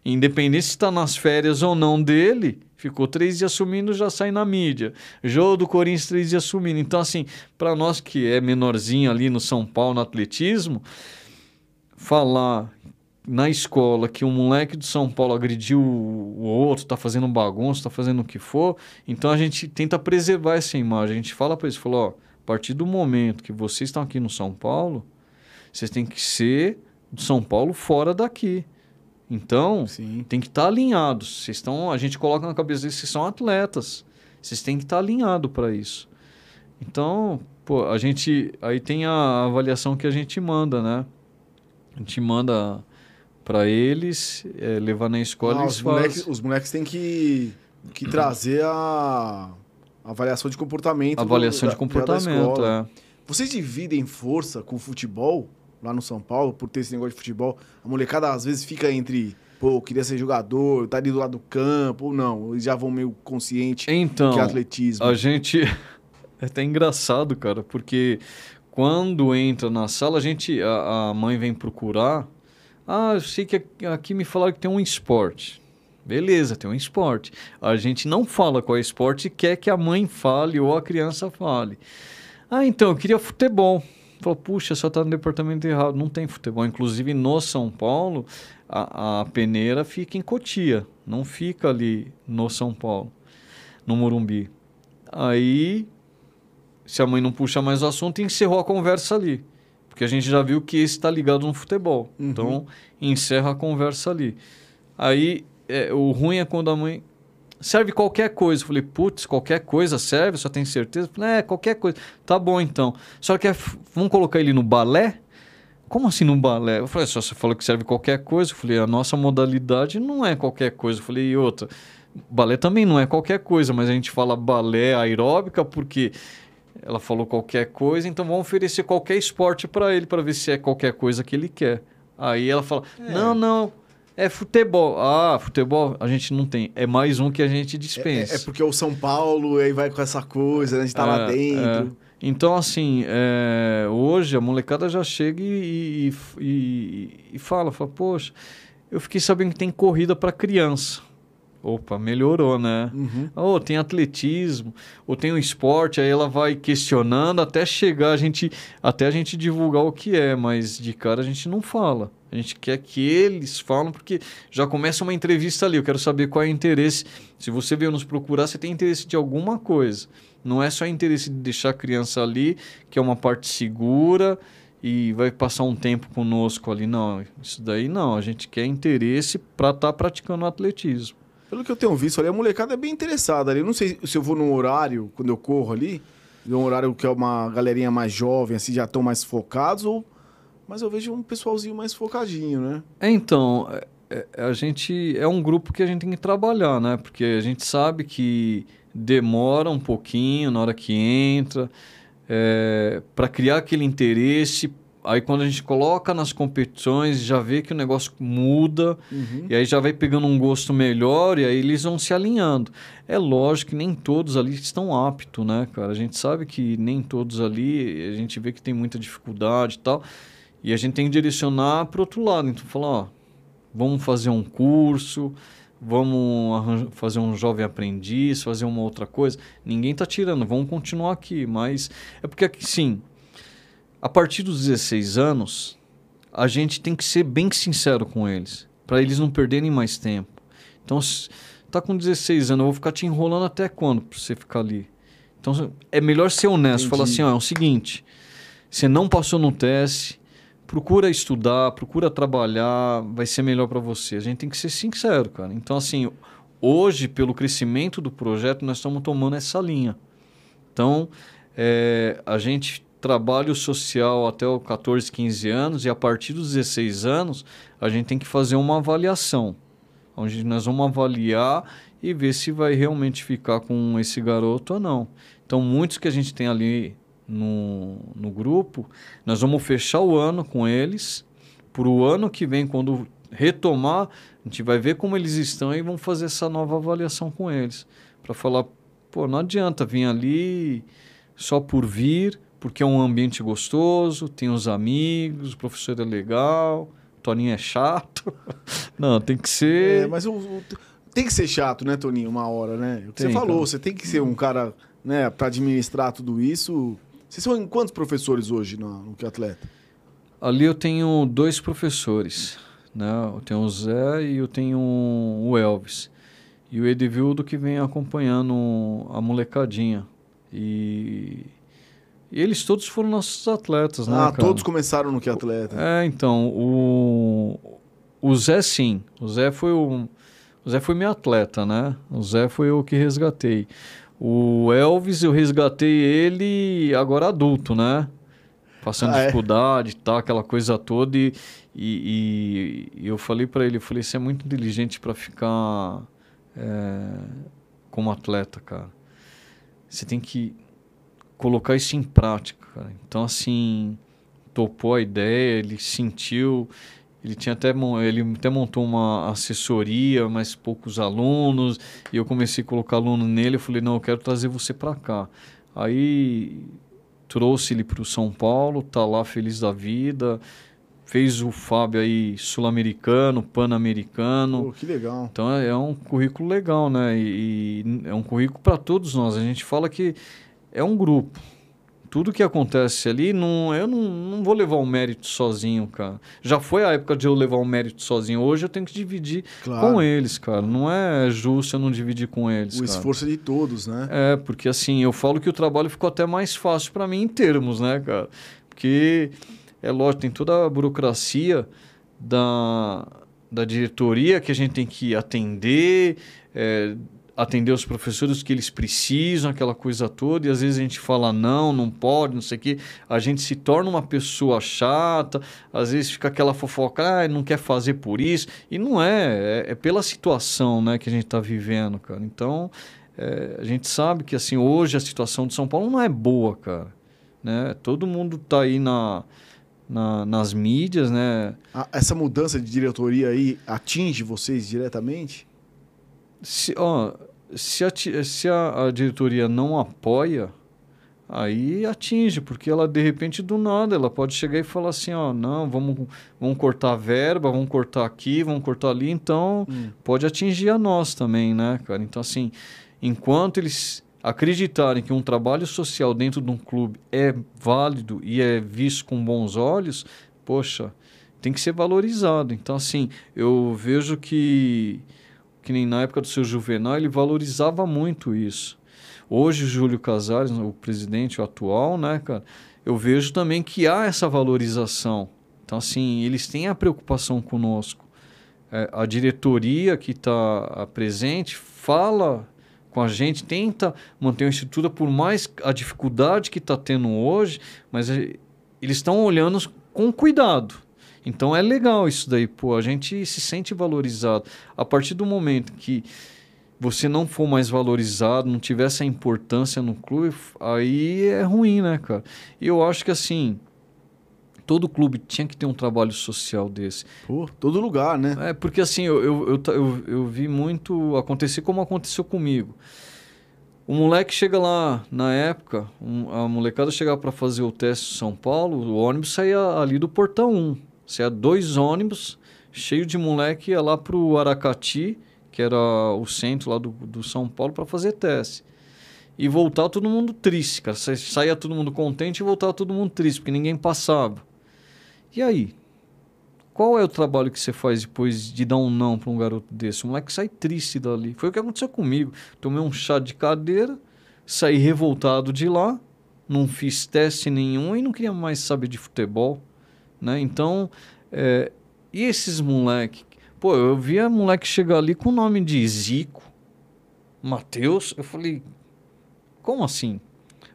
Independente se está nas férias ou não dele, ficou três dias sumindo, já sai na mídia. Jogo do Corinthians, três dias sumindo. Então, assim, para nós que é menorzinho ali no São Paulo, no atletismo, falar na escola que um moleque de São Paulo agrediu o outro, está fazendo bagunça, está fazendo o que for, então a gente tenta preservar essa imagem. A gente fala para eles, fala, ó, a partir do momento que vocês estão aqui no São Paulo, vocês têm que ser do São Paulo fora daqui. Então, Sim. tem que estar alinhados. Vocês estão, a gente coloca na cabeça deles que vocês são atletas. Vocês têm que estar alinhados para isso. Então, pô, a gente aí tem a avaliação que a gente manda, né? A gente manda para eles é, levar na escola eles os, fazem. moleques, os moleques têm que, que trazer a avaliação de comportamento. do- avaliação da- de da comportamento, é. Vocês dividem força com o futebol lá no São Paulo, por ter esse negócio de futebol? A molecada às vezes fica entre, pô, queria ser jogador, tá ali do lado do campo, ou não, eles já vão meio consciente Então, que é atletismo. A gente. É até engraçado, cara, porque quando entra na sala, a gente. A, a mãe vem procurar. Ah, eu sei que aqui- me falaram que tem um esporte. Beleza, tem um esporte. A gente não fala qual é o esporte e quer que a mãe fale ou a criança fale. Ah, então, eu queria futebol. Falou, puxa, só está no departamento errado. Não tem futebol. Inclusive, no São Paulo, a, a peneira fica em Cotia. Não fica ali no São Paulo, no Morumbi. Aí, se a mãe não puxa mais o assunto, encerrou a conversa ali. Porque a gente já viu que esse está ligado no futebol. Uhum. Então, encerra a conversa ali. Aí, é, o ruim é quando a mãe serve qualquer coisa. Eu falei, putz, qualquer coisa serve? Só tem certeza? Eu falei, é, qualquer coisa. Tá bom, então. Só que vamos colocar ele no balé? Como assim no balé? Eu falei, só você falou que serve qualquer coisa. Eu falei, a nossa modalidade não é qualquer coisa. Eu falei, e outra, balé também não é qualquer coisa, mas a gente fala balé aeróbica porque ela falou qualquer coisa, então vamos oferecer qualquer esporte para ele para ver se é qualquer coisa que ele quer. Aí ela fala, não, não, É futebol. Ah, futebol a gente não tem. É mais um que a gente dispensa. É, é porque o São Paulo aí vai com essa coisa, né? A gente tá é, lá dentro. É. Então, assim, é, hoje a molecada já chega e, e, e, e fala, fala, poxa, eu fiquei sabendo que tem corrida para criança. Opa, melhorou, né? Uhum. Oh, tem atletismo, ou tem um esporte, aí ela vai questionando até chegar a gente, até a gente divulgar o que é, mas de cara a gente não fala. A gente quer que eles falam, porque já começa uma entrevista ali. Eu quero saber qual é o interesse. Se você veio nos procurar, você tem interesse de alguma coisa. Não é só interesse de deixar a criança ali, que é uma parte segura e vai passar um tempo conosco ali. Não, isso daí não. A gente quer interesse para estar tá praticando atletismo. Pelo que eu tenho visto ali, a molecada é bem interessada ali. Eu não sei se eu vou num horário, quando eu corro ali, um horário que é uma galerinha mais jovem, assim, já estão mais focados, ou... mas eu vejo um pessoalzinho mais focadinho, né? É, então, é, é, a gente é um grupo que a gente tem que trabalhar, né? Porque a gente sabe que demora um pouquinho na hora que entra, é, para criar aquele interesse Aí quando a gente coloca nas competições, já vê que o negócio muda, uhum. e aí já vai pegando um gosto melhor, e aí eles vão se alinhando. É lógico que nem todos ali estão aptos, né, cara? A gente sabe que nem todos ali, a gente vê que tem muita dificuldade e tal, e a gente tem que direcionar para outro lado. Então, falar, ó, vamos fazer um curso, vamos fazer um jovem aprendiz, fazer uma outra coisa. Ninguém está tirando, vamos continuar aqui, mas é porque aqui sim a partir dos 16 anos, a gente tem que ser bem sincero com eles, para eles não perderem mais tempo. Então, tá com 16 anos, eu vou ficar te enrolando até quando para você ficar ali? Então, é melhor ser honesto, Entendi. falar assim, ó, é o seguinte, você não passou no teste, procura estudar, procura trabalhar, vai ser melhor para você. A gente tem que ser sincero, cara. Então, assim, hoje, pelo crescimento do projeto, nós estamos tomando essa linha. Então, é, a gente trabalho social até os 14, 15 anos e a partir dos 16 anos a gente tem que fazer uma avaliação, onde nós vamos avaliar e ver se vai realmente ficar com esse garoto ou não. Então, muitos que a gente tem ali no, no grupo, nós vamos fechar o ano com eles. Para o ano que vem, quando retomar, a gente vai ver como eles estão e vamos fazer essa nova avaliação com eles. Para falar, pô, não adianta vir ali só por vir, porque é um ambiente gostoso, tem os amigos, o professor é legal, o Toninho é chato. Não, tem que ser. É, mas o, o, tem que ser chato, né, Toninho, uma hora, né? O que tem, você falou, cara. você tem que ser um cara, né, para administrar tudo isso. Vocês são quantos professores hoje no, no Que Atleta? Ali eu tenho dois professores, né? Eu tenho o Zé e eu tenho o Elvis. E o Edvildo que vem acompanhando a molecadinha. E e eles todos foram nossos atletas, né? Ah, cara? todos começaram no que atleta. É, então, o, o Zé sim. O Zé foi o. O Zé foi meu atleta, né? O Zé foi o que resgatei. O Elvis, eu resgatei ele agora adulto, né? Passando ah, é? dificuldade e tal, aquela coisa toda. E, e, e eu falei para ele, eu falei, você é muito inteligente para ficar é, como atleta, cara. Você tem que colocar isso em prática, cara. Então, assim, topou a ideia, ele sentiu, ele tinha até ele até montou uma assessoria, mas poucos alunos, e eu comecei a colocar aluno nele, eu falei, não, eu quero trazer você para cá. Aí trouxe ele para o São Paulo, tá lá feliz da vida, fez o Fábio aí sul-americano, pan-americano. que legal. Então é, é, um currículo legal, né? E, e é um currículo para todos nós. A gente fala que é um grupo. Tudo que acontece ali, não, eu não, não vou levar o um mérito sozinho, cara. Já foi a época de eu levar o um mérito sozinho. Hoje eu tenho que dividir claro. com eles, cara. Não é justo eu não dividir com eles. O cara. esforço é de todos, né? É, porque assim, eu falo que o trabalho ficou até mais fácil para mim em termos, né, cara? Porque, é lógico, tem toda a burocracia da, da diretoria que a gente tem que atender. É, atender os professores que eles precisam, aquela coisa toda, e às vezes a gente fala não, não pode, não sei o quê, a gente se torna uma pessoa chata, às vezes fica aquela fofoca, ah, não quer fazer por isso, e não é, é, é pela situação né, que a gente está vivendo, cara. Então, é, a gente sabe que assim, hoje a situação de São Paulo não é boa, cara. Né? Todo mundo está aí na na, nas mídias, né? essa mudança de diretoria aí atinge vocês diretamente? Se, ó, se, a, se a, a diretoria não apoia, aí atinge, porque ela de repente do nada ela pode chegar e falar assim, ó, não, vamos, vamos cortar a verba, vamos cortar aqui, vamos cortar ali, então hum. pode atingir a nós também, né, cara? Então assim, enquanto eles acreditarem que um trabalho social dentro de um clube é válido e é visto com bons olhos, poxa, tem que ser valorizado. Então assim, eu vejo que que nem na época do seu Juvenal, ele valorizava muito isso. Hoje, o Júlio Casares, o presidente atual, né, cara, eu vejo também que há essa valorização. Então, assim, eles têm a preocupação conosco. É, a diretoria que está presente fala com a gente, tenta manter a estrutura, por mais a dificuldade que está tendo hoje, mas é, eles estão olhando com cuidado. Então é legal isso daí, pô, a gente se sente valorizado. A partir do momento que você não for mais valorizado, não tiver essa importância no clube, aí é ruim, né, cara? E eu acho que assim, todo clube tinha que ter um trabalho social desse. Pô, todo lugar, né? É, porque assim, eu, eu, eu, eu, vi muito acontecer como aconteceu comigo. O moleque chega lá, na época, a molecada chegava para fazer o teste em São Paulo, o ônibus saía ali do portão 1. Você ia dois ônibus, cheio de moleque, ia lá pro Aracati, que era o centro lá do, do São Paulo, para fazer teste. E voltar todo mundo triste, cara. Saía todo mundo contente e voltava todo mundo triste, porque ninguém passava. E aí? Qual é o trabalho que você faz depois de dar um não para um garoto desse? O moleque sai triste dali. Foi o que aconteceu comigo. Tomei um chá de cadeira, saí revoltado de lá, não fiz teste nenhum e não queria mais saber de futebol. Né? Então, é, e esses moleque? Pô, eu via moleque chegar ali com o nome de Zico, Matheus. Eu falei, como assim?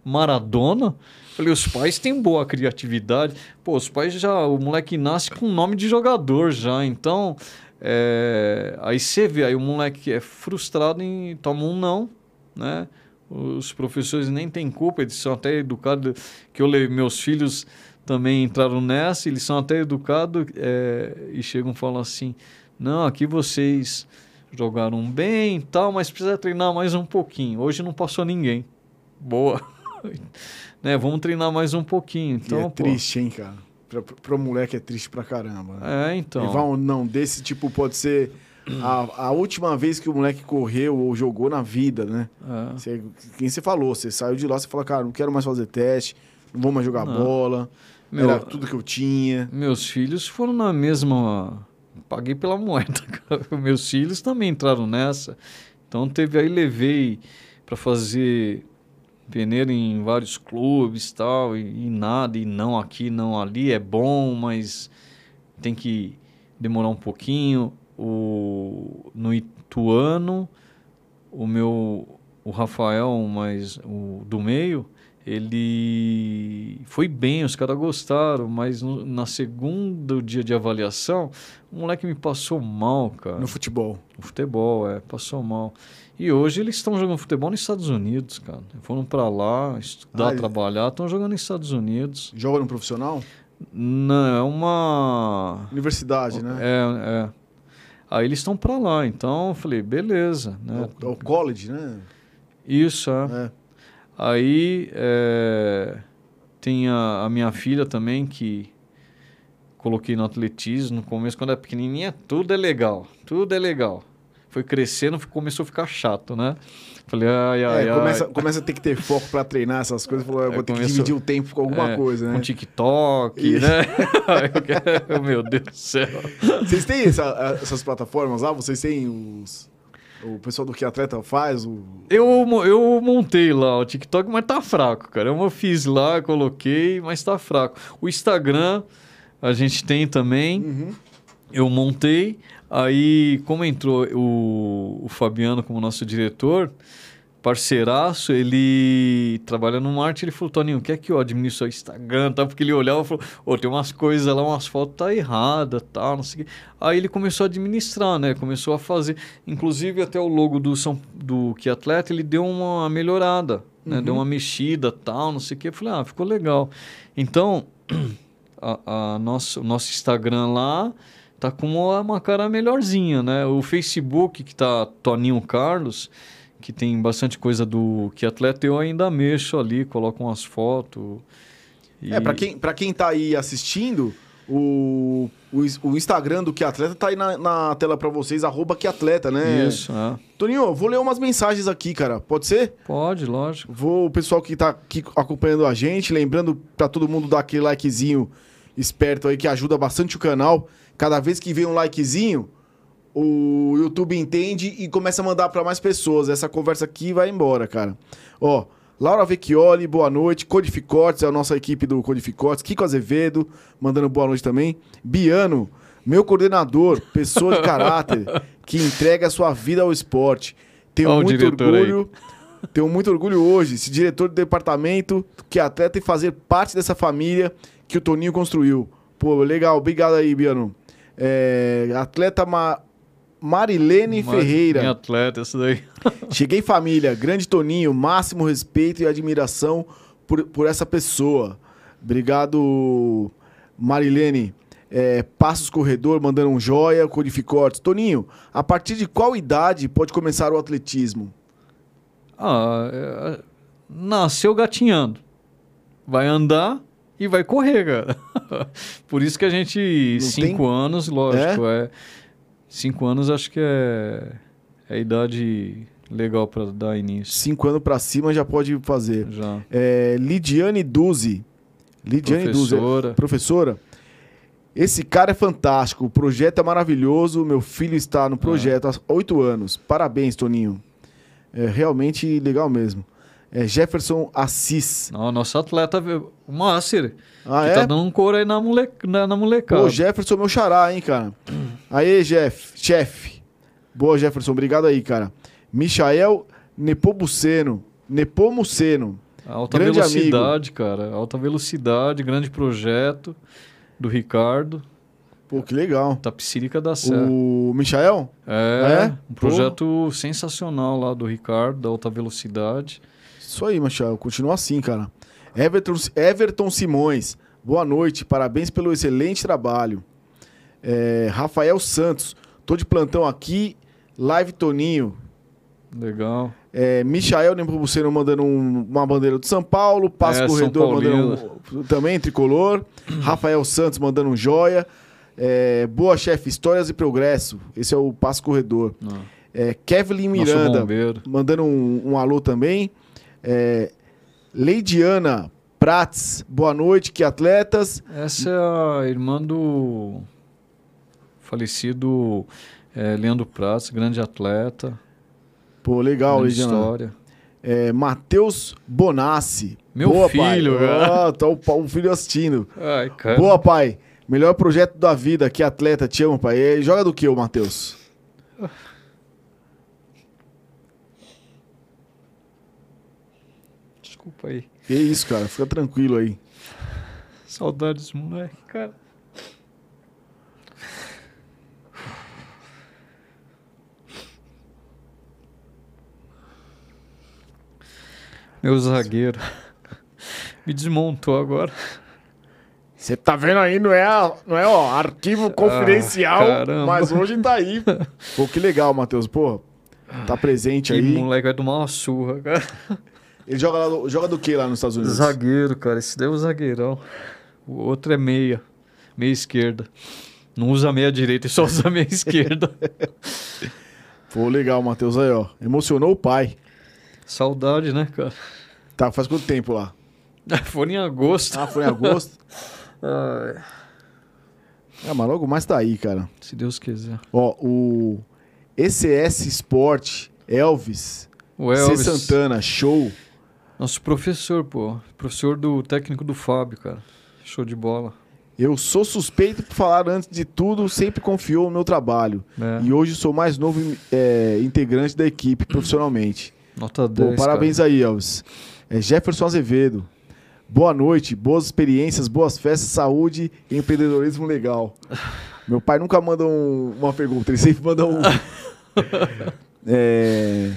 Maradona? Falei, os pais têm boa criatividade. Pô, os pais já. O moleque nasce com nome de jogador já. Então, é, aí você vê, aí o moleque é frustrado e toma um não, né? Os professores nem têm culpa, eles são até educados. Que eu levei meus filhos também entraram nessa, eles são até educados é, e chegam e falam assim: não, aqui vocês jogaram bem e tal, mas precisa treinar mais um pouquinho. Hoje não passou ninguém. Boa. né, vamos treinar mais um pouquinho. Então, e é pô, triste, hein, cara? Pra, pra moleque é triste pra caramba. Né? É, então. Levar um não desse tipo pode ser a, a última vez que o moleque correu ou jogou na vida, né? É. Você, quem você falou? Você saiu de lá, você falou, cara, não quero mais fazer teste não vou mais jogar não. bola. Meu, era tudo que eu tinha. Meus filhos foram na mesma. Paguei pela moeda. meus filhos também entraram nessa. Então teve aí, levei para fazer peneira em vários clubes tal, e, e nada, e não aqui, não ali. É bom, mas tem que demorar um pouquinho. O, no Ituano, o meu, o Rafael, mas o do meio, ele foi bem, os caras gostaram, mas no, na segundo dia de avaliação, o moleque me passou mal, cara. No futebol? No futebol, é, passou mal. E hoje eles estão jogando futebol nos Estados Unidos, cara. Foram para lá estudar, ah, trabalhar, estão jogando nos Estados Unidos. Joga no profissional? Não, é uma... Universidade, né? É, é. Aí eles estão para lá, então eu falei, beleza. Né? É o, é o college, né? Isso, é. é. Aí é, tem a, a, minha filha também, que coloquei no atletismo no começo, quando é pequenininha, tudo é legal, tudo é legal. Foi crescendo, começou a ficar chato, né? Falei, ai, ai, é, começa, ai. Começa a ter que ter foco para treinar essas coisas. Falou, eu vou ter começou, que dividir o tempo com alguma é, coisa, né? Com TikTok, Isso. né? Meu Deus do céu. Vocês têm essa, essas plataformas lá? Vocês têm os o pessoal do que atleta faz? O... Eu, eu montei lá o TikTok, mas tá fraco, cara. Eu fiz lá, coloquei, mas tá fraco. O Instagram a gente tem também. Uhum. Eu montei. Aí, como entrou o, o Fabiano como nosso diretor, parceiraço, ele trabalha no marketing, ele falou, Toninho, quer que eu administre o Instagram, tá? Porque ele olhava e falou, ô, oh, tem umas coisas lá, umas fotos tá errada, tal, não sei o quê. Aí ele começou a administrar, né? Começou a fazer, inclusive até o logo do São do que atleta, ele deu uma melhorada, né? Uhum. Deu uma mexida, tal, não sei o quê. Eu falei, ah, ficou legal. Então, a, a nosso, o nosso Instagram lá tá com uma, uma cara melhorzinha, né? O Facebook, que tá Toninho Carlos, que tem bastante coisa do que atleta, eu ainda mexo ali, coloco umas fotos. E... É, pra quem, pra quem tá aí assistindo, o, o, o Instagram do Que Atleta tá aí na, na tela para vocês, arroba Que Atleta, né? Isso, é. Toninho, vou ler umas mensagens aqui, cara. Pode ser? Pode, lógico. Vou, o pessoal que tá aqui acompanhando a gente, lembrando pra todo mundo dar aquele likezinho esperto aí, que ajuda bastante o canal. Cada vez que vem um likezinho, o YouTube entende e começa a mandar para mais pessoas. Essa conversa aqui vai embora, cara. Ó, Laura Vecchioli, boa noite. Codificotes, é a nossa equipe do Codificotes. Kiko Azevedo, mandando boa noite também. Biano, meu coordenador, pessoa de caráter, que entrega a sua vida ao esporte. Tenho Olha muito orgulho. Aí. Tenho muito orgulho hoje, esse diretor de departamento que é atleta e fazer parte dessa família que o Toninho construiu. Pô, legal, obrigado aí, Biano. É, atleta Ma Marilene Mar Ferreira. Minha atleta, essa daí. Cheguei família, grande Toninho, máximo respeito e admiração por, por essa pessoa. Obrigado, Marilene. É, Passos Corredor mandando um joia, Codificortes. Toninho, a partir de qual idade pode começar o atletismo? Ah, é, nasceu gatinhando. Vai andar e vai correr, cara. Por isso que a gente, Não cinco tem... anos, lógico, é? é Cinco anos acho que é, é a idade legal para dar início. Cinco anos para cima já pode fazer. Já. É, Lidiane Duzi. Lidiane professora. Duzi. Professora. Esse cara é fantástico. O projeto é maravilhoso. Meu filho está no projeto é. há oito anos. Parabéns, Toninho. É realmente legal mesmo. É Jefferson Assis. Não, nosso atleta, o Master. Ah, que é? tá dando um couro aí na, mole, na, na molecada. Pô, Jefferson, meu xará, hein, cara. Aí, Jeff, chefe. Boa, Jefferson, obrigado aí, cara. Michael Nepomuceno. Nepomuceno. Alta grande velocidade, amigo. cara. Alta velocidade, grande projeto do Ricardo. Pô, que legal. Tapicílica da Serra. O Michael? É, é? um projeto Pô. sensacional lá do Ricardo, da alta velocidade. Isso aí, Michael. Continua assim, cara. Everton, Everton Simões, boa noite, parabéns pelo excelente trabalho. É, Rafael Santos, tô de plantão aqui, live Toninho. Legal. É. Ah. Leidiana Prats, boa noite, que atletas. Essa é a irmã do falecido é, Leandro Prats, grande atleta. Pô, legal, Leidiana. história. É, Matheus Bonassi. Meu boa, filho, pai. cara. Oh, tá o, o filho assistindo. Ai, cara. Boa, pai. Melhor projeto da vida, que atleta, te amo, pai. E joga do que, o Matheus? Desculpa aí. Que isso, cara. Fica tranquilo aí. Saudades, moleque, cara. Meu zagueiro. Me desmontou agora. Você tá vendo aí, não é, não é ó, arquivo ah, confidencial, ah, mas hoje tá aí. Pô, que legal, Matheus. Pô, tá presente que aí. moleque vai tomar uma surra, cara. Ele joga, lá, joga do que lá nos Estados Unidos? Zagueiro, cara. Esse daí é o zagueirão. O outro é meia. Meia esquerda. Não usa meia direita, só usa meia esquerda. Pô, legal, Matheus. Aí, ó. Emocionou o pai. Saudade, né, cara? Tá, faz quanto tempo lá? foi em agosto. Ah, foi em agosto? ah, mas logo mais tá aí, cara. Se Deus quiser. Ó, o ECS Sport Elvis. O Elvis. C. Santana, show. Nosso professor, pô. Professor do técnico do Fábio, cara. Show de bola. Eu sou suspeito por falar antes de tudo, sempre confiou no meu trabalho. É. E hoje sou mais novo é, integrante da equipe profissionalmente. Nota 10. Pô, parabéns cara. aí, Elvis. É Jefferson Azevedo. Boa noite, boas experiências, boas festas, saúde e empreendedorismo legal. meu pai nunca manda um, uma pergunta, ele sempre manda um. é.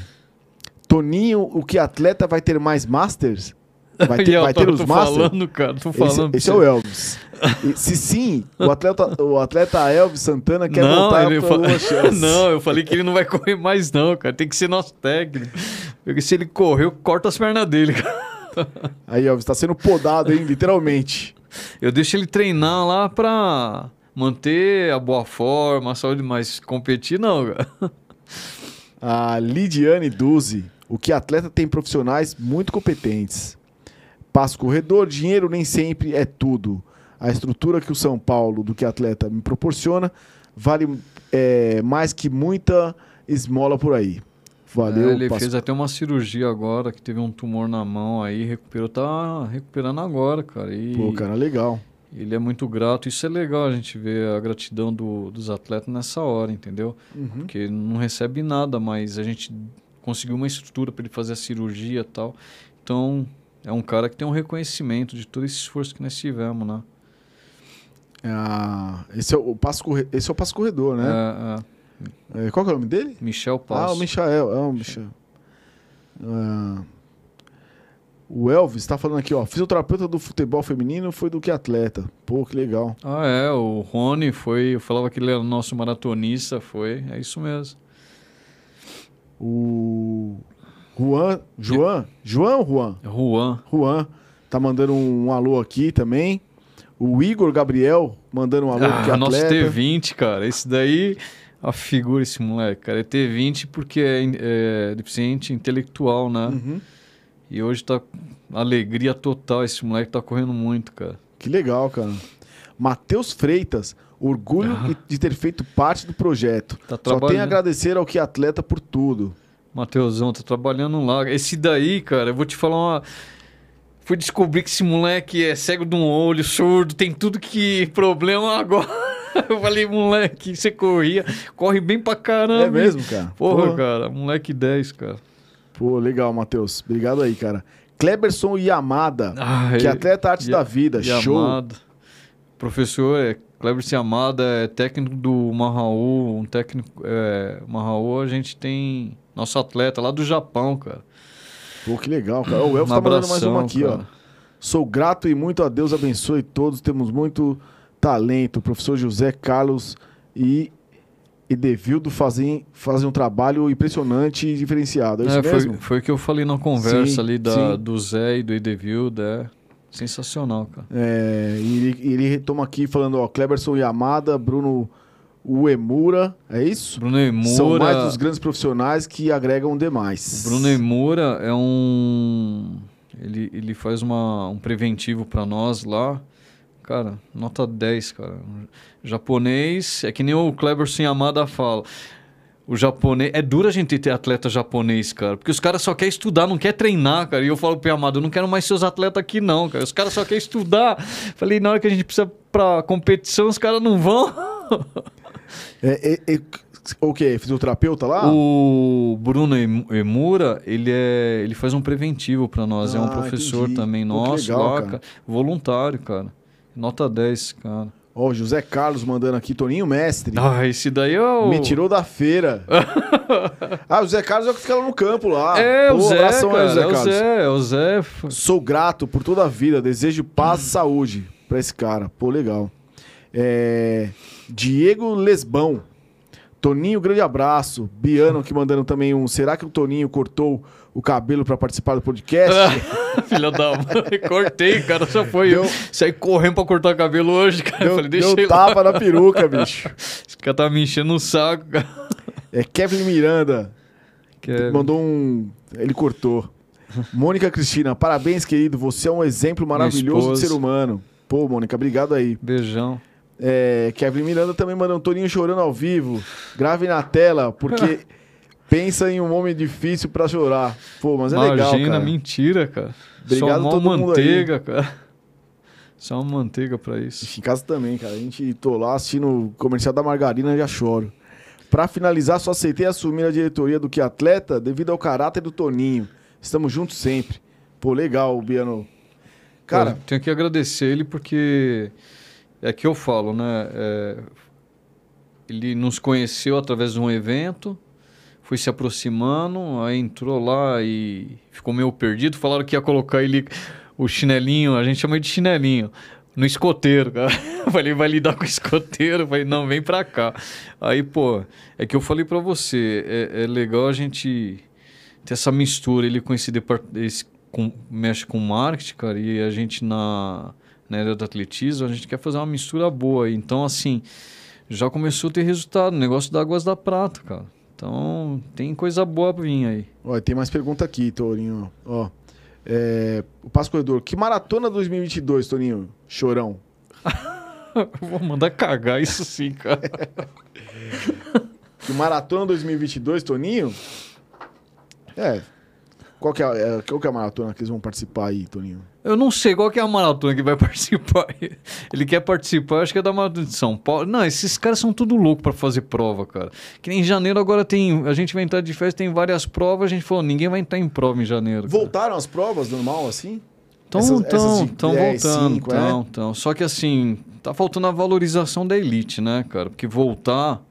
Toninho, o que atleta vai ter mais Masters? Vai ter, eu vai ter os Masters? falando, cara, tô falando. Esse, esse é o. Elvis. E se sim, o atleta, o atleta Elvis Santana quer não, voltar ele fa- não, eu falei que ele não vai correr mais, não, cara. Tem que ser nosso técnico. Porque se ele correr, eu corto as pernas dele, cara. Aí, Elvis, tá sendo podado, hein? Literalmente. Eu deixo ele treinar lá pra manter a boa forma, a saúde, mas competir não, cara. A Lidiane Duzi. O que atleta tem profissionais muito competentes. Passo corredor, dinheiro nem sempre é tudo. A estrutura que o São Paulo, do que atleta me proporciona, vale é, mais que muita esmola por aí. Valeu, É, ele fez até uma cirurgia agora, que teve um tumor na mão aí, recuperou, tá recuperando agora, cara. E Pô, cara, legal. ele é muito grato. Isso é legal a gente ver a gratidão do- dos atletas nessa hora, entendeu? Uhum. Porque não recebe nada, mas a gente conseguiu uma estrutura para ele fazer a cirurgia e tal. Então, é um cara que tem um reconhecimento de todo esse esforço que nós tivemos, né? Ah, esse, é o, passo corre... esse é o passo corredor, né? É, é. É, qual que é o nome dele? Michel Ah, Passo. o Michael. É, o Michel. Ah, o Elvis tá falando aqui, ó. Fisioterapeuta do futebol feminino foi do que atleta. Pô, que legal. Ah, é, o Rony foi, eu falava que ele era nosso maratonista, foi, é isso mesmo. O Juan, João, João ou Juan? É Juan. Juan tá mandando um, um alô aqui também. O Igor Gabriel mandando um alô que Ah, nosso atleta. T20, cara, esse daí, a figura esse moleque, cara, é T20 porque é, é deficiente intelectual, né? Uhum. E hoje tá alegria total, esse moleque tá correndo muito, cara. Que legal, cara. Matheus Freitas, orgulho Ah. de ter feito parte do projeto. Tá Só tenho a agradecer ao que atleta por tudo. Mateusão, tá trabalhando lá. Esse daí, cara, eu vou te falar uma. Fui descobrir que esse moleque é cego de um olho, surdo, tem tudo que problema agora. Eu falei, moleque, você corria, corre bem pra caramba. É mesmo, cara? Porra, Pô. cara, moleque 10, cara. Pô, legal, Matheus. Obrigado aí, cara. Kleberson Yamada, Ai, que atleta arte da vida. Show. Professor é Kleber Yamada, é técnico do Marraú, um técnico. É, Marraú, a gente tem nosso atleta lá do Japão, cara. Pô, que legal, cara. O Elvis Um tá mandando mais uma aqui, ó. cara. Sou grato e muito a Deus abençoe todos. Temos muito talento. O professor José Carlos e Edevildo fazem, fazem um trabalho impressionante e diferenciado. É isso É, foi, mesmo? foi o que eu falei na conversa Sim, ali da, sim. do Zé e do Edevildo, é sensacional, cara. É, e ele, ele retoma aqui falando, ó, Kleberson Yamada, Bruno Uemura, é isso? Bruno Emura, São mais dos grandes profissionais que agregam demais. Bruno Emura é um ele, ele faz uma, um preventivo pra nós lá. Cara, nota 10, cara. Japonês, é que nem o Kleberson Yamada fala. O japonês. É duro a gente ter atleta japonês, cara. Porque os caras só querem estudar, não quer treinar, cara. E eu falo pro Yamada, eu não quero mais seus atletas aqui, não, cara. Os caras só querem estudar. Falei, na hora que a gente precisa pra competição, os caras não vão. É, é, é, o quê? Fisioterapeuta lá? O Bruno Em- Emura, ele, é, ele faz um preventivo pra nós. é um Ah, professor entendi. também Pô, nosso legal, lá, cara. Voluntário, cara. Nota 10, cara. Ó, o José Carlos mandando aqui, Toninho Mestre. Ah, esse daí é o... Me tirou da feira. ah, o Zé Carlos é o que fica lá no campo lá. É, Pô, o Zé, abração aí, cara. Zé é o Carlos. Zé, é o Zé. Sou grato por toda a vida. Desejo paz e saúde pra esse cara. Pô, legal. É, Diego Lesbão. Toninho, grande abraço. Biano que mandando também um. Será que o Toninho cortou o cabelo pra participar do podcast? Filha da mãe. Cortei, cara. Só foi Deu- eu. Saí correndo pra cortar cabelo hoje, cara. deu Falei, deixa deu ele lá. tapa na peruca, bicho. Esse cara tá me enchendo o saco, cara. É Kevin Miranda. É- Mandou um. Ele cortou. Mônica Cristina, parabéns, querido. Você é um exemplo maravilhoso de ser humano. Pô, Mônica, obrigado aí. Beijão. É, Kevin Miranda também mandou um Toninho chorando ao vivo. Grave na tela, porque pensa em um homem difícil pra chorar. Pô, mas é legal, Imagina, mentira, cara. Obrigado Só uma manteiga, cara. Só uma manteiga pra isso. Em casa também, cara. A gente tô lá assistindo o comercial da margarina já choro. Pra finalizar, só aceitei assumir a diretoria do que atleta devido ao caráter do Toninho. Estamos juntos sempre. Pô, legal, Biano. Cara, Cara, tenho que agradecer ele porque é que eu falo, né? É, ele nos conheceu através de um evento, foi se aproximando, aí entrou lá e ficou meio perdido. Falaram que ia colocar ele. o chinelinho, a gente chama de chinelinho, no escoteiro, cara. Eu falei, vai lidar com o escoteiro? Eu falei, não, vem pra cá. Aí, pô, é que eu falei pra você, é, é legal a gente ter essa mistura, ele com esse departamento, mexe com marketing, cara, e a gente na, na área do atletismo, a gente quer fazer uma mistura boa. Então, assim, já começou a ter resultado, negócio da Águas da Prata, cara. Então, tem coisa boa pra vir aí. Olha, tem mais pergunta aqui, Torinho. Ó, é, o Passo Corredor, que maratona 2022, Toninho? Chorão. Vou mandar cagar isso sim, cara. que maratona 2022, Toninho? É, qual que é, é, qual que é a maratona que eles vão participar aí, Toninho? Eu não sei qual que é a maratona que vai participar. Ele quer participar, acho que é da maratona de São Paulo. Não, esses caras são tudo louco para fazer prova, cara. Que nem em janeiro agora tem. A gente vai entrar de festa, tem várias provas. A gente falou, ninguém vai entrar em prova em janeiro. Cara. Voltaram as provas normal assim? Estão voltando, estão voltando. Tão, é? tão. Só que assim, tá faltando a valorização da elite, né, cara? Porque voltar.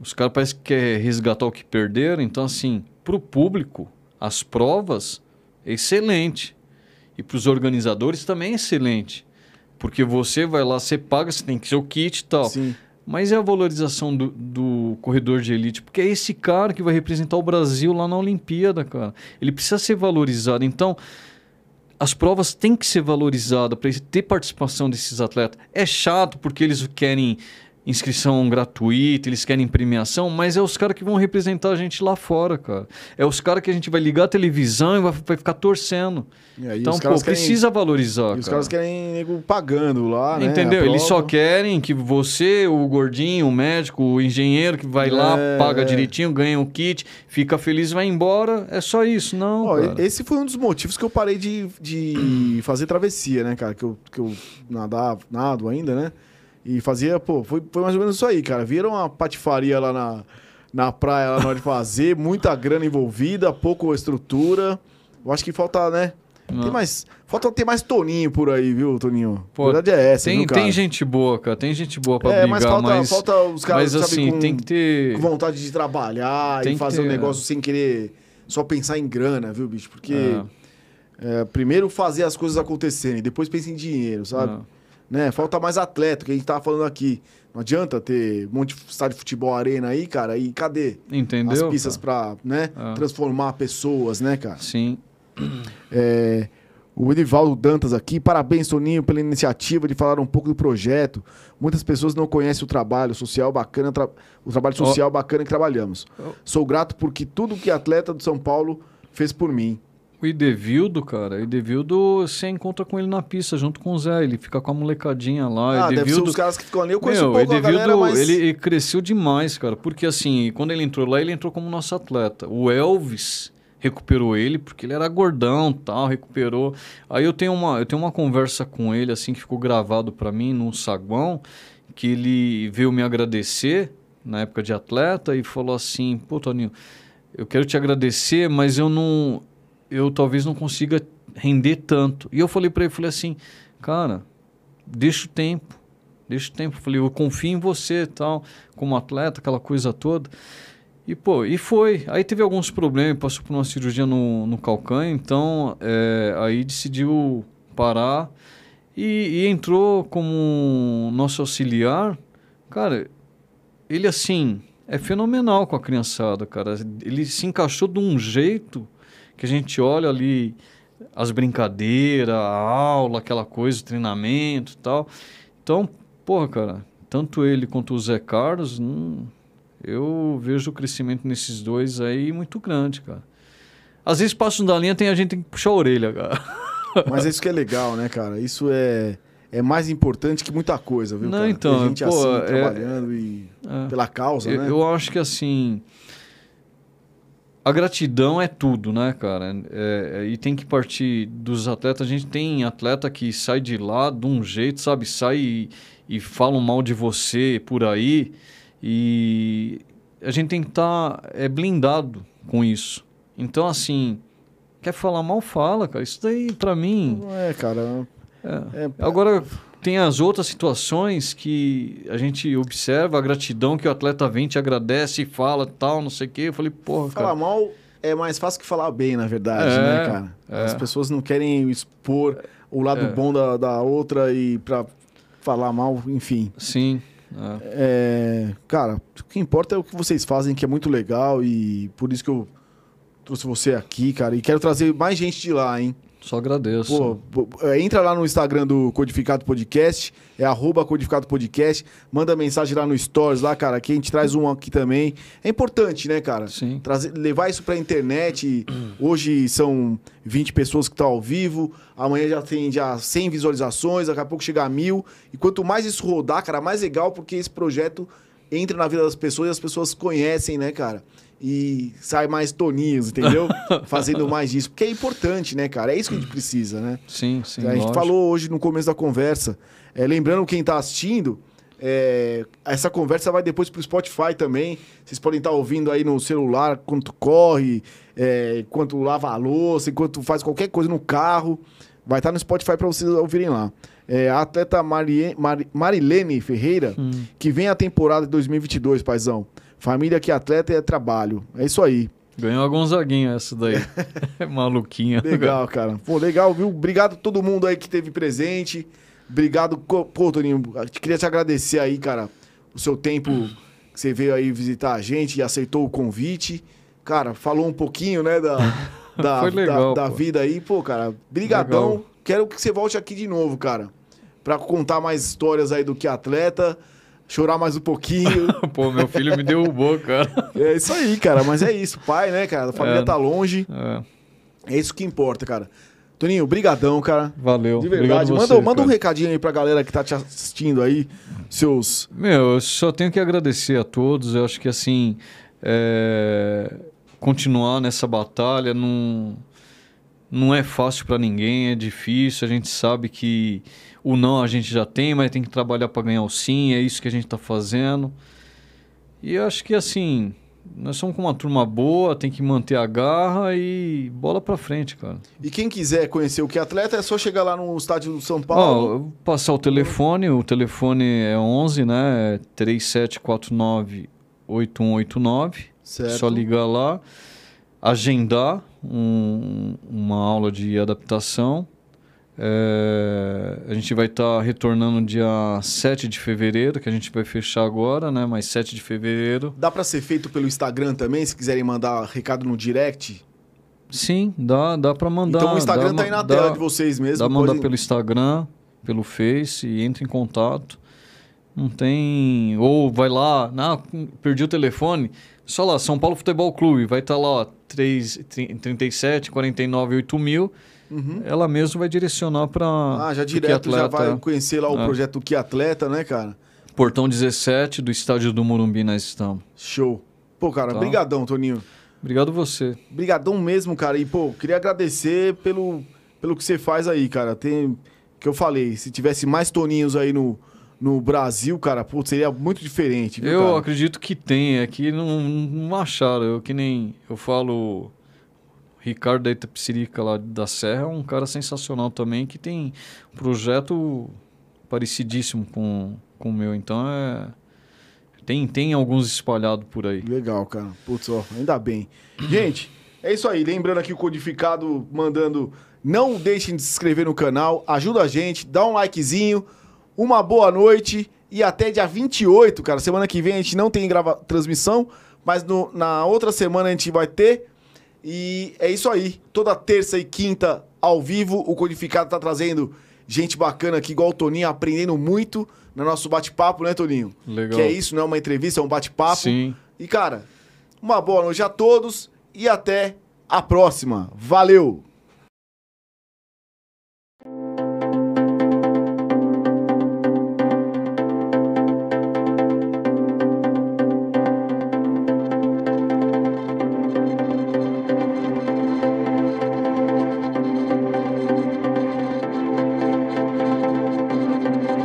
Os caras parecem que querem resgatar o que perderam. Então, assim, pro público as provas, é excelente. E para os organizadores também é excelente. Porque você vai lá, você paga, você tem que ser o kit e tal. Sim. Mas é a valorização do, do, corredor de elite, porque é esse cara que vai representar o Brasil lá na Olimpíada, cara. Ele precisa ser valorizado. Então, as provas têm que ser valorizadas para ter participação desses atletas. É chato porque eles querem inscrição gratuita, eles querem premiação, mas é os caras que vão representar a gente lá fora, cara. É os caras que a gente vai ligar a televisão e vai, vai ficar torcendo. É, então, pô, querem, precisa valorizar. E os caras querem nego pagando lá, né? Entendeu? Eles só querem que você, o gordinho, o médico, o engenheiro que vai é, lá, paga é. direitinho, ganha o kit, fica feliz vai embora. É só isso, não. Ó, esse foi um dos motivos que eu parei de, de fazer travessia, né, cara? Que eu, que eu nadava, nado ainda, né? E fazia, pô, foi, foi mais ou menos isso aí, cara. Viram uma patifaria lá na, na praia lá na hora de fazer, muita grana envolvida, pouco estrutura. Eu acho que falta, né? Tem mais, falta ter mais Toninho por aí, viu, Toninho? Pô, a verdade é essa, tem, viu, tem gente boa, cara. Tem gente boa pra é, brigar, mas... Falta, mas, falta os caras, mas, assim, com, tem que ter... com vontade de trabalhar tem e fazer ter... um negócio sem querer só pensar em grana, viu, bicho? Porque é. É, primeiro fazer as coisas acontecerem, depois pensa em dinheiro, sabe? É. Né? Falta mais atleta, que a gente tava falando aqui. Não adianta ter um monte de estádio de futebol arena aí, cara, e cadê? Entendeu? As pistas para né, é. transformar pessoas, né, cara? Sim. É, o Edivaldo Dantas aqui, parabéns, Toninho, pela iniciativa de falar um pouco do projeto. Muitas pessoas não conhecem o trabalho social bacana, tra o trabalho social oh. bacana que trabalhamos. Oh. Sou grato porque tudo que atleta do São Paulo fez por mim. O Idevildo, cara, o Idevildo, você encontra com ele na pista, junto com o Zé. Ele fica com a molecadinha lá. Ah, Idevildo... deve ser os caras que ficam ali. Eu conheço Meu, um pouco Edevildo, galera, mas... ele, ele cresceu demais, cara. Porque, assim, quando ele entrou lá, ele entrou como nosso atleta. O Elvis recuperou ele, porque ele era gordão tal, recuperou. Aí eu tenho uma, eu tenho uma conversa com ele, assim, que ficou gravado para mim num saguão, que ele veio me agradecer na época de atleta e falou assim, pô, Toninho, eu quero te agradecer, mas eu não eu talvez não consiga render tanto. E eu falei para ele, falei assim, cara, deixa o tempo, deixa o tempo. Eu falei, eu confio em você, tal, como atleta, aquela coisa toda. E pô, e foi. Aí teve alguns problemas, passou por uma cirurgia no, no calcanho, então é, aí decidiu parar e, e entrou como nosso auxiliar. Cara, ele assim é fenomenal com a criançada, cara. Ele se encaixou de um jeito que a gente olha ali as brincadeiras, a aula, aquela coisa, o treinamento e tal. Então, porra, cara, tanto ele quanto o Zé Carlos, hum, eu vejo o crescimento nesses dois aí muito grande, cara. Às vezes passam da linha, tem a gente tem que puxar a orelha, cara. Mas isso que é legal, né, cara? Isso é, é mais importante que muita coisa, viu, Não, cara? então, Ter gente pô, assim, é, trabalhando e é, pela causa, eu, né? Eu acho que assim a gratidão é tudo, né, cara? É, é, e tem que partir dos atletas. A gente tem atleta que sai de lá de um jeito, sabe? Sai e, e falam mal de você por aí. E a gente tem que estar tá, é, blindado com isso. Então, assim, quer falar mal, fala, cara. Isso daí, pra mim. É, cara. É. É, Agora, tem as outras situações que a gente observa a gratidão que o atleta vem, te agradece e fala tal, não sei o quê. Eu falei, porra, Fala mal, é mais fácil que falar bem, na verdade, É, né, cara? é. As pessoas não querem expor o lado É. bom da, da outra e pra falar mal, enfim. Sim. é. É, cara, o que importa é o que vocês fazem, que é muito legal e por isso que eu trouxe você aqui, cara. E quero trazer mais gente de lá, hein? Só agradeço. Pô, é, entra lá no Instagram do Codificado Podcast, é arroba Codificado Podcast, manda mensagem lá no Stories, lá, cara, que a gente traz um aqui também. É importante, né, cara? Sim. Trazer, levar isso pra internet. Hoje são 20 pessoas que estão ao vivo, amanhã já tem já 100 visualizações, daqui a pouco chega a mil. E quanto mais isso rodar, cara, mais legal, porque esse projeto entra na vida das pessoas e as pessoas conhecem, né, cara? E sai mais toninhos, entendeu? Fazendo mais disso. Porque é importante, né, cara? É isso que a gente precisa, né? Sim, sim. a gente lógico. falou hoje no começo da conversa. É, lembrando quem tá assistindo, é, essa conversa vai depois pro Spotify também. Vocês podem estar ouvindo aí no celular enquanto corre, é, enquanto lava a louça, enquanto faz qualquer coisa no carro. Vai estar no Spotify para vocês ouvirem lá. É, a atleta Marie, Mari- Marilene Ferreira, Hum. que vem a temporada de 2022, paizão. Família que é atleta é trabalho. É isso aí. Ganhou a Gonzaguinha essa daí. Maluquinha. Legal, cara. Pô, legal, viu? Obrigado a todo mundo aí que teve presente. Obrigado, pô, Toninho. Queria te agradecer aí, cara, o seu tempo que você veio aí visitar a gente e aceitou o convite. Cara, falou um pouquinho, né, da, da, Foi legal, da, da vida aí. Pô, cara, brigadão. Legal. Quero que você volte aqui de novo, cara. Pra contar mais histórias aí do que atleta, chorar mais um pouquinho. Pô, meu filho me derrubou, cara. é isso aí, cara. Mas é isso. Pai, né, cara? A família É. tá longe. É, É isso que importa, cara. Toninho, brigadão, cara. valeu. De verdade. Obrigado manda você, manda um recadinho aí pra galera que tá te assistindo aí. Seus. Meu, eu só tenho que agradecer a todos. Eu acho que assim, é, continuar nessa batalha não, não é fácil para ninguém, é difícil. A gente sabe que o não a gente já tem, mas tem que trabalhar para ganhar o sim. É isso que a gente está fazendo. E eu acho que assim, nós somos com uma turma boa, tem que manter a garra e bola para frente, cara. E quem quiser conhecer o que é atleta, é só chegar lá no estádio do São Ó, Paulo. vou passar o telefone, o telefone é 11, né? É 3749 8189. certo. Só ligar lá, agendar um- uma aula de adaptação. É, a gente vai estar retornando dia 7 de fevereiro, que a gente vai fechar agora, né? Mas 7 de fevereiro. Dá pra ser feito pelo Instagram também, se quiserem mandar recado no direct. Sim, dá, dá para mandar. então o Instagram dá, tá aí na dá- tela de vocês mesmo. Dá mandar podem- pelo Instagram, pelo Face e entra em contato. Não tem. Ou vai lá, ah, perdi o telefone. Só lá, São Paulo Futebol Clube, vai estar lá, ó, 3, 37, 49, 8 mil. Uhum. Ela mesmo vai direcionar para. Ah, já direto já vai conhecer lá o É. projeto Que Atleta, né, cara? Portão 17 do estádio do Morumbi nós estamos. Show. Pô, cara, Tá. brigadão, Toninho. Obrigado você. Brigadão mesmo, cara. E, pô, queria agradecer pelo, pelo que você faz aí, cara. Tem. Que eu falei, se tivesse mais Toninhos aí no, no Brasil, cara, pô, seria muito diferente, viu, eu cara? acredito que tem, é que não, não acharam. Eu que nem. Eu falo. Ricardo da Itapecerica lá da Serra é um cara sensacional também que tem um projeto parecidíssimo com, com o meu. Então é. Tem, tem alguns espalhados por aí. Legal, cara. Putz, ó, ainda bem. Gente, é isso aí. Lembrando aqui o codificado mandando. Não deixem de se inscrever no canal. Ajuda a gente, dá um likezinho. Uma boa noite e até dia 28, cara. Semana que vem a gente não tem grava transmissão, mas no- na outra semana a gente vai ter. E é isso aí. Toda terça e quinta ao vivo, o Codificado tá trazendo gente bacana aqui, igual o Toninho, aprendendo muito no nosso bate-papo, né, Toninho? Legal. Que é isso, não é uma entrevista, é um bate-papo. Sim. E, cara, uma boa noite a todos e até a próxima. Valeu!